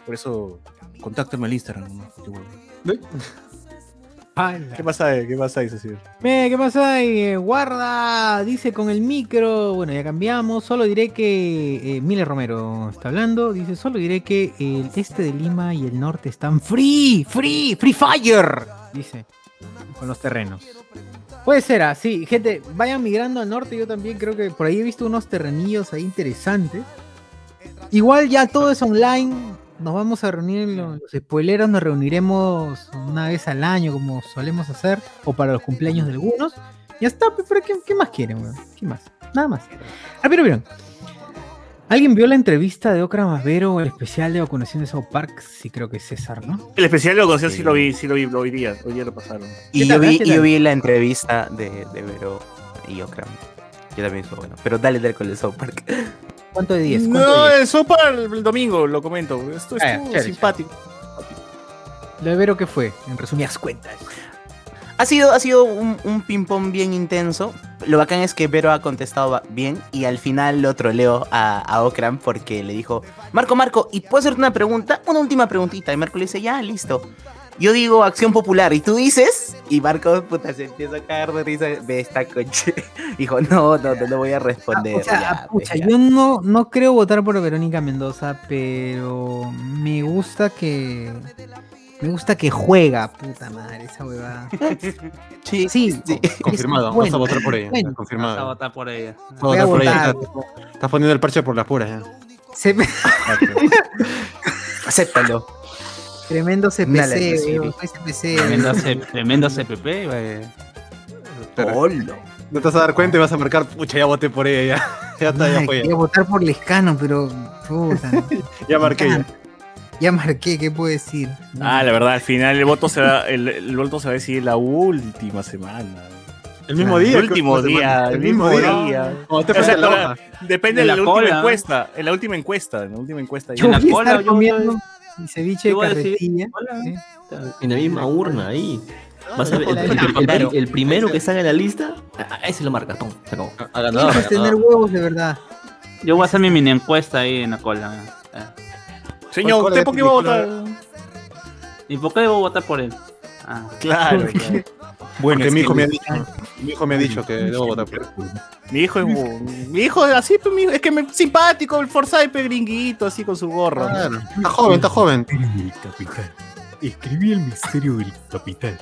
Por eso, contáctame al Instagram. ¿no? Qué bueno. Ala. ¿Qué pasa ahí? ¿Qué pasa ahí, Cecilio? Me, ¿qué pasa ahí? Eh, Guarda, dice con el micro. Bueno, ya cambiamos. Solo diré que. eh, Miller Romero está hablando. Dice: Solo diré que el este de Lima y el norte están free, free, free fire. Dice: Con los terrenos. Puede ser así, gente. Vayan migrando al norte. Yo también creo que por ahí he visto unos terrenillos ahí interesantes. Igual ya todo es online. Nos vamos a reunir, los, los spoileros nos reuniremos una vez al año, como solemos hacer, o para los cumpleaños de algunos. Ya está, pe- pero ¿qué, más quieren, weón? ¿Qué más? Nada más. Pero miren. ¿Alguien vio la entrevista de Okra Masvero, el especial de vacunación de South Park? Sí, creo que es César, ¿no? El especial lo conocí, sí lo vi, sí lo vi, lo vi día, hoy día lo pasaron. Y ¿Qué yo vi, y yo vi la entrevista de, de Vero y Okram. Yo también fue bueno. Pero dale, dale con el South Park. ¿Cuánto de 10? ¿Cuánto No, de 10? el sopa el, el domingo, lo comento. Esto Ah, ya, estuvo chévere, simpático. Lo de Vero, ¿qué fue? En resumidas cuentas. Ha sido, ha sido un, un ping-pong bien intenso. Lo bacán es que Vero ha contestado bien y al final lo troleó a, a Okram porque le dijo, Marco, Marco, ¿y puedo hacerte una pregunta? Una última preguntita. Y Marco le dice, ya, listo. Yo digo acción popular y tú dices, y Marco puta, se empieza a caer de risa, ve esta coche. Dijo, no, no, no, no voy a responder. O sea, ya, ah, pucha, ya". yo no, no creo votar por Verónica Mendoza, pero me gusta que. Me gusta que juega, puta madre, esa huevada. Sí, Sí, Confirmado, es vas bueno, a votar por ella. bueno. Vas a Confirmado. votar por ella. Vas a Voy a votar por ella. Estás- poniendo el parche por las puras. ya. Se- Acéptalo. Tremendo CPC, Dale, weón, sí. CPC. Tremendo, C- tremendo CPP. Olo. No te vas a dar cuenta y vas a marcar, pucha, ya voté por ella. Ya, ya está, ya fue. quería votar por Lescano, pero. Puta. Ya marqué. ya. Ya marqué, ¿qué puedo decir? Ah, la verdad, al final el voto se va, el, el voto se va a decidir la última semana. El mismo Claro. día. El último ¿qué- día, el mismo día. Cuando te O sea, frente la para- hoja. depende De la la, última cola. encuesta. En la última encuesta, en la última encuesta. Yo en la cola, comiendo mi ceviche de carretilla. ¿sí? En la misma urna, ahí. Vas a ver, el, Claro. el- el- Claro. el primero que salga en la lista, ese lo marca. Tom, se acabó. A ganador, a tener huevos de verdad. Yo voy a hacer mi mini encuesta ahí en la cola. Eh. Señor, ¿Cuál ¿usted es por qué va a votar? ¿Y por qué debo votar por él? Ah. Claro. Porque- claro. Bueno, es mi hijo que- me ha dicho, mi hijo me ha dicho que debo votar por él. Mi hijo es mi hijo así, pues, mi hijo- es que me, simpático, el Forsyth gringuito, así con su gorro. Claro. Está joven, está joven. del capital. Escribí el misterio del capital.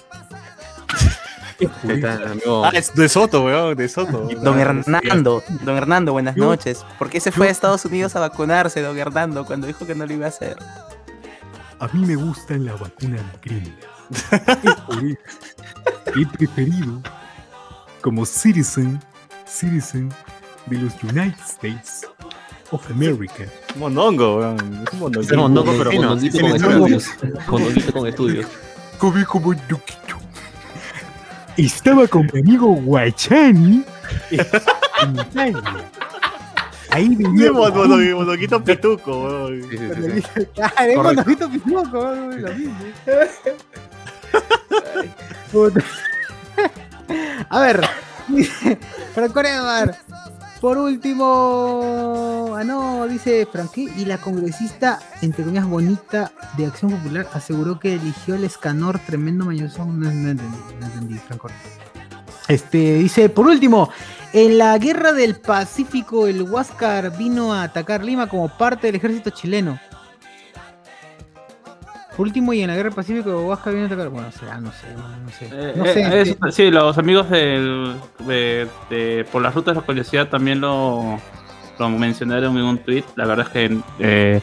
Ah, es de Soto, weón, de Soto. Don Ah, Hernando, don Hernando, buenas Yo- noches. ¿Por qué se fue a Estados Unidos a vacunarse, don Hernando, cuando dijo que no lo iba a hacer? A mí me gustan la vacuna de crimen. Es por eso que he preferido, como citizen, citizen de los United States of America, Mondongo, weón. Es mondongo, pero Sí, con estudios. Mondonguito con estudios. come como Duquito. Estaba con mi amigo Guachani en Italia. Ahí Sí, venía mon- mondongo- mondonguito pituco, weón. Sí, sí, sí, sí. Ah, es Pituco, lo mismo. A ver, Franco Edward. Por último, ah no, dice Franqué, y la congresista, entre comillas, bonita de Acción Popular, aseguró que eligió el escanor tremendo mañosón. No, entendí, no entendí, Franco. Este, dice, por último, en la guerra del Pacífico, el Huáscar vino a atacar Lima como parte del ejército chileno. Por último, y en la guerra del Pacífico, el Huáscar vino a atacar. Bueno, o sea, no sé, no, no sé. Eh, No eh, sé. sí, los amigos del, de, de- por las rutas de la curiosidad también lo, lo mencionaron en un tweet. La verdad es que eh,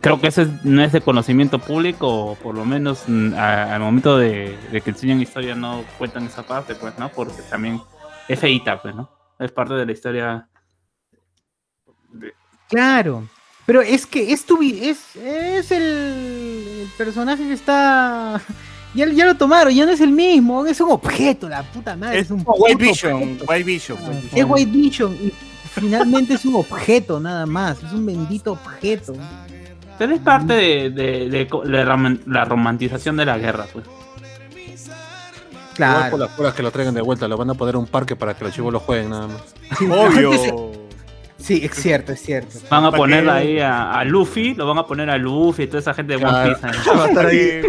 creo que ese no es de conocimiento público, o por lo menos mm, a- al momento de, de que enseñan historia no cuentan esa parte, pues, ¿no? Porque también es feita, pues, ¿no? Es parte de la historia. Claro. Pero es que es tu es, es el, el personaje que está. Ya, ya lo tomaron, ya no es el mismo, es un objeto, la puta madre. Es, Es un White Vision, objeto. White Vision. White Vision. Es White Vision y finalmente es un objeto nada más, es un bendito objeto. Pero es parte de, de- de co- la rom- la romantización de la guerra, pues. Igual por Claro. las puras que lo traigan de vuelta, lo van a poner a un parque para que los chivos lo jueguen nada más. Obvio. Sí, es cierto, es cierto. Van a ¿Para poner qué? ahí a, a Luffy, lo van a poner a Luffy y toda esa gente de One. Piece. Va a estar ahí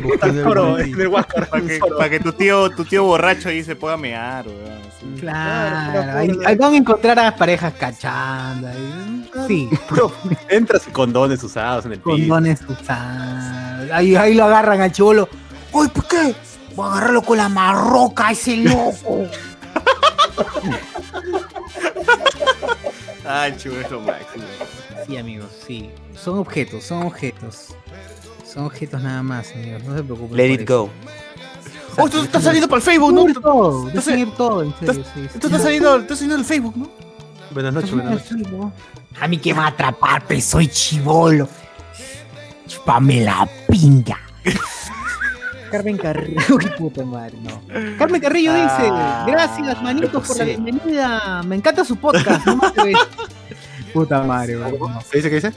Huáscar. Para que, tu tío, tu tío borracho ahí se pueda mear, weón. sí. Claro, ahí, ahí van a encontrar a las parejas cachando. ahí. Sí, Entras condones usados en el piso. condones usados. Ahí, ahí lo agarran al chivolo. ¡Uy, por qué! Voy a agarrarlo con la marroca, ese loco. Ah, el chivo es lo máximo. Sí, amigos, sí. Son objetos, son objetos. Son objetos nada más, amigos. No se preocupen. Let por it eso. go. Oh, esto está saliendo para el Facebook, ¿no? Todo, Entonces- ir todo, en serio, sí, sí. Esto está saliendo, está saliendo en el Facebook, ¿no? Buenas noches, buenas noches. A mí que me va a atrapar, soy chivolo. Chupame la pinga. Carmen Carrillo, uy, puta madre, no. Carmen Carrillo dice, Ah, gracias manitos por la bienvenida. Me encanta su podcast. No más que ves". Puta madre, no. ¿Qué dice? ¿Qué dice?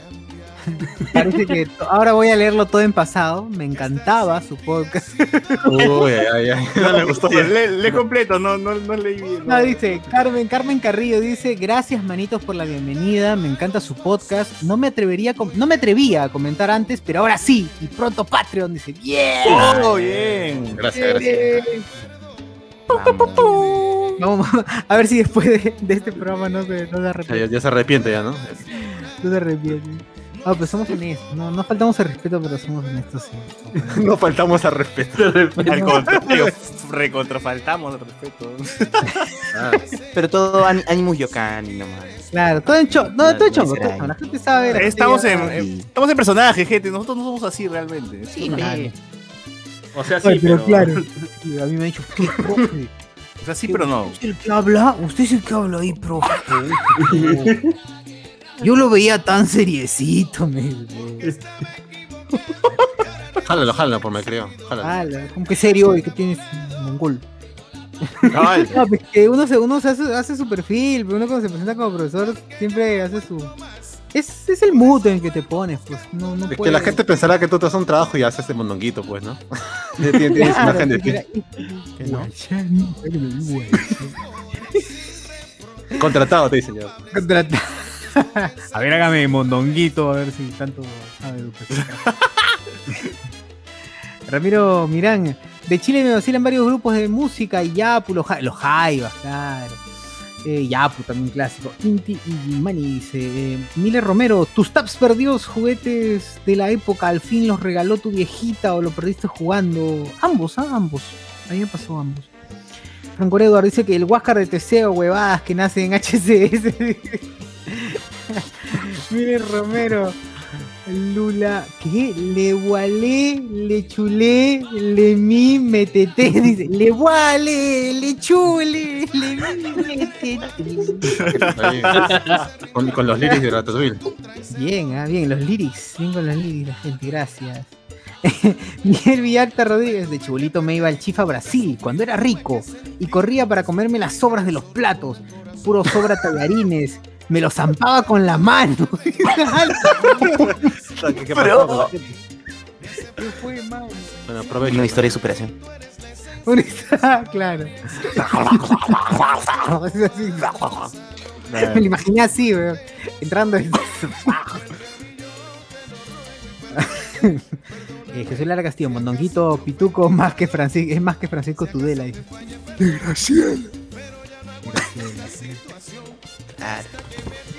Parece que ahora voy a leerlo todo en pasado. Me encantaba su podcast. Uy, ay, ay. No le gustó. Le, le completo, no, no, no leí bien. No, dice, Carmen, Carmen Carrillo dice, gracias manitos por la bienvenida, me encanta su podcast. No me atrevería no me atrevía a comentar antes, pero ahora sí, y pronto Patreon dice, bien. Oh, bien. Gracias, gracias. Vamos a ver si después de, de este programa no se, no se Ya, arrepiente. ya se arrepiente ya, ¿no? No se arrepiente. Ah, pues somos honestos. No, no faltamos el respeto, pero somos honestos. sí. No faltamos al respeto. Al contrario, recontrafaltamos el respeto. Ah, Pero todo an- Animus Yokani nomás. Claro, todo en chongo. No, todo en chongo. La gente sabe. la Estamos en, en- estamos en personaje, gente. Nosotros no somos así realmente. Sí, Claro. pe. O sea, sí, pero pero, claro. Sí, a mí me ha dicho, ¿qué, profe? O sea, sí, pero no. ¿Usted es el que habla? ¿Usted es el que habla ahí, profe? Yo lo veía tan seriecito, me. Jálalo, jálalo, por me creo. Jálalo. Ala, como que serio y que tienes mongol. Cabal. No, pues que uno se, uno se hace, hace su perfil, pero uno cuando se presenta como profesor siempre hace su... Es, es el mood en que te pones, pues no, no Es que puedes- la gente pensará que tú te haces un trabajo y haces este mondonguito, pues, ¿no? Tienes Claro, imagen de ti. Que no. Contratado, te dicen ya. Contrata- A ver, hágame mondonguito, a ver si tanto sabe. Ramiro Mirán, de Chile me vacilan varios grupos de música, Yapu, los, los Jaivas, claro. Eh, Yapu también clásico. Inti y Mani dice, eh, Romero, tus taps perdidos juguetes de la época, al fin los regaló tu viejita o lo perdiste jugando. Ambos, ah, ambos. A mí me pasó ambos. Franco Eduardo dice que el Huáscar de Teseo, huevadas que nace en HCS. Mire Romero. Lula, ¿qué? Le gualé, le chulé, le mi, me teté. Dice, le guale, le chule, le mi, me teté. Ahí, con, con los lyrics de Ratatouille. Bien, ah, bien, los lyrics, bien con los lyrics, la gente, gracias. Miguel Villalta Rodríguez, de Chibolito me iba al Chifa Brasil cuando era rico y corría para comerme las sobras de los platos, puro sobra tallarines, me los zampaba con la mano. ¿Qué, qué Pero-. Bueno, aprovecho. Una historia de superación. Claro. Me lo imaginé así, weón. Entrando. en- Eh, Jesús Lara Castillo, Mondonguito Pituco más que Francisco, es más que Francisco Tudela. dice. Claro.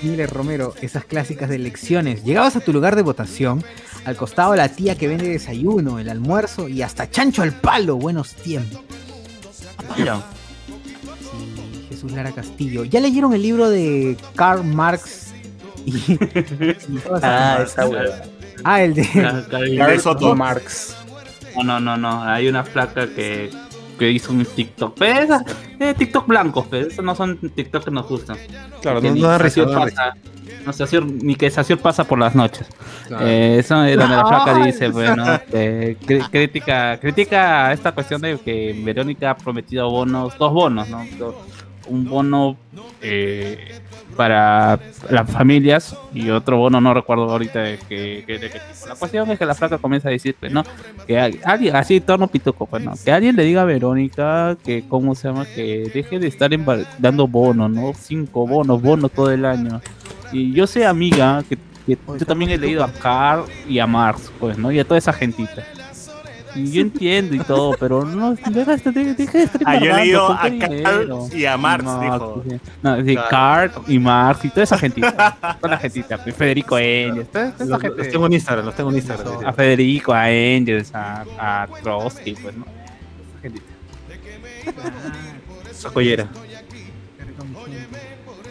Miller Romero, esas clásicas de elecciones. Llegabas a tu lugar de votación, al costado la tía que vende desayuno, el almuerzo y hasta chancho al palo. Buenos tiempos. Mira, Sí, Jesús Lara Castillo. ¿Ya leyeron el libro de Karl Marx? Y, y Ah, esa hueva. Ah, el de. Carl Soto. Marx. No, no, no, no. Hay una flaca que, que hizo un TikTok. Pero esas, eh, TikTok blancos, pero esos no son TikTok que nos gustan. Claro, Que no, no da risa, pasa- no, Sacior- ni que Sacior pasa por las noches. Claro. Eh, eso es donde la flaca dice, bueno, eh, cri- critica, critica esta cuestión de que Verónica ha prometido bonos, dos bonos, ¿no? Un bono eh, para las familias y otro bono, no recuerdo ahorita de qué de, tipo. La cuestión es que la flaca comienza a decir, pues, ¿no? Que alguien, así torno pituco, pues, ¿no? Que alguien le diga a Verónica que, ¿cómo se llama? Que deje de estar dando bonos, ¿no? Cinco bonos, bonos todo el año. Y yo sé, amiga, que, que yo también he leído a Karl y a Marx, pues, ¿no? Y a toda esa gentita. Y yo entiendo y todo, pero no, deja, de- deja de estar Ah, yo he leído ¿con a dinero? y a Marx, dijo. sí. No, sí, Karl y Marx y toda esa gentita. toda la gentita. pues, Federico Engels, toda, toda esa Los, gente. los tengo en Instagram, los tengo en Instagram. A Federico, a Engels, a, a Trotsky, pues, ¿no? Esa joyera.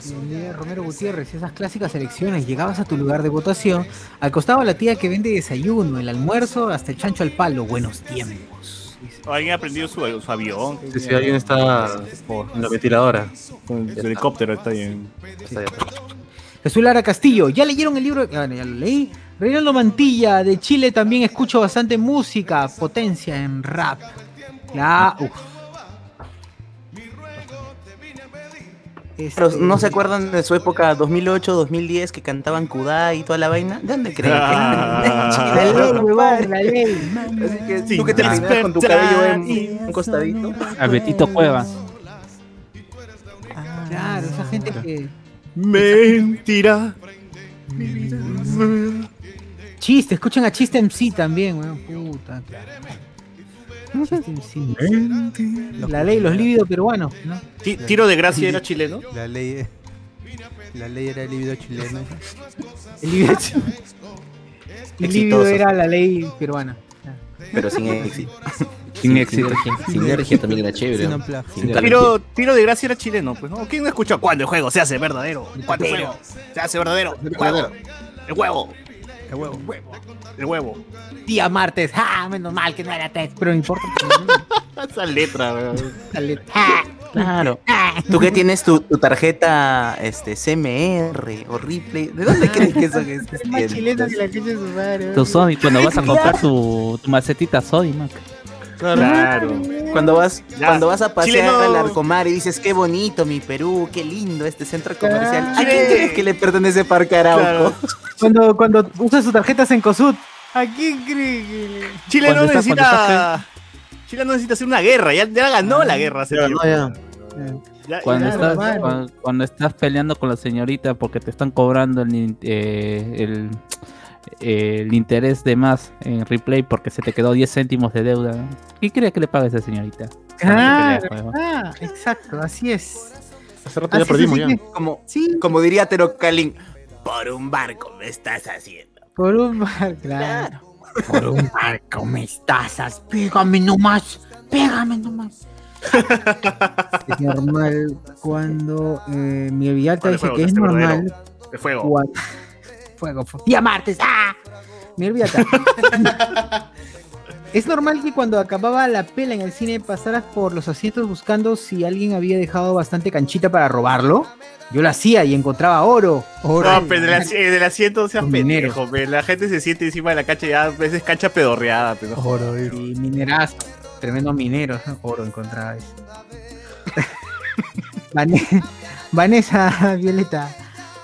Miguel Romero Gutiérrez, esas clásicas elecciones, llegabas a tu lugar de votación, al costado la tía que vende desayuno, el almuerzo, hasta el chancho al palo, buenos tiempos. O alguien ha prendido su, su avión. Sí, sí, alguien está en la ventiladora. Su helicóptero está bien. Está allá. Jesús Lara Castillo, ¿ya leyeron el libro? Ah, ya lo leí. Reinaldo Mantilla, de Chile también escucho bastante música, potencia en rap. Ya, uf. Pero, Este- ¿No se acuerdan de su época 2008, 2010 que cantaban Kudai y toda la vaina? ¿De dónde creen? Ah. La ley, huevón, la ley. Así que Sin tú que te peinas con tu cabello en un costadito. A Betito Cuevas. Claro, esa gente que. Mentira. Chiste, escuchan a Chiste MC también, weón. Puta, claro. La ley, los lívidos peruanos, ¿no? Ti- Tiro de gracia era chileno. La ley, la ley era el libido chileno. El lívido, el lívido era la ley peruana. Pero sin éxito. Sin éxito. Sinergia también era chévere. Sin. Tiro, tiro de gracia era chileno, pues, ¿no? ¿Quién no escuchó cuando el juego se hace verdadero? Cuando el juego se hace verdadero. El huevo. El huevo. El huevo. El huevo. Día martes, ¡ah! Menos mal que no era test, pero no importa. Esa letra, weón. Dale, ¡ah! Claro. Tú que tienes tu, tu tarjeta este CMR o Ripley, ¿de dónde crees que son esas Es más chileno que tiendas? la que de su madre. Tu Sodi, cuando vas a comprar tu, tu macetita Sodi, Claro. Cuando vas, Ya. cuando vas a pasear Chileno. al Arcomar y dices qué bonito mi Perú, qué lindo este centro comercial. ¿A quién crees que le pertenece Parque Arauco? Claro. Cuando, cuando usas sus tarjetas en COSUD. ¿A quién cree que.? Chile no necesita. Chile no necesita hacer una guerra. Ya, ya ganó la guerra hace ya. Ya- Cuando, ya- estás, hermano. cuando, cuando estás peleando con la señorita porque te están cobrando el, eh, el, eh, el interés de más en replay porque se te quedó 10 céntimos de deuda. ¿Qué crees que le pague a esa señorita? Claro, ah, exacto, así es. Hace rato ya Así perdimos ya. Como, Sí, como diría Tero Kalin, por un barco me estás haciendo. por un bar, claro. Por un barco me estás, pégame nomás, pégame nomás. es normal cuando eh, mi Villalta Vale, dice que es este normal. De fuego. cuando... Fuego, fuego. Día martes, ¡ah! Mi. Es normal que cuando acababa la pela en el cine pasaras por los asientos buscando si alguien había dejado bastante canchita para robarlo. Yo lo hacía y encontraba oro. Oro. No, pero del, asi- eh, del asiento seas pendejo, pe. La gente se siente encima de la cancha ya a veces cancha pedorreada, pero. Oro, Y minerazo. Tremendo minero. Oro encontraba eso. Vane- Vanessa Violeta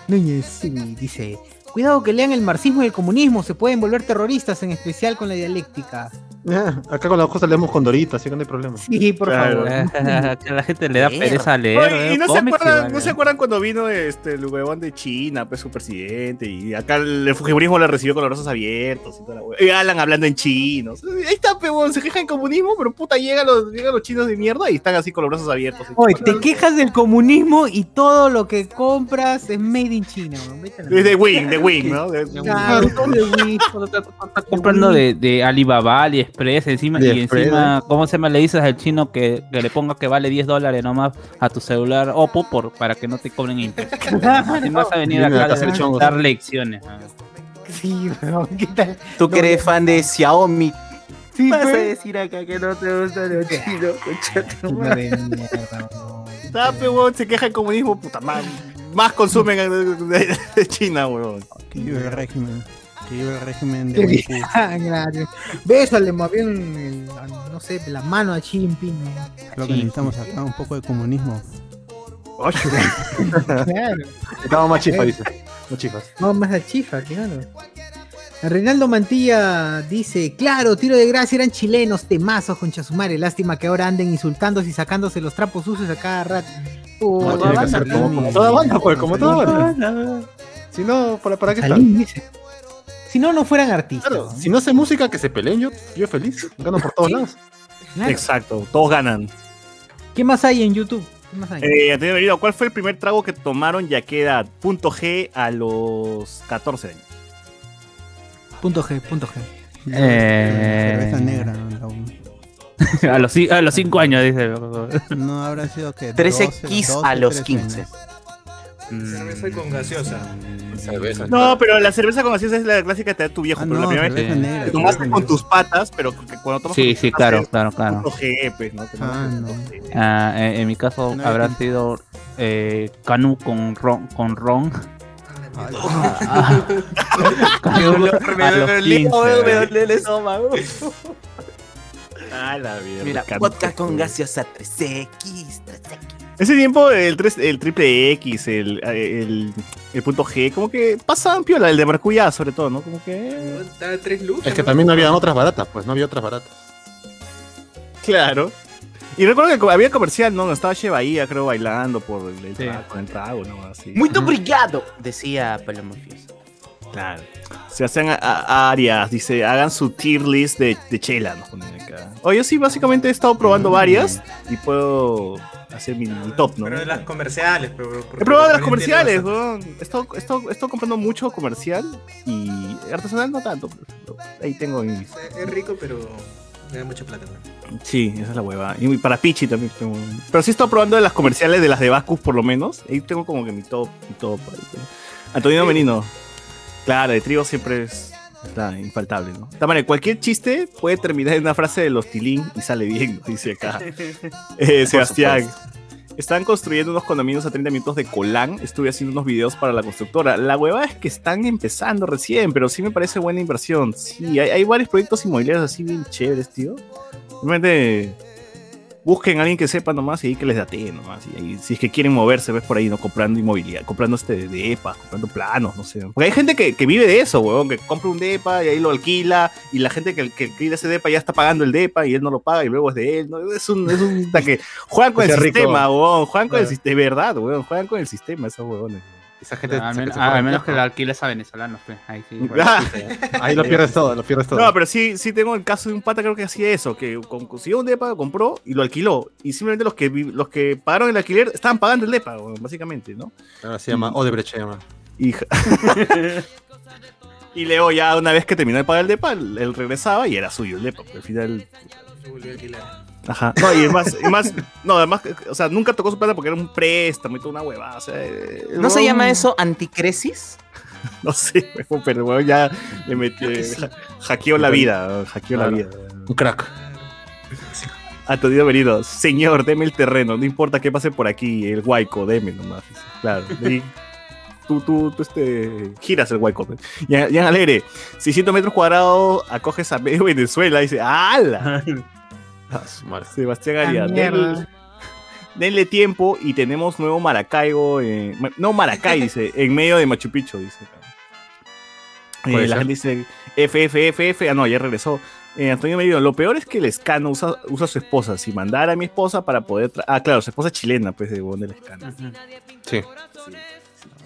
Núñez sí, dice: Cuidado que lean el marxismo y el comunismo, se pueden volver terroristas, en especial con la dialéctica. Ya, Acá con las cosas leemos con Dorita, así que no hay problema. Sí, por Claro. favor. que a la gente le da pereza leer. Oye, y no se, acuerdan, no se acuerdan cuando vino este, el huevón de China, pues su presidente, y acá el fujimorismo le recibió con los brazos abiertos y toda la hue- Y Alan hablando en chino. Ahí está, peón, se queja en comunismo, pero puta, llegan los, llegan los chinos de mierda y están así con los brazos abiertos. Oye, te quejas del comunismo y todo lo que compras es made in China. Es de Wing, de Wing, ¿no? De- de- Claro, de Wii. Estás comprando de, de Alibaba, AliExpress, encima, y encima, ¿cómo se me le dices al chino que, que le ponga que vale 10 dólares nomás a tu celular Oppo por, para que no te cobren impuestos? Y vas a venir acá a dar lecciones. Sí, weón, ¿qué tal? Tú que eres fan de Xiaomi, Sí, vas a decir acá que no te gusta lo chino, madre. mierda, weón. Se queja en comunismo, puta, más, más consumen de, de- de China, huevón. Que vive el régimen. Que vive el régimen de. Ah, claro. Bésale más bien, el- no sé, la mano a Xi Jinping. ¿no? Lo que necesitamos acá, un poco de comunismo. Claro. Estamos más chifas, dice. Más chifas. No, más a chifa, claro. Reinaldo Mantilla dice, claro, tiro de gracia eran chilenos, temazos con Chasumare. Lástima que ahora anden insultándose y sacándose los trapos sucios a cada rato. Como que banda, toda banda, pues, como toda banda. Si no, ¿para, para qué están? dice. Si no, no fueran artistas. Claro, ¿no? si no hace música, que se peleen, yo, yo feliz. Gano por todos lados. Claro. Exacto, todos ganan. ¿Qué más hay en YouTube? ¿Qué más hay? Eh, ¿cuál fue el primer trago que tomaron y a qué edad? Punto G a los 14 años. Punto G, punto G. Eh, Cerveza negra. la- a, los, a los 5 años, dice. No habrá sido que 13 12, Kiss 12, a los 13 15. años. Cerveza con gaseosa. Cerveza. No, pero la cerveza con gaseosa es la clásica que te da tu viejo. Ah, pero la no, primera vez que negra. tomaste con tus patas, pero que cuando tomas Sí, sí, claro, claro, claro. Ah, no. Ah, en, en mi caso No, habrá en- sido eh, Canu con ron. Con ron. Ay, Canu a los 15. el estómago. Ah, la mierda. Mira, vodka con gaseosa 3X. 3X. Ese tiempo, el, 3, el triple X, el, el, el punto G, como que pasaban piola, el de maracuyá sobre todo, ¿no? Como que... Tres lucas. Es que ¿no? también no había otras baratas, pues no había otras baratas. Claro. Y recuerdo que había comercial, ¿no? Estaba Che Bahía, creo, bailando por el, Sí. trago, el trago, ¿no? Así. Muito obrigado, decía Paloma Fiesta. Claro. Se hacen a- a- Arias, dice, hagan su tier list de, de chela, nos ponen acá. O yo sí, básicamente he estado probando varias y puedo hacer mi, mi top, ¿no? Pero de las comerciales, pero. He probado de las comerciales, weón. He estado, he estado- he estado comprando mucho comercial y artesanal no tanto. pero Ahí tengo mis... Es rico, pero me da mucha plata. ¿no? Sí, esa es la hueva. Y para Pichi también tengo. Pero sí he estado probando de las comerciales de las de Bacus por lo menos. Ahí tengo como que mi top, mi top. ahí Menino. Claro, de trigo siempre es está infaltable, ¿no? De manera, cualquier chiste puede terminar en una frase de los Tilín y sale bien, dice acá. Eh, Sebastián. Están construyendo unos condominios a 30 minutos de Colán. Estuve haciendo unos videos para la constructora. La hueva es que están empezando recién, pero sí me parece buena inversión. Sí, hay, hay varios proyectos inmobiliarios así bien chéveres, tío. Simplemente busquen a alguien que sepa nomás y ahí que les date nomás. Y ahí, si es que quieren moverse, ves por ahí, ¿no? Comprando inmobiliaria, comprando este de EPA, comprando planos, no sé. Porque hay gente que, que vive de eso, huevón, que compra un DEPA y ahí lo alquila, y la gente que, que alquila ese DEPA ya está pagando el DEPA y él no lo paga y luego es de él. ¿no? Es un, es un que juegan con el sistema, huevón, juegan con el sistema, de verdad, huevón, juegan con el sistema esos huevones. Esa gente. al, men- menos que la alquiles a venezolanos, pues. Ahí sí. Ah. Ahí lo pierdes todo, lo pierdes todo. No, pero sí, sí tengo el caso de un pata creo que hacía eso, que con- consiguió un depa, compró y lo alquiló. Y simplemente los que los que pagaron el alquiler estaban pagando el depa, básicamente, ¿no? Ahora se llama Odebrecht, se llama. Y, y luego ya una vez que terminó de pagar el depa, él, regresaba y era suyo el depa. porque al final... Se volvió a alquilar. Ajá. No, y más, y más, no, además, o sea, nunca tocó su plata porque era un préstamo y toda una huevada. O sea, ¿No se llama eso anticresis? No sé, pero el huevón ya le metió, hackeó la vida, hackeó la vida. Un crack. Antonio Venido, señor, deme el terreno, no importa qué pase por aquí, el huaico, deme nomás. Claro. Y tú, tú, tú este, giras el huaico. pues. Ya, ya alegre, 600 metros cuadrados, acoges a medio Venezuela, dice, ¡ala! Ah, su madre. Sebastián Arias, denle, denle tiempo y tenemos nuevo Maracaibo, eh, no Maracay, dice, en medio de Machu Picchu, dice. Eh, la gente dice FFFF, ah no, ya regresó. Eh, Antonio Merino, lo peor es que el escano usa, usa a su esposa. Si mandara a mi esposa para poder. Ah, claro, su esposa es chilena, pues de Bon del escano. Sí.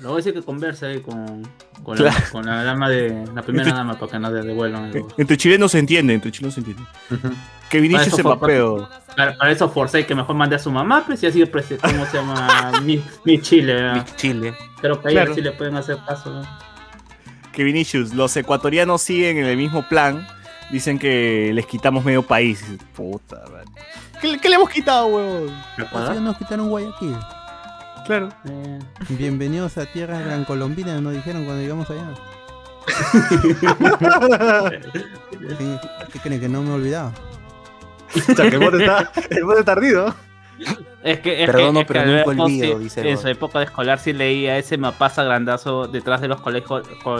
Lo voy a decir que converse ahí con, con, Claro. la, con la dama de la primera Este- dama para que no devuelvan. Algo. Entre chilenos se entiende, entre chilenos se entiende. Que Vinicius se papeo. Para, para eso forcé que mejor mande a su mamá, pues y así presi- ¿cómo se llama? mi, mi Chile. ¿verdad? Chile. Creo que ahí Claro. sí le pueden hacer caso. ¿no? Que Vinicius, los ecuatorianos siguen en el mismo plan. Dicen que les quitamos medio país. Puta, man. ¿Qué, le- qué le hemos quitado, huevón? Así nos quitaron Guayaquil. Claro. Eh, Bienvenidos a tierra gran colombina, nos dijeron cuando llegamos allá. ¿Qué, qué creen que no me he olvidado? O sea, que el bote está, el bote está ardido. Es que, es Perdono, que, es que pero nunca olvido, sí, dice en su época de escolar sí leía ese mapaza grandazo detrás de los colegios. co-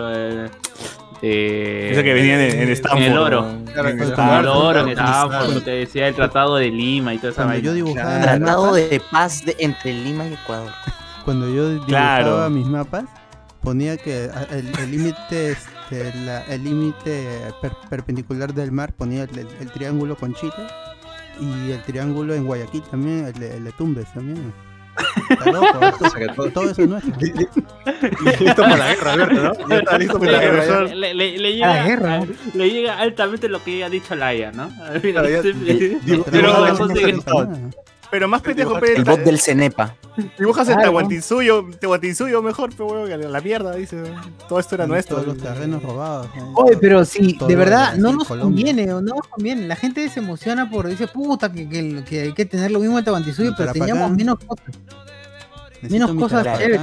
eh, de- Ese que venía en, en Stanford. En el oro. Claro, En el En Stanford. el oro, en Claro, Stanford, lo que decía el Tratado de Lima y toda esa Cuando vaina. yo dibujaba mis Tratado de paz de, entre Lima y Ecuador. cuando yo dibujaba Claro. mis mapas, ponía que el límite este, la- el límite per- perpendicular del mar ponía el, el- el triángulo con Chile y el triángulo en Guayaquil también, el el de Tumbes también. Está loco, esto- todo eso es nuestro. Listo para la guerra, Alberto, ¿no? Ya está listo para la guerra. Le, le- le A llega, la guerra. le llega altamente lo que ha dicho Laia, ¿no? Al final, este- Pero- pero- Pero- más pendejo, El pe, bot del Cenepa. dibujas el Claro. Tahuantinsuyo, Tahuantinsuyo mejor, pero weón, a la, la mierda, dice. Todo esto era nuestro. Todos los terrenos robados. Oye, pero sí, de verdad, no nos conviene, o no nos conviene. La gente se emociona por, dice, puta, que, hay que tener lo mismo en Tahuantinsuyo, pero teníamos menos cosas. Necesito menos cosas chéveres.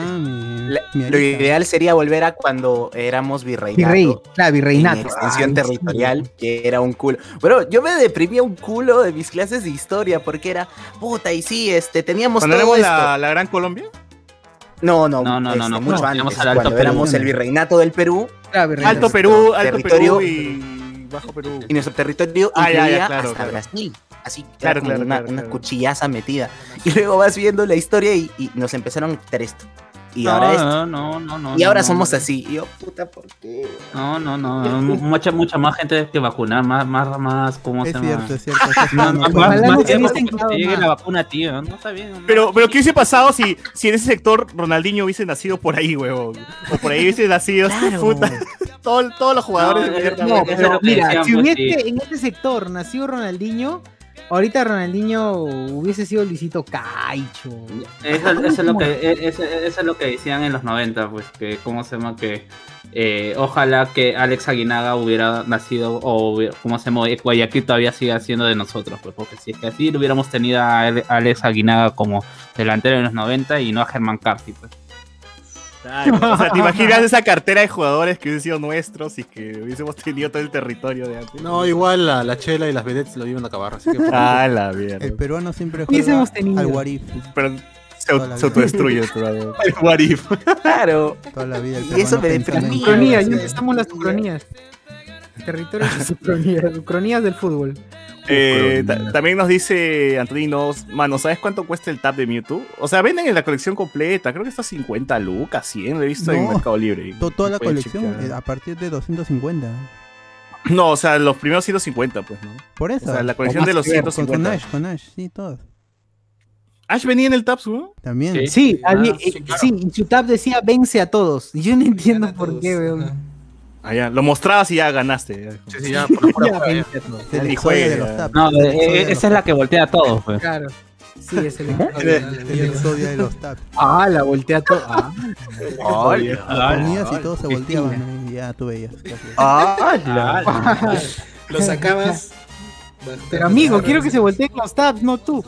mi lo ideal sería volver a cuando éramos virreinato. Virrey, claro, en virreinato. extensión Ay, territorial, que era un culo. Bueno, yo me deprimía un culo de mis clases de historia porque era, puta, y sí, este, teníamos Cuando todo éramos esto. la, la Gran Colombia. No, no, No, no, no, este, no, mucho no, antes, al Alto cuando Perú. éramos el virreinato del Perú Claro. Alto Perú, Alto territorio- Perú y Bajo Perú. y nuestro territorio Ah, ya, ya, incluía claro, hasta claro. Brasil. Así, Claro, como claro, una, claro, una claro. cuchillaza metida. Y luego vas viendo la historia y, y nos empezaron a quitar esto. Y ahora esto. no, no, no, no, Y ahora no, somos no. así. Y yo, puta, ¿por qué? No, no, no, no, mucha, mucha más gente que vacunar, más, más, más, ¿cómo Es se cierto, llama? es cierto. es una más, más, más no que llegue la vacuna, tío, no está bien. ¿no? Pero, pero ¿qué hubiese pasado si, si en ese sector Ronaldinho hubiese nacido por ahí, huevón? O por ahí hubiese nacido, Claro. puta. Todo- todos los jugadores No, de eh, No, pero mira, si hubiese sí. en este sector nacido Ronaldinho, ahorita Ronaldinho hubiese sido Luisito Caicho. Eso, eso es lo que, e- eso, eso es lo que decían en los 90, pues, que, ¿cómo se llama? Que eh, ojalá que Alex Aguinaga hubiera nacido, o ¿cómo se llama? Guayaquil todavía siga siendo de nosotros, pues, porque si es que así lo hubiéramos tenido a Ale- Alex Aguinaga como delantero en los 90 y no a Germán Carti, pues. Claro, O sea, ¿te imaginas esa cartera de jugadores que hubiesen sido nuestros y que hubiésemos tenido todo el territorio de antes? No, igual la, la chela y las vedettes lo iban a acabar, así que... Ah, la mierda. El peruano siempre juega tenido. al Warif Pero se, se autodestruye el jugador. What if? Claro. toda la vida. El Y eso peruano me cosas. ya empezamos las ucronías. Territorios de ucronías, ucronías del fútbol. Eh, ta- también nos dice Antoninos, mano, ¿sabes cuánto cuesta el tab de Mewtwo? O sea, venden en la colección completa, creo que está 50 lucas, 100, lo he visto en. Mercado Libre. To- Toda la colección chequear. eh, a partir de 250. No, o sea, los primeros 150, pues, ¿no? Por O eso. sea, la colección de los Con- con 150. Ash, con Ash, sí, todos. Ash venía en el tab, ¿no? También. Sí. Sí, Ah, sí, eh, claro. sí, en su tab decía vence a todos. Y yo no entiendo por todos, qué, weón. Ah, ya, lo mostrabas y ya ganaste. Sí, sí, ya, por la pura Ya, juega, ya. vence a todos. Es el Ni exodia de juega. los taps. No, eh, eh, esa es la que voltea a todos, pues. Claro. Sí, es el El exodia de los taps. Ah, la voltea todo. Ah, Lo ponías y todos se volteaban ya tú veías. Lo sacabas. Pero amigo, quiero que se volteen los tabs, no tú.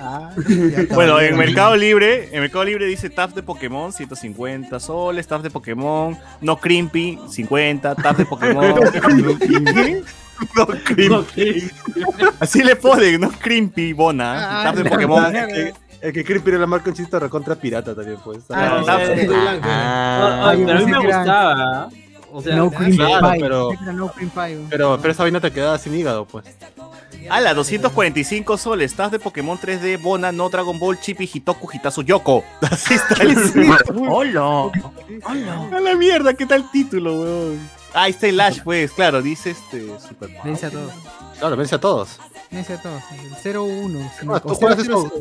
Ah, Bueno, en. Mercado Libre, en Mercado Libre dice tab de Pokémon 150 soles, tab de Pokémon, no Crimpy 50, tab de Pokémon. no Crimpy. Así le ponen, no Crimpy Bona, Ah, tab de Pokémon. El, que Creepy la marca un chiste recontra pirata también, pues. Ah. Ah, Ay, pero a mí me era- gustaba. O sea, no cream claro, pie. pero- no cream pie. Pero, pero esa vaina te quedaba sin hígado, pues. Ala, 245 soles, tab de Pokémon 3D, Bona, no Dragon Ball, Chippy, Hitoku, Hitazu, Yoko. Así está el Hola. A la mierda, ¿qué tal título, weón? Ah, ahí está el Ash, pues, claro, dice este Super Vence a todos. Claro, vence a todos. Vence a todos. El 0-1. Ah, tú juegas eso.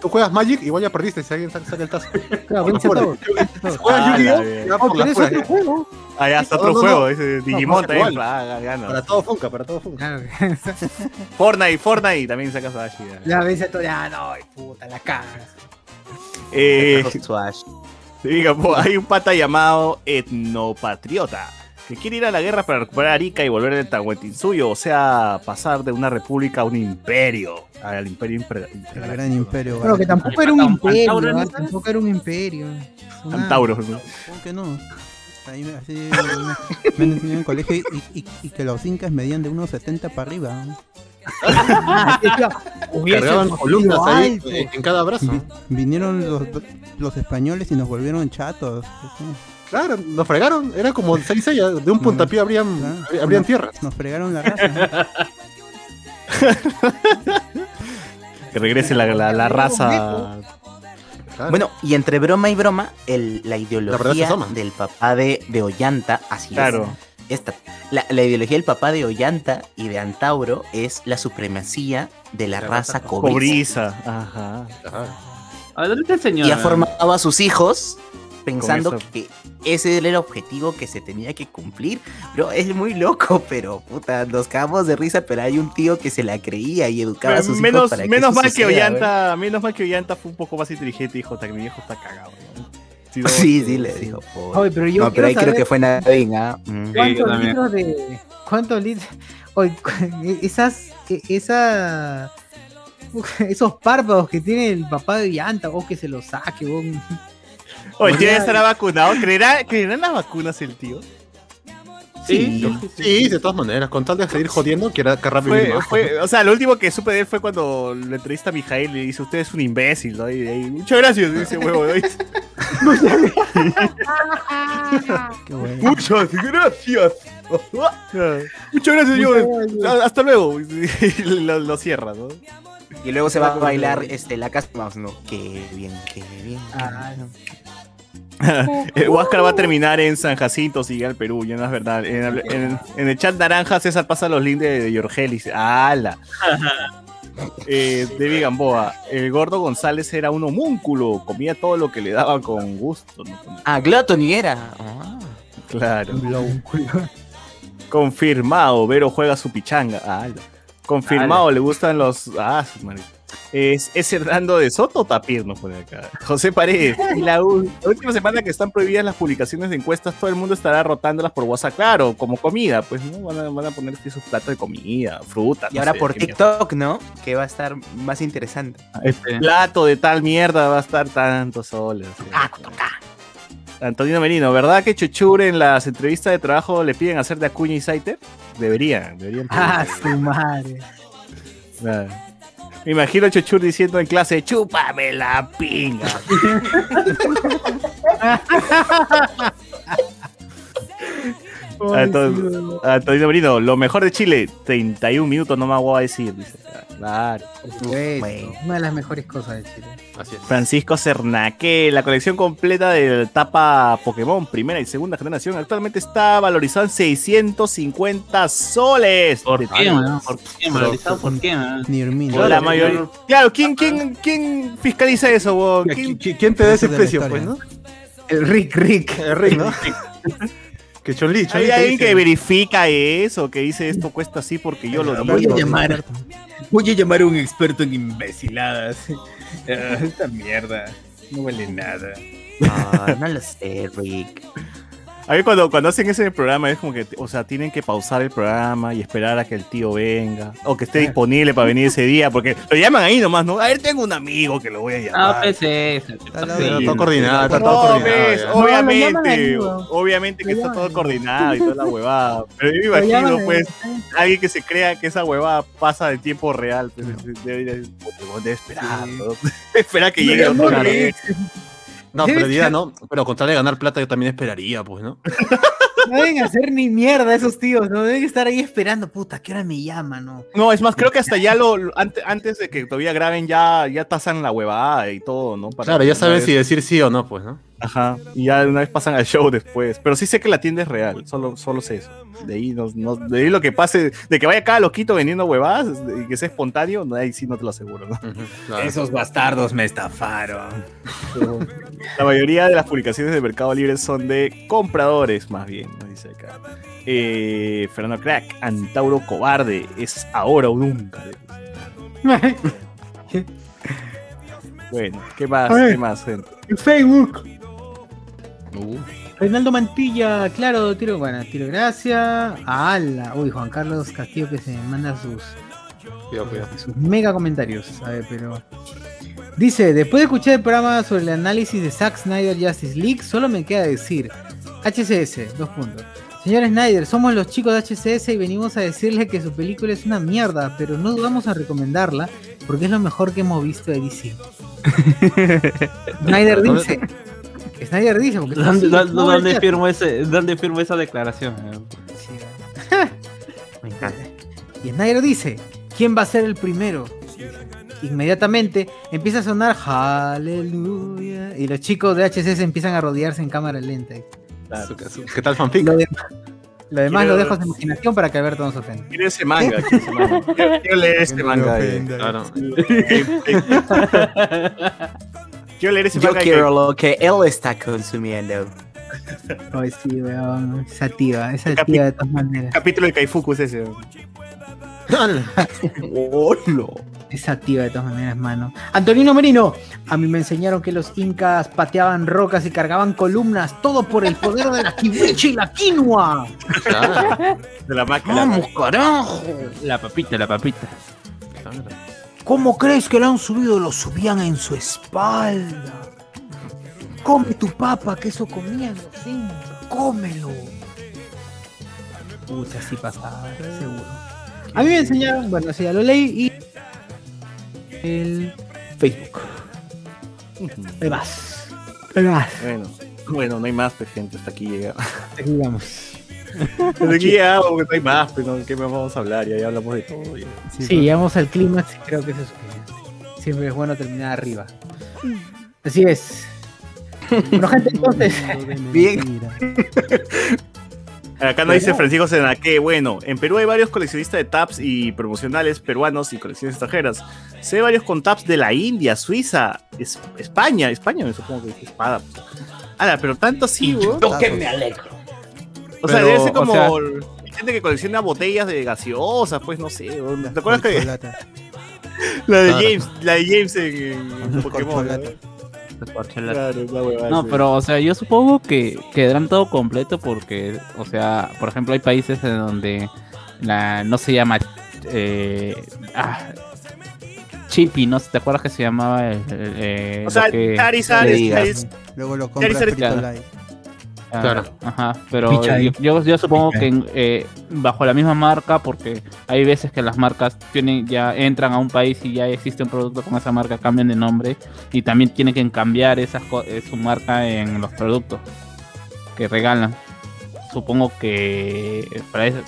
Tú juegas Magic, igual ya perdiste si alguien saca el tazo. Claro, Por. Juegas Ah, Yu-Gi-Oh! por pero las es otro juego. Ah, ya está otro juego, Digimon también. Para todo Funka, para todo Funka. Fortnite, Fortnite también sacas a Ash. ya. A todos. Ya, no, ay, puta, la cagas. Eh, diga, hay un pata llamado Etnopatriota que quiere ir a la guerra para recuperar Arica y volver el Tahuantinsuyo, o sea, pasar de una república a un imperio, al imperio El gran imperio. Bueno, que tampoco era un imperio. Tampoco era un imperio. Antauros, ¿no? ¿Cómo que no? Ahí me, así, me, enseñado en el colegio y, y- y que los incas medían de unos 70 para arriba. Cargaban columnas ahí en cada brazo. Vi- vinieron los, los españoles y nos volvieron chatos. así. Claro, nos fregaron. Era como 6 sellas. De un puntapié abrían, Claro. abrían Nos- tierras. Nos fregaron la raza. Que regrese la, la- la raza. Claro. Bueno, y entre broma y broma, el- la ideología del papá de, de Ollanta, así Claro. es. Esta, la, la ideología del papá de Ollanta y de Antauro es la supremacía de la, La raza raza cobriza. Cobriza. Ajá. Ajá. Adelante, señor. y ha formado a sus hijos pensando que ese era el objetivo que se tenía que cumplir. Bro, es muy loco, pero puta, nos cagamos de risa, pero hay un tío que se la creía y educaba a sus hijos menos para que menos eso mal que Ollanta, menos mal que Ollanta fue un poco más inteligente y dijo, "Ta, que mi viejo está cagado. ¿no? Sí, sí, le dijo. "Pobre". Oye, pero yo no, pero ahí creo que fue Navin, ¿ah? Mm. ¿Cuántos litros de. ¿Cuántos litros? Oye, cu- esas. Esa. Esos párpados que tiene el papá de Llanta, vos que se los saque, vos. Oye, ¿tiene que estar vacunado? ¿Creerá, ¿Creerán las vacunas el tío? Sí, sí, de todas maneras, con tal de seguir jodiendo, que era que rápido Fue, fue- o sea, lo último que supe de él fue cuando le entrevista a Mijael y le dice, usted es un imbécil, ¿no? Y, y, muchas gracias, dice huevo. ¿no? Qué bueno. Muchas gracias. Muchas gracias, señor. Hasta luego. Y lo, lo cierra, ¿no? Y luego se va a bailar este, la casa más, ¿no? Qué bien, qué bien. Ah, El Huáscar va a terminar en San Jacinto, sigue al Perú, ya no es verdad. En, el- en- en el chat naranja, César pasa los links de, de Yorgelis. ¡Hala! Eh, David Gamboa, el gordo González era un homúnculo, comía todo lo que le daban con gusto. ¿no? Ah, Gluttony era. Ah. Claro. Confirmado, Vero juega su pichanga. ¡Hala! Confirmado, le gustan los. Ah, su madre. Es, es Hernando de Soto o Tapir, nos pone acá. José Paredes. Y la, última semana que están prohibidas las publicaciones de encuestas, todo el mundo estará rotándolas por WhatsApp, claro, como comida, pues, ¿no? Van a, van a poner sus platos de comida, fruta. Y no ahora sé, por mierda. TikTok, ¿no? Que va a estar más interesante. Este plato de tal mierda va a estar tantos soles. Antonino Merino, ¿verdad que Chuchure en las entrevistas de trabajo le piden hacer de Acuña y Saiter? Deberían, deberían. Ah, su madre. Claro. Me imagino a Chuchur diciendo en clase, chúpame la pinga. Anton- Antonio Merino, lo mejor de Chile, 31 minutos no me voy a decir. Dice. Claro. Bueno, una de las mejores cosas de Chile. Así es. Francisco Cernaque, la colección completa de tapa Pokémon primera y segunda generación actualmente está valorizada en 650 soles. ¿Por qué, man? ¿Por qué, valorizado? ¿Por qué, man? Ni la mayoría. Claro, ¿quién, quién, quién fiscaliza eso, weón? ¿Quién, ¿Quién te da ese precio, pues, no? El Rick, Rick. El ¿no? que Chonli, Chonli ¿Hay alguien dice- que verifica eso? Que dice esto cuesta así porque yo lo digo. Voy a llamar. Voy a llamar a un experto en imbeciladas. Ah, esta mierda. No vale nada. Ah, no lo sé, Rick. A mí cuando, cuando hacen ese programa es como que, o sea, tienen que pausar el programa y esperar a que el tío venga. O que esté disponible para venir ese día, porque lo llaman ahí nomás, ¿no? A ver, tengo un amigo que lo voy a Ah, llamar. PC. Está todo coordinado, está todo coordinado. ves. No, obviamente, obviamente que está todo coordinado y toda la huevada. Pero yo me imagino, pues, alguien que se crea que esa huevada pasa en tiempo real. Pues, debe, debe- debe esperar, ¿no? Espera que llegue otro. No, ser- no, pero con tal de ganar plata yo también esperaría, pues, ¿no? No deben hacer ni mierda esos tíos, no deben estar ahí esperando, puta, ¿qué hora me llama, no? No, es más, creo que hasta ya lo, lo- ante- antes de que todavía graben, ya, ya pasan la huevada y todo, ¿no? Para Claro, ya vez- si decir sí o no, pues, ¿no? Ajá, y ya una vez pasan al show después. Pero sí sé que la tienda es real, solo, solo sé eso. De ahí, no, no- de ahí lo que pase, de que vaya cada loquito vendiendo huevadas y que sea espontáneo, no, ahí sí no te lo aseguro, ¿no? Claro. Esos bastardos me estafaron. La mayoría de las publicaciones de Mercado Libre son de compradores, más bien, nos dice acá. Eh, Fernando Crack, Antauro Cobarde, es ahora o nunca. Bueno, ¿qué más? ¿Qué más, gente? En Facebook. Reinaldo Mantilla, claro, tiro, bueno, tiro gracia. ¡Hala! Uy, Juan Carlos Castillo que se manda sus, Cuidado, cuidado. sus mega comentarios. A ver, pero. Dice, después de escuchar el programa sobre el análisis de Zack Snyder Justice League, solo me queda decir, HCS, dos puntos. Señor Snyder, somos los chicos de HCS y venimos a decirle que su película es una mierda, pero no dudamos en recomendarla porque es lo mejor que hemos visto de DC. Snyder dice. Snyder dice, porque ¿Dónde, sí, dónde- dónde firmo ese, ¿Dónde firmo esa declaración? Y Snyder dice, ¿quién va a ser el primero? Inmediatamente empieza a sonar Hallelujah y los chicos de HCS empiezan a rodearse en cámara lenta. ¿Qué tal fanfic? Lo, de- lo demás Quiero- lo dejo a su imaginación para que Alberto no se ofenda. Quiero ese manga, quiero ese leer este me manga. ofenda. Claro. Quiero leer ese Yo manga quiero lo que él está consumiendo. Ay, sí, weón. Esa tía, esa Capi- tía de todas maneras. capítulo de Kaifuku es ese. No. Esa tía de todas maneras, mano. Antonino Merino, a mí me enseñaron que los incas pateaban rocas y cargaban columnas, todo por el poder de la kiwichi y la quinoa. De la máquina. ¡Vamos, carajo! La papita, la papita. ¿Cómo crees que lo han subido? Lo subían en su espalda. Come tu papa, que eso comían los incas. Cómelo. Pucha, sí pasaba, seguro. A mí me enseñaron, bueno, sí, ya lo leí y el Facebook. Ahí más. Ahí más. Bueno, bueno, no hay más, pues, gente. Hasta aquí llega. Aquí vamos. Hasta aquí llegamos, porque no hay más, pero ¿qué más vamos a hablar? Ya, ya hablamos de todo. ya. Sí, llegamos al clímax y creo que eso es. Siempre es bueno terminar arriba. Así es. Bueno, gente, entonces. Bien. Acá nos dice Francisco Senaque, bueno, en Perú hay varios coleccionistas de taps y promocionales peruanos y colecciones extranjeras. Sé varios con taps de la India, Suiza, Es- España, España me supongo que es espada. Ala, pero tanto así, weón. Lo que me alegro. O sea, debe ser o como sea- hay gente que colecciona botellas de gaseosas, pues no sé. ¿Te acuerdas que la de Claro. James, la de James en, en Pokémon? Claro, No, pero, o sea, yo supongo que quedarán todo completo porque, o sea, por ejemplo, hay países en donde la no se llama eh, ah, Chippy, ¿no? ¿Te acuerdas que se llamaba el, el- eh, O sea, que- Charizard, digas. es- Luego lo compras Charizard- frito Claro. light. Ah, Claro. Ajá, pero yo, yo, yo supongo Pichai. que eh, bajo la misma marca, porque hay veces que las marcas tienen ya entran a un país y ya existe un producto con esa marca, cambian de nombre y también tienen que cambiar esas co- eh, su marca en los productos que regalan. Supongo que para eso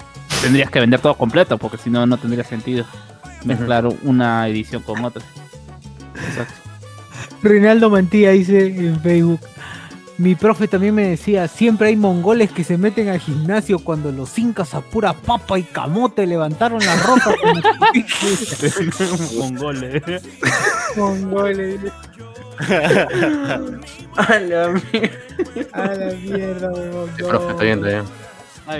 tendrías que vender todo completo, porque si no, no tendría sentido mezclar una edición con otra. Exacto. Reinaldo Mantilla dice en Facebook. Mi profe también me decía, siempre hay mongoles que se meten al gimnasio cuando los incas a pura papa y camote levantaron la roca. Mongoles. mongoles. A la mierda. A la mierda, weón. Sí, profe, está bien, está bien.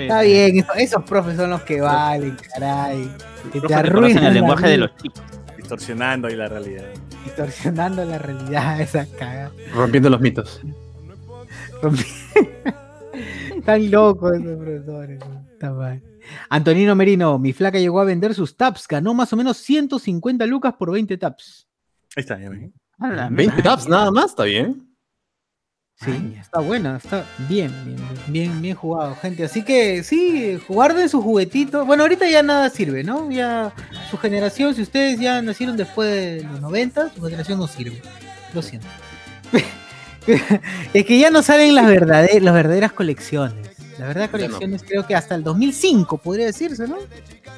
Está bien, eso- esos profes son los que valen, caray. Que te arruinan el lenguaje de los chicos. distorsionando ahí la realidad. Distorsionando la realidad, esa caga. Rompiendo los mitos. Tan locos esos profesores. Está mal. Antonino Merino, mi flaca llegó a vender sus taps, ganó más o menos 150 lucas por 20 taps. Ahí está, ya ven. A la 20 taps nada más, está bien. Sí, está buena, está bien, bien, bien, bien jugado, gente. Así que sí, guarden su juguetito. Bueno, ahorita ya nada sirve, ¿no? Ya su generación, si ustedes ya nacieron después de los 90, su generación no sirve. Lo siento. es que ya no salen las, verdade- las verdaderas colecciones. Las verdaderas Ya no. colecciones creo que hasta el 2005 podría decirse, ¿no?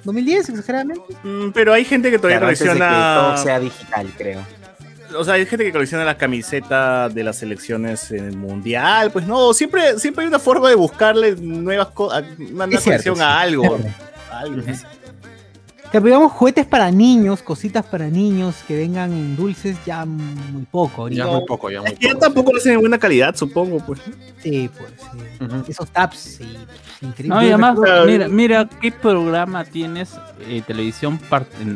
2010 exageradamente. Mm, pero hay gente que todavía Claro, antes de que colecciona. todo sea digital, creo. O sea, hay gente que colecciona la camiseta de las selecciones en el mundial. Pues no, siempre, siempre hay una forma de buscarle nuevas cosas, una cierto, colección sí. a algo. Es Algo. Que digamos juguetes para niños, cositas para niños que vengan en dulces, ya muy poco. ahorita. Ya muy poco, ya muy tampoco lo hacen en buena calidad, supongo, pues. Sí, pues sí. Esos taps, sí. Increíble. No, y además, mira, mira qué programa tienes eh, televisión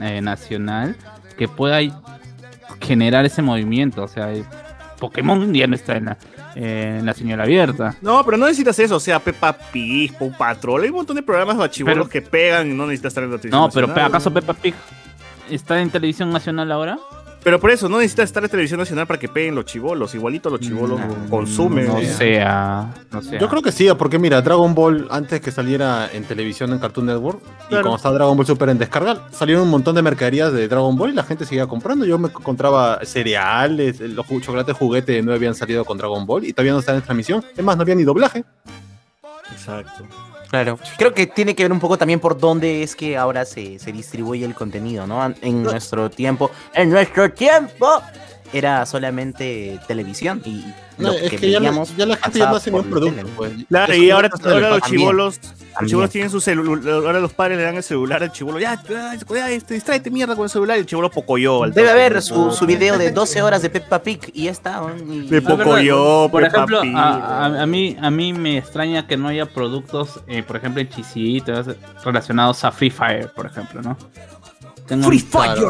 eh, nacional que pueda generar ese movimiento. O sea, eh, Pokémon ya no está en la, en la señal abierta. No, pero no necesitas eso. O sea, Peppa Pig, Paw Patrol. Hay un montón de programas bachibolos que pegan. No necesitas estar en la televisión. No, pero. ¿acaso Peppa Pig está en televisión nacional ahora? Pero por eso, no necesitas estar en televisión nacional para que peguen los chivolos. Igualito los chivolos Mm, consumen. No eh. sea, no sea. Yo creo que sí, porque mira, Dragon Ball antes que saliera en televisión en Cartoon Network y cuando estaba Dragon Ball Super en descarga, salieron un montón de mercaderías de Dragon Ball y la gente seguía comprando. Yo me encontraba cereales, los ju- chocolates juguete no habían salido con Dragon Ball y todavía no estaban en transmisión. Es más, no había ni doblaje. Exacto. Claro. Creo que tiene que ver un poco también por dónde es que ahora se, se distribuye el contenido, ¿no? En nuestro tiempo. En nuestro tiempo era solamente televisión y No, lo es que, que ya la, veíamos ya la gente ya no hace ningún producto. pues. Claro, y ahora, ahora los también. chivolos Los chibolos tienen su celular, ahora los padres le dan el celular al chibolo, ya, ya, ya, este, distráete mierda con el celular, y el chibolo pocoyo. al Debe haber su, su video de 12 horas de Peppa Pig y ya está. y- De Pocoyo, Por Peppa ejemplo, Pig. a, a- mí, a mí me extraña que no haya productos, eh, por ejemplo, en chisitos relacionados a Free Fire, por ejemplo, ¿no? Tengo- Free Fire.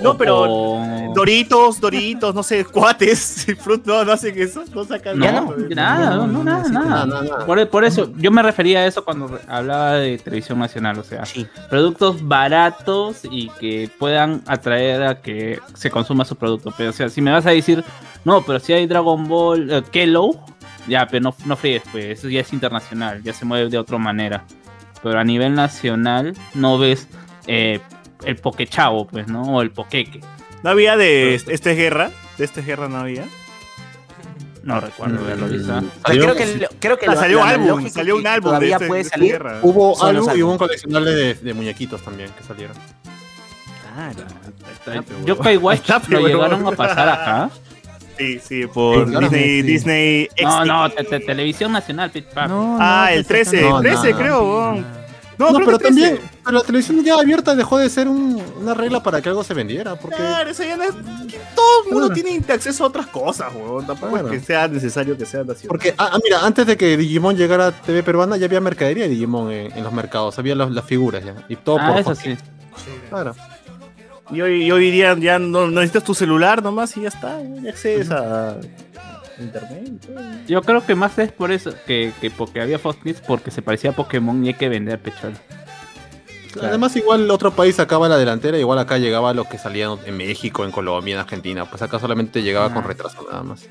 No, pero o- Doritos, Doritos, no sé, cuates, Fruit, no, no hacen eso, no sacan No, nada. nada, no, no, nada, nada. Por, por eso, yo me refería a eso cuando hablaba de televisión nacional, o sea, productos baratos y que puedan atraer a que se consuma su producto. Pero, o sea, si me vas a decir, no, pero si hay Dragon Ball, eh, Kellow, ya, pero no, no fríes, pues, eso ya es internacional, ya se mueve de otra manera. Pero a nivel nacional, no ves eh, el Pokechavo, pues, ¿no? O el Poqueque. ¿No había de este, este es guerra? ¿De este es guerra no había? No recuerdo. Creo que, creo que Ah, lo- salió lo álbum, salió un álbum de este- puede de esta salir. guerra. Hubo algo y hubo un coleccionable de, de muñequitos también que salieron. Yokai Watch Está, lo pero- llegaron a pasar acá. Sí, sí, por Sí, claro. Disney, Sí. Disney No, XD. no, te- te- televisión nacional, Papi. ah, el 13, No, 13 no. creo. No, creo pero que 13. también, pero la televisión ya abierta dejó de ser un- una regla para que algo se vendiera, porque Claro, eso ya no es. Todo el mundo tiene acceso a otras cosas, weón. Tampoco Claro. es que sea necesario que sea nacional. Porque, ah, ah, mira, antes de que Digimon llegara a TV peruana, ya había mercadería de Digimon en, en los mercados, había las, las figuras ya. Y todo Ah, por eso sí. Claro. Y hoy, y hoy día ya no, no necesitas tu celular nomás y ya está. Ya accedes a internet. Yo creo que más es por eso que, que porque había Fox Kids porque se parecía a Pokémon y hay que vender pechol. Además, igual otro país sacaba la delantera, igual acá llegaba lo que salían en México, en Colombia, en Argentina. Pues acá solamente llegaba con retraso nada más.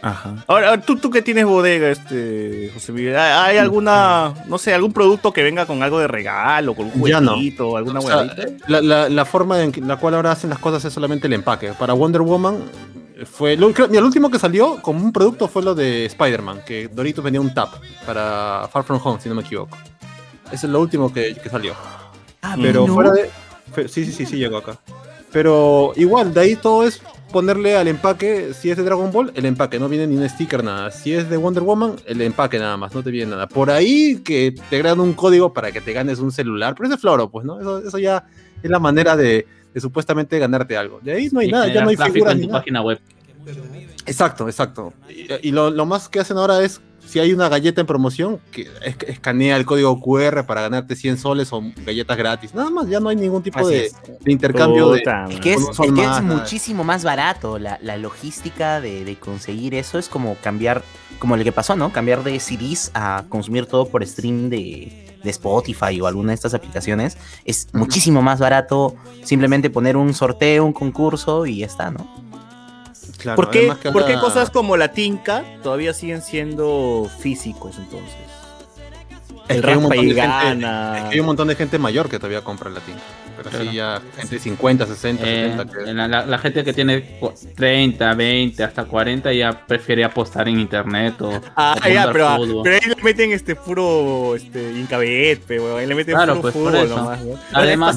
Ajá. Ahora, ¿tú, tú que tienes bodega, este, José Miguel, ¿hay alguna, no sé, algún producto que venga con algo de regalo, con un no. jueguito, alguna O sea, la, la- la forma en la cual ahora hacen las cosas es solamente el empaque. Para Wonder Woman fue lo, creo- mira, lo último que salió como un producto fue lo de Spider-Man, que Doritos venía un tap para Far From Home, si no me equivoco. Ese es lo último que, que salió. Ah, pero ¿no? fuera de fe- sí, sí, sí, sí llegó acá. Pero igual, de ahí todo es ponerle al empaque, si es de Dragon Ball, el empaque, no viene ni un sticker, nada. Si es de Wonder Woman, el empaque nada más, no te viene nada. Por ahí que te agregan un código para que te ganes un celular, pero es de floro, pues, ¿no? Eso, eso ya es la manera de, de supuestamente ganarte algo. De ahí no hay Y nada, ya no hay figuras en ni tu nada. página web. Exacto, exacto. Y, y lo, lo más que hacen ahora es, si hay una galleta en promoción, que es- escanea el código QR para ganarte 100 soles o galletas gratis. Nada más, ya no hay ningún tipo de, intercambio de... Es que es, que más, muchísimo más barato. La, la logística de, de conseguir eso es como cambiar, como el que pasó, ¿no? Cambiar de CDs a consumir todo por streaming de, de Spotify o alguna de estas aplicaciones. Es muchísimo más barato simplemente poner un sorteo, un concurso y ya está, ¿no? Claro, ¿Por qué, además que por qué ahora- cosas como la tinca todavía siguen siendo físicos entonces? Es El que hay un montón y de gente- es que hay un montón de gente mayor que todavía compra latín. Pero sí, ya gente de 50, 60, Eh, 70. que- la, la- la gente que tiene cu- 30, 20, hasta 40 ya prefiere apostar en internet o, Ah, o ya, jugar pero, fútbol. pero ahí le meten este puro este, incabet, pe, weón. Ahí le meten Claro, puro pues, fútbol eso. nomás, weón. Además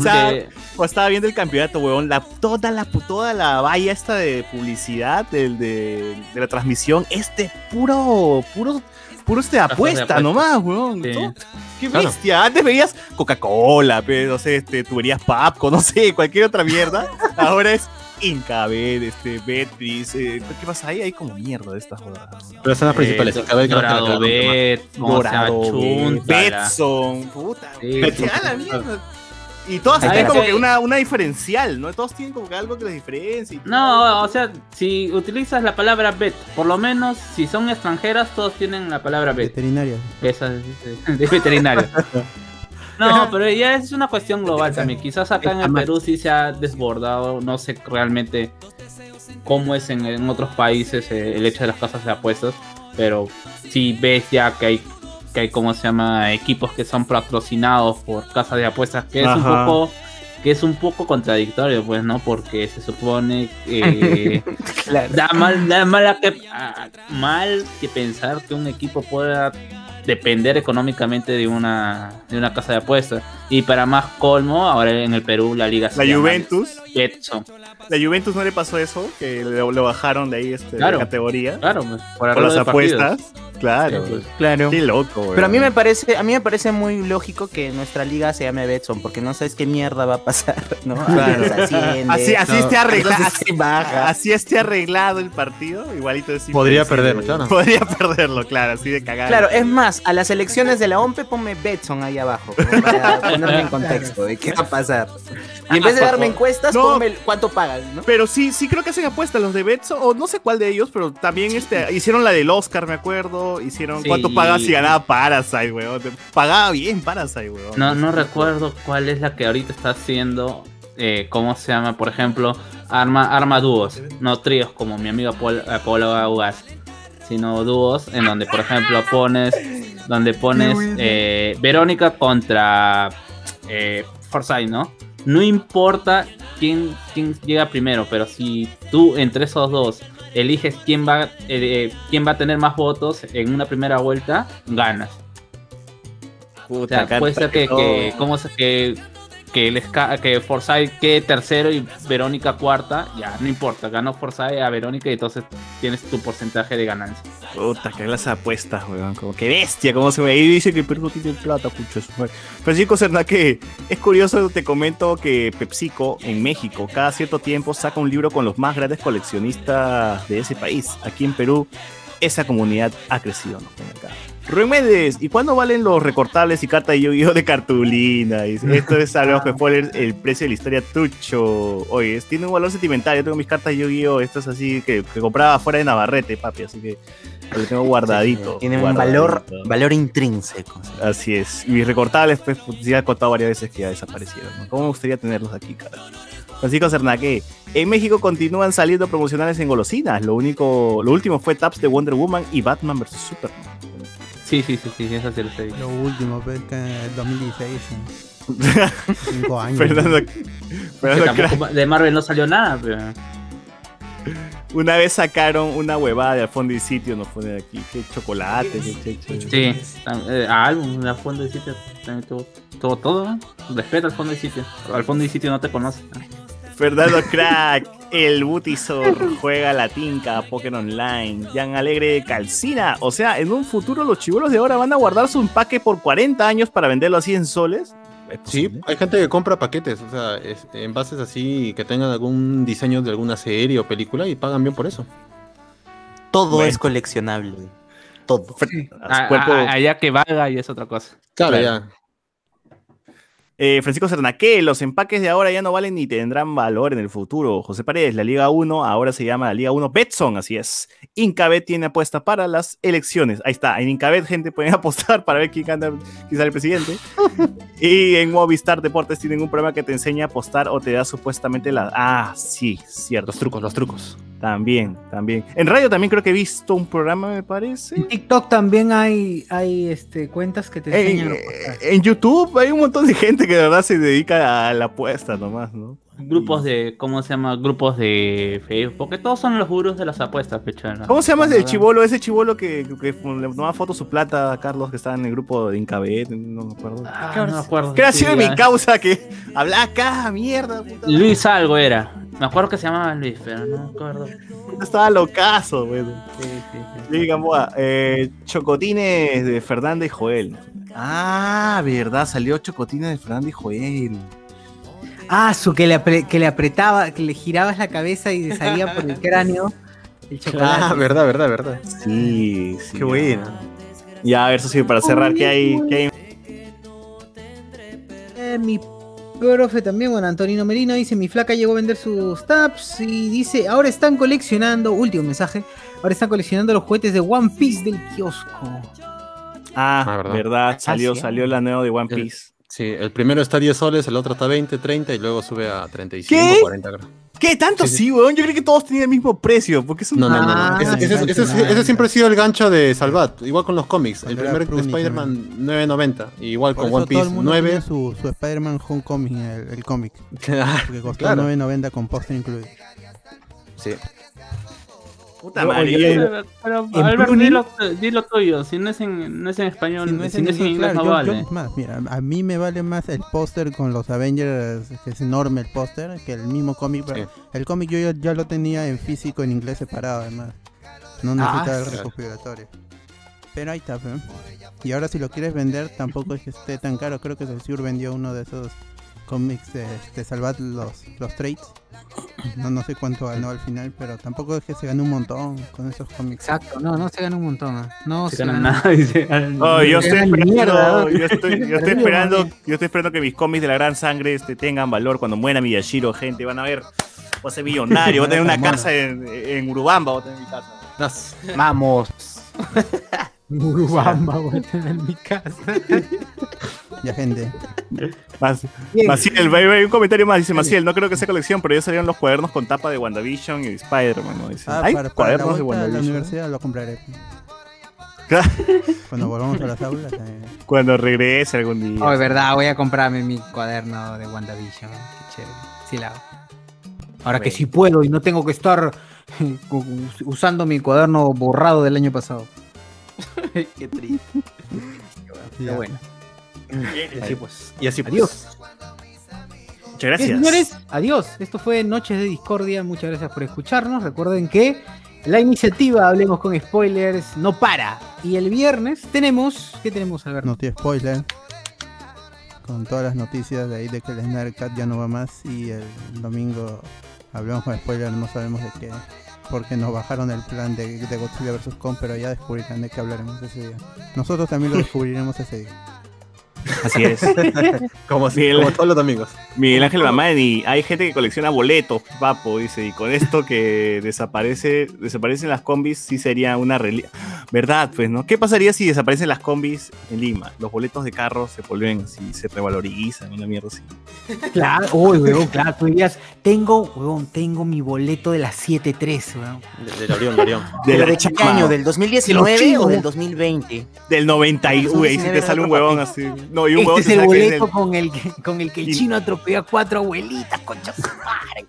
estaba viendo el campeonato, weón, la, toda, la, toda la valla esta de publicidad del, de, de la transmisión es de puro, puro, puro este apuesta apuesta. nomás, weón. Sí. Qué Claro. bestia. Antes veías Coca-Cola, no sé, este, tuberías Papco, no sé, cualquier otra mierda. Ahora es Incabet, este, Betcris, eh, ¿qué pasa ahí? Hay como mierda de estas jodas. Pero son las principales. La Dorado Bet, Dorado. Betson, puta. Sí, a la mierda. Y todas tienen como que una, una diferencial, ¿no? Todos tienen como que algo que les diferencia. y. No, o sea, si utilizas la palabra bet, por lo menos si son extranjeras, todos tienen la palabra bet. Veterinaria. Esa es de, veterinario. No, pero ya es una cuestión global también. Quizás acá en el Perú sí se ha desbordado, no sé realmente cómo es en, en otros países eh, el hecho de las casas de apuestas, pero sí ves ya que hay que hay como se llama equipos que son patrocinados por casas de apuestas, que es un poco que es un poco contradictorio, pues, ¿no? Porque se supone que da mal, da mal, que, a- mal que pensar que un equipo pueda depender económicamente de una, de una casa de apuestas. Y para más colmo, ahora en el Perú la liga se La llama Juventus. Betson. La Juventus no le pasó eso, que lo, lo bajaron de ahí este, Claro. de categoría. Claro, pues, por las partidos. apuestas. Claro. Sí, claro. Qué loco, weón. Pero a mí me parece, a mí me parece muy lógico que nuestra liga se llame Betson, porque no sabes qué mierda va a pasar, ¿no? Claro. Asciende, Así, así ¿no? esté arreglado. Así, baja. así esté arreglado el partido, igualito es Podría perderlo, claro. Podría perderlo, claro, así de cagado. Claro, es más, a las elecciones de la OMPE ponme Betson ahí abajo, para ponerme en contexto de qué va a pasar. Y en vez de darme encuestas, No. ponme el- cuánto Pero sí, sí creo que hacen apuestas los de Betson, o no sé cuál de ellos, pero también este, hicieron la del Oscar, me acuerdo. Hicieron Sí. cuánto pagas si ganaba Parasite, weón. Pagaba bien Parasite, weón. No, no recuerdo cuál es la que ahorita está haciendo. eh, ¿Cómo se llama? Por ejemplo, arma, arma dúos, no tríos como mi amigo eh, Pablo Aguas, sino dúos en donde, por ejemplo, pones, donde pones eh, Verónica contra eh, Forsyth, ¿no? No importa quién, quién llega primero, pero si tú entre esos dos eliges quién va, eh, eh, quién va a tener más votos en una primera vuelta, ganas. O sea, puede ser que, no. que, ¿cómo se- que, que, Ska- que Forsyth quede tercero y Verónica cuarta, ya, no importa, ganó Forsyth a Verónica y entonces tienes tu porcentaje de ganancia. Puta, que las apuestas, weón. Como que bestia, cómo se ve. Y dice que el Perú tiene plata, madre. Francisco Cernaque, es curioso, te comento que PepsiCo en México cada cierto tiempo saca un libro con los más grandes coleccionistas de ese país. Aquí en Perú, esa comunidad ha crecido, ¿no? Rubén Méndez, ¿y cuándo valen los recortables y cartas de Yu-Gi-Oh de cartulina? Dice, Esto es algo que spoiler, el precio de la historia tucho. Oye, es- tiene un valor sentimental. Yo tengo mis cartas de Yu-Gi-Oh, estas así que, que compraba fuera de Navarrete, papi, así que lo tengo guardadito. Tiene un valor, valor intrínseco. Así es. Y mis recortables, pues, pues, ya he contado varias veces que ya desaparecieron. ¿no? ¿Cómo me gustaría tenerlos aquí, cara? Francisco Cernaque. En México continúan saliendo promocionales en golosinas. Lo único, lo último fue taps de Wonder Woman y Batman vs Superman. Sí, sí, sí, sí, eso sí lo sé. Lo último, que en el 2016. ¿no? Cinco años. Fernando, Que Fernando tampoco Crack. de Marvel no salió nada, pero... Una vez sacaron una huevada de al fondo y sitio, nos ponen aquí. Qué chocolate, qué cheche. Sí, eh, álbum, la fondo de sitio también tuvo, tuvo todo, ¿eh? Respeta al fondo de sitio. Al fondo de sitio no te conoce. Fernando Crack, el Butizor juega la tinca, Pokémon Online, Jan Alegre Calcina. O sea, en un futuro los chivolos de ahora van a guardar su empaque por 40 años para venderlo así en soles. ¿Es Sí, hay gente que compra paquetes, o sea, es- envases así que tengan algún diseño de alguna serie o película y pagan bien por eso. Todo Bueno. es coleccionable. Todo. Cuerpo- allá que valga y es otra cosa. Claro, Claro. ya. Eh, Francisco Cernaque, los empaques de ahora ya no valen ni tendrán valor en el futuro. José Paredes, la Liga 1 ahora se llama la Liga 1 Betson, así es. Incabet tiene apuesta para las elecciones. Ahí está, en Incabet, gente, pueden apostar para ver quién gana, quién sale presidente. y en Movistar Deportes tienen un programa que te enseña a apostar o te da supuestamente la. Ah, sí, cierto. Los trucos, los trucos. También, también. En radio también creo que he visto un programa, me parece. En TikTok también hay, hay este, cuentas que te En, enseñan. los podcasts. en YouTube hay un montón de gente que de verdad se dedica a la apuesta nomás, ¿no? Grupos de, ¿cómo se llama? Grupos de Facebook, porque todos son los gurús de las apuestas, pechona. ¿Cómo se llama el chivolo? Ese chivolo que, que le tomaba fotos su plata a Carlos que estaba en el grupo de Incabet, no me acuerdo. Ah, no me acuerdo. ¿Qué ha sido de mi causa que hablaba acá, mierda? puta. Luis algo era. Me acuerdo que se llamaba Luis, pero no me acuerdo. Estaba locazo, güey. Sí, sí, sí. Eh, Chocotines de Fernanda y Joel. Ah, verdad, salió Chocotines de Fernanda y Joel. Ah, su que le, apre- que le apretaba, que le girabas la cabeza y le salía por el cráneo el chocolate. Ah, verdad, verdad, verdad. Sí, sí. Qué bueno. Ya, a ver, eso sí, para cerrar, ¿qué hay? ¿Qué hay? Eh, mi profe también, bueno, Antonino Merino dice, mi flaca llegó a vender sus tabs y dice, ahora están coleccionando, último mensaje, ahora están coleccionando los juguetes de One Piece del kiosco. Ah, Ah, ¿verdad? verdad, salió, sí. salió la nueva de One El- Piece. Sí, el primero está a 10 soles, el otro está a 20, 30 y luego sube a 35, ¿Qué? 40, creo. ¿Qué? ¿Tanto Sí, sí, sí. weón? Yo creí que todos tenían el mismo precio, porque es un... No, no, no. no. Ah, Ese, ese- ese- ese siempre ha sido el gancho de Salvat, igual con los cómics. El primer Spider-Man 9.90, igual Por con eso One todo el Piece mundo 9. tiene su, su Spider-Man Homecoming, el, el cómic. Porque costó Claro. 9.90 con póster incluido. Sí. Puta madre. Pero, pero, Albert, Bruni- dilo, dilo tuyo. Si no es en, no es en español, Si no es si en no es en inglés, claro, no vale. yo- es más, mira, a mí me vale más el póster con los Avengers, que es enorme el póster, que el mismo cómic. pero El cómic yo ya, ya lo tenía en físico, en inglés separado, además. No necesita el claro. recopilatorio. Pero ahí está, pe. Y ahora si lo quieres vender, tampoco es que esté tan caro. Creo que Saussure vendió uno de esos cómics de, de salvar los, los trades. No, no sé cuánto ganó al final, pero tampoco es que se ganó un montón con esos cómics. Exacto, no, no se gana un montón. ¿eh? No Se ganan nada, dice. Oh, yo estoy Era esperando, yo estoy, yo estoy Terrible, esperando, man. yo estoy esperando que mis cómics de la gran sangre este, tengan valor cuando muera Miyashiro, gente, van a ver, voy a ser millonario, voy a tener una casa en, en Urubamba, voy a tener mi casa. Vamos. Urubamba, voy a tener en mi casa. Ya, gente. Más, Bien. Maciel, hay- un comentario más, dice Maciel, no creo que sea colección, pero ya salieron los cuadernos con tapa de WandaVision y Spider-Man, ¿no? Dice, Ah, ¿Hay para, para la cuadernos de a la WandaVision? universidad lo compraré. Cuando volvamos a las aulas. eh, Cuando regrese algún día. Oh, es verdad, voy a comprarme mi cuaderno de WandaVision. Qué chévere. Sí, la hago. Ahora que sí puedo y no tengo que estar usando mi cuaderno borrado del año pasado. Qué triste. Pero bueno. Y así pues. Y así pues. Adiós. Muchas gracias. Bien, señores, adiós. Esto fue Noches de Discordia. Muchas gracias por escucharnos. Recuerden que la iniciativa Hablemos con Spoilers no para. Y el viernes tenemos. ¿Qué tenemos, Alberto? No tiene spoiler. Con todas las noticias de ahí de que el Snarkat ya no va más. Y el domingo hablamos con spoiler, no sabemos de qué. Porque nos bajaron el plan de, de Godzilla vs. Kong, pero ya descubrirán de qué hablaremos ese día. Nosotros también lo descubriremos ese día. Así es. Como, Miguel, como todos los amigos. Miguel Ángel Mamani, hay gente que colecciona boletos, papo, dice, y con esto que desaparece, desaparecen las combis, sí sería una reliquia. ¿Verdad? Pues, ¿no? ¿Qué pasaría si desaparecen las combis en Lima? Los boletos de carro se vuelven así, se revalorizan, una mierda así. Claro, uy, weón, claro, tú dirías, tengo, weón, tengo mi boleto de las 7-3, weón. De, del Orión, del Orión. De ¿Pero la de qué año? ¿Del 2019 chino. o del 2020? Del 90 y, uy, sí te sale un huevón así. No, y un huevón Este es el boleto con, el que, con el que el Y- chino atropelló a cuatro abuelitas, concha su madre.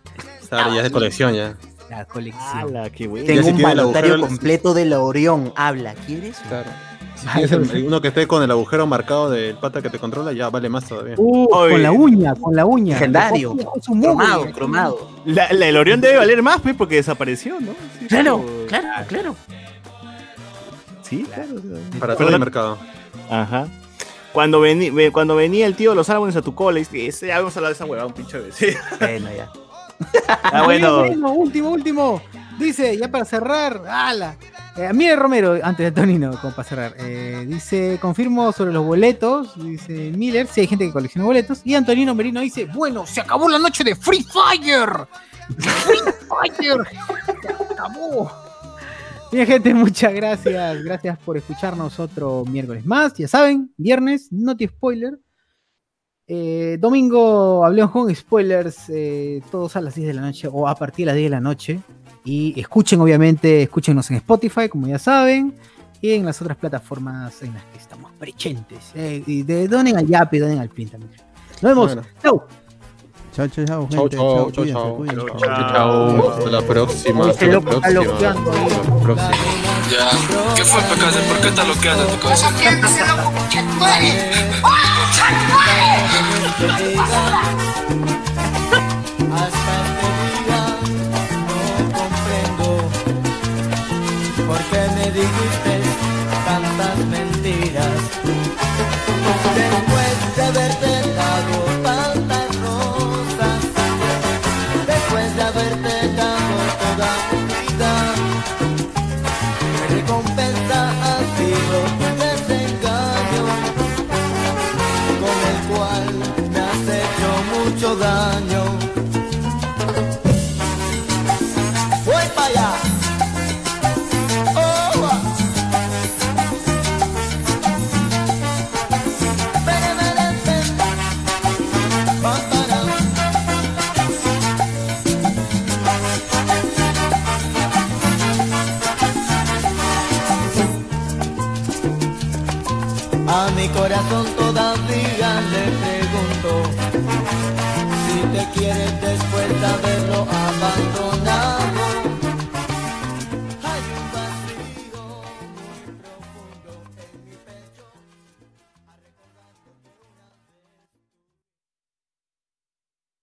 Ya es de colección ya. La colección. ¡Hala, qué bueno! Tengo si un balotario completo de la Orión. Habla, ¿quieres? Claro. Si tienes el- el- uno que esté con el agujero marcado del pata que te controla, ya vale más todavía. Uh, con la uña, con la uña. Legendario. Cromado, cromado. La, la- el Orión debe valer más, pues, porque desapareció, ¿no? Sí, Claro, claro, claro. Sí, claro. Para todo Pero el la- mercado. Ajá. Cuando, vení- ve- cuando venía el tío de los árboles a tu cola, y dice, ya vamos a hablar de esa huevada un pinche vez. Sí. Bueno, ya. Ah, bueno. Bueno, último, último. Dice, ya para cerrar, ala. Eh, mire Romero, antes de Tonino, como para cerrar. eh, dice, confirmo sobre los boletos. Dice Miller, si hay gente que colecciona boletos. Y Antonino Merino dice, bueno, se acabó la noche de Free Fire. Free Fire. Se acabó. Bien, gente, muchas gracias. Gracias por escucharnos otro miércoles más. Ya saben, viernes, no te spoiler. Eh, domingo hablemos con spoilers, eh, todos a las 10 de la noche o a partir de las 10 de la noche. Y escuchen, obviamente, escúchenos en Spotify, como ya saben, y en las otras plataformas en las que estamos presentes. Eh, y de, donen al Yapi, donen al Plin también. Nos vemos. Bueno. Chau. Chao, chao, chao, Chau, gente. chau, chau, cuídense, chau. cuídense. Chau, chau. Hasta la próxima. Hasta la está próxima. loqueando ahí. Hasta la próxima. Ya. ¿Qué fue, Pecase? ¿Por qué estás loqueando tu? Hasta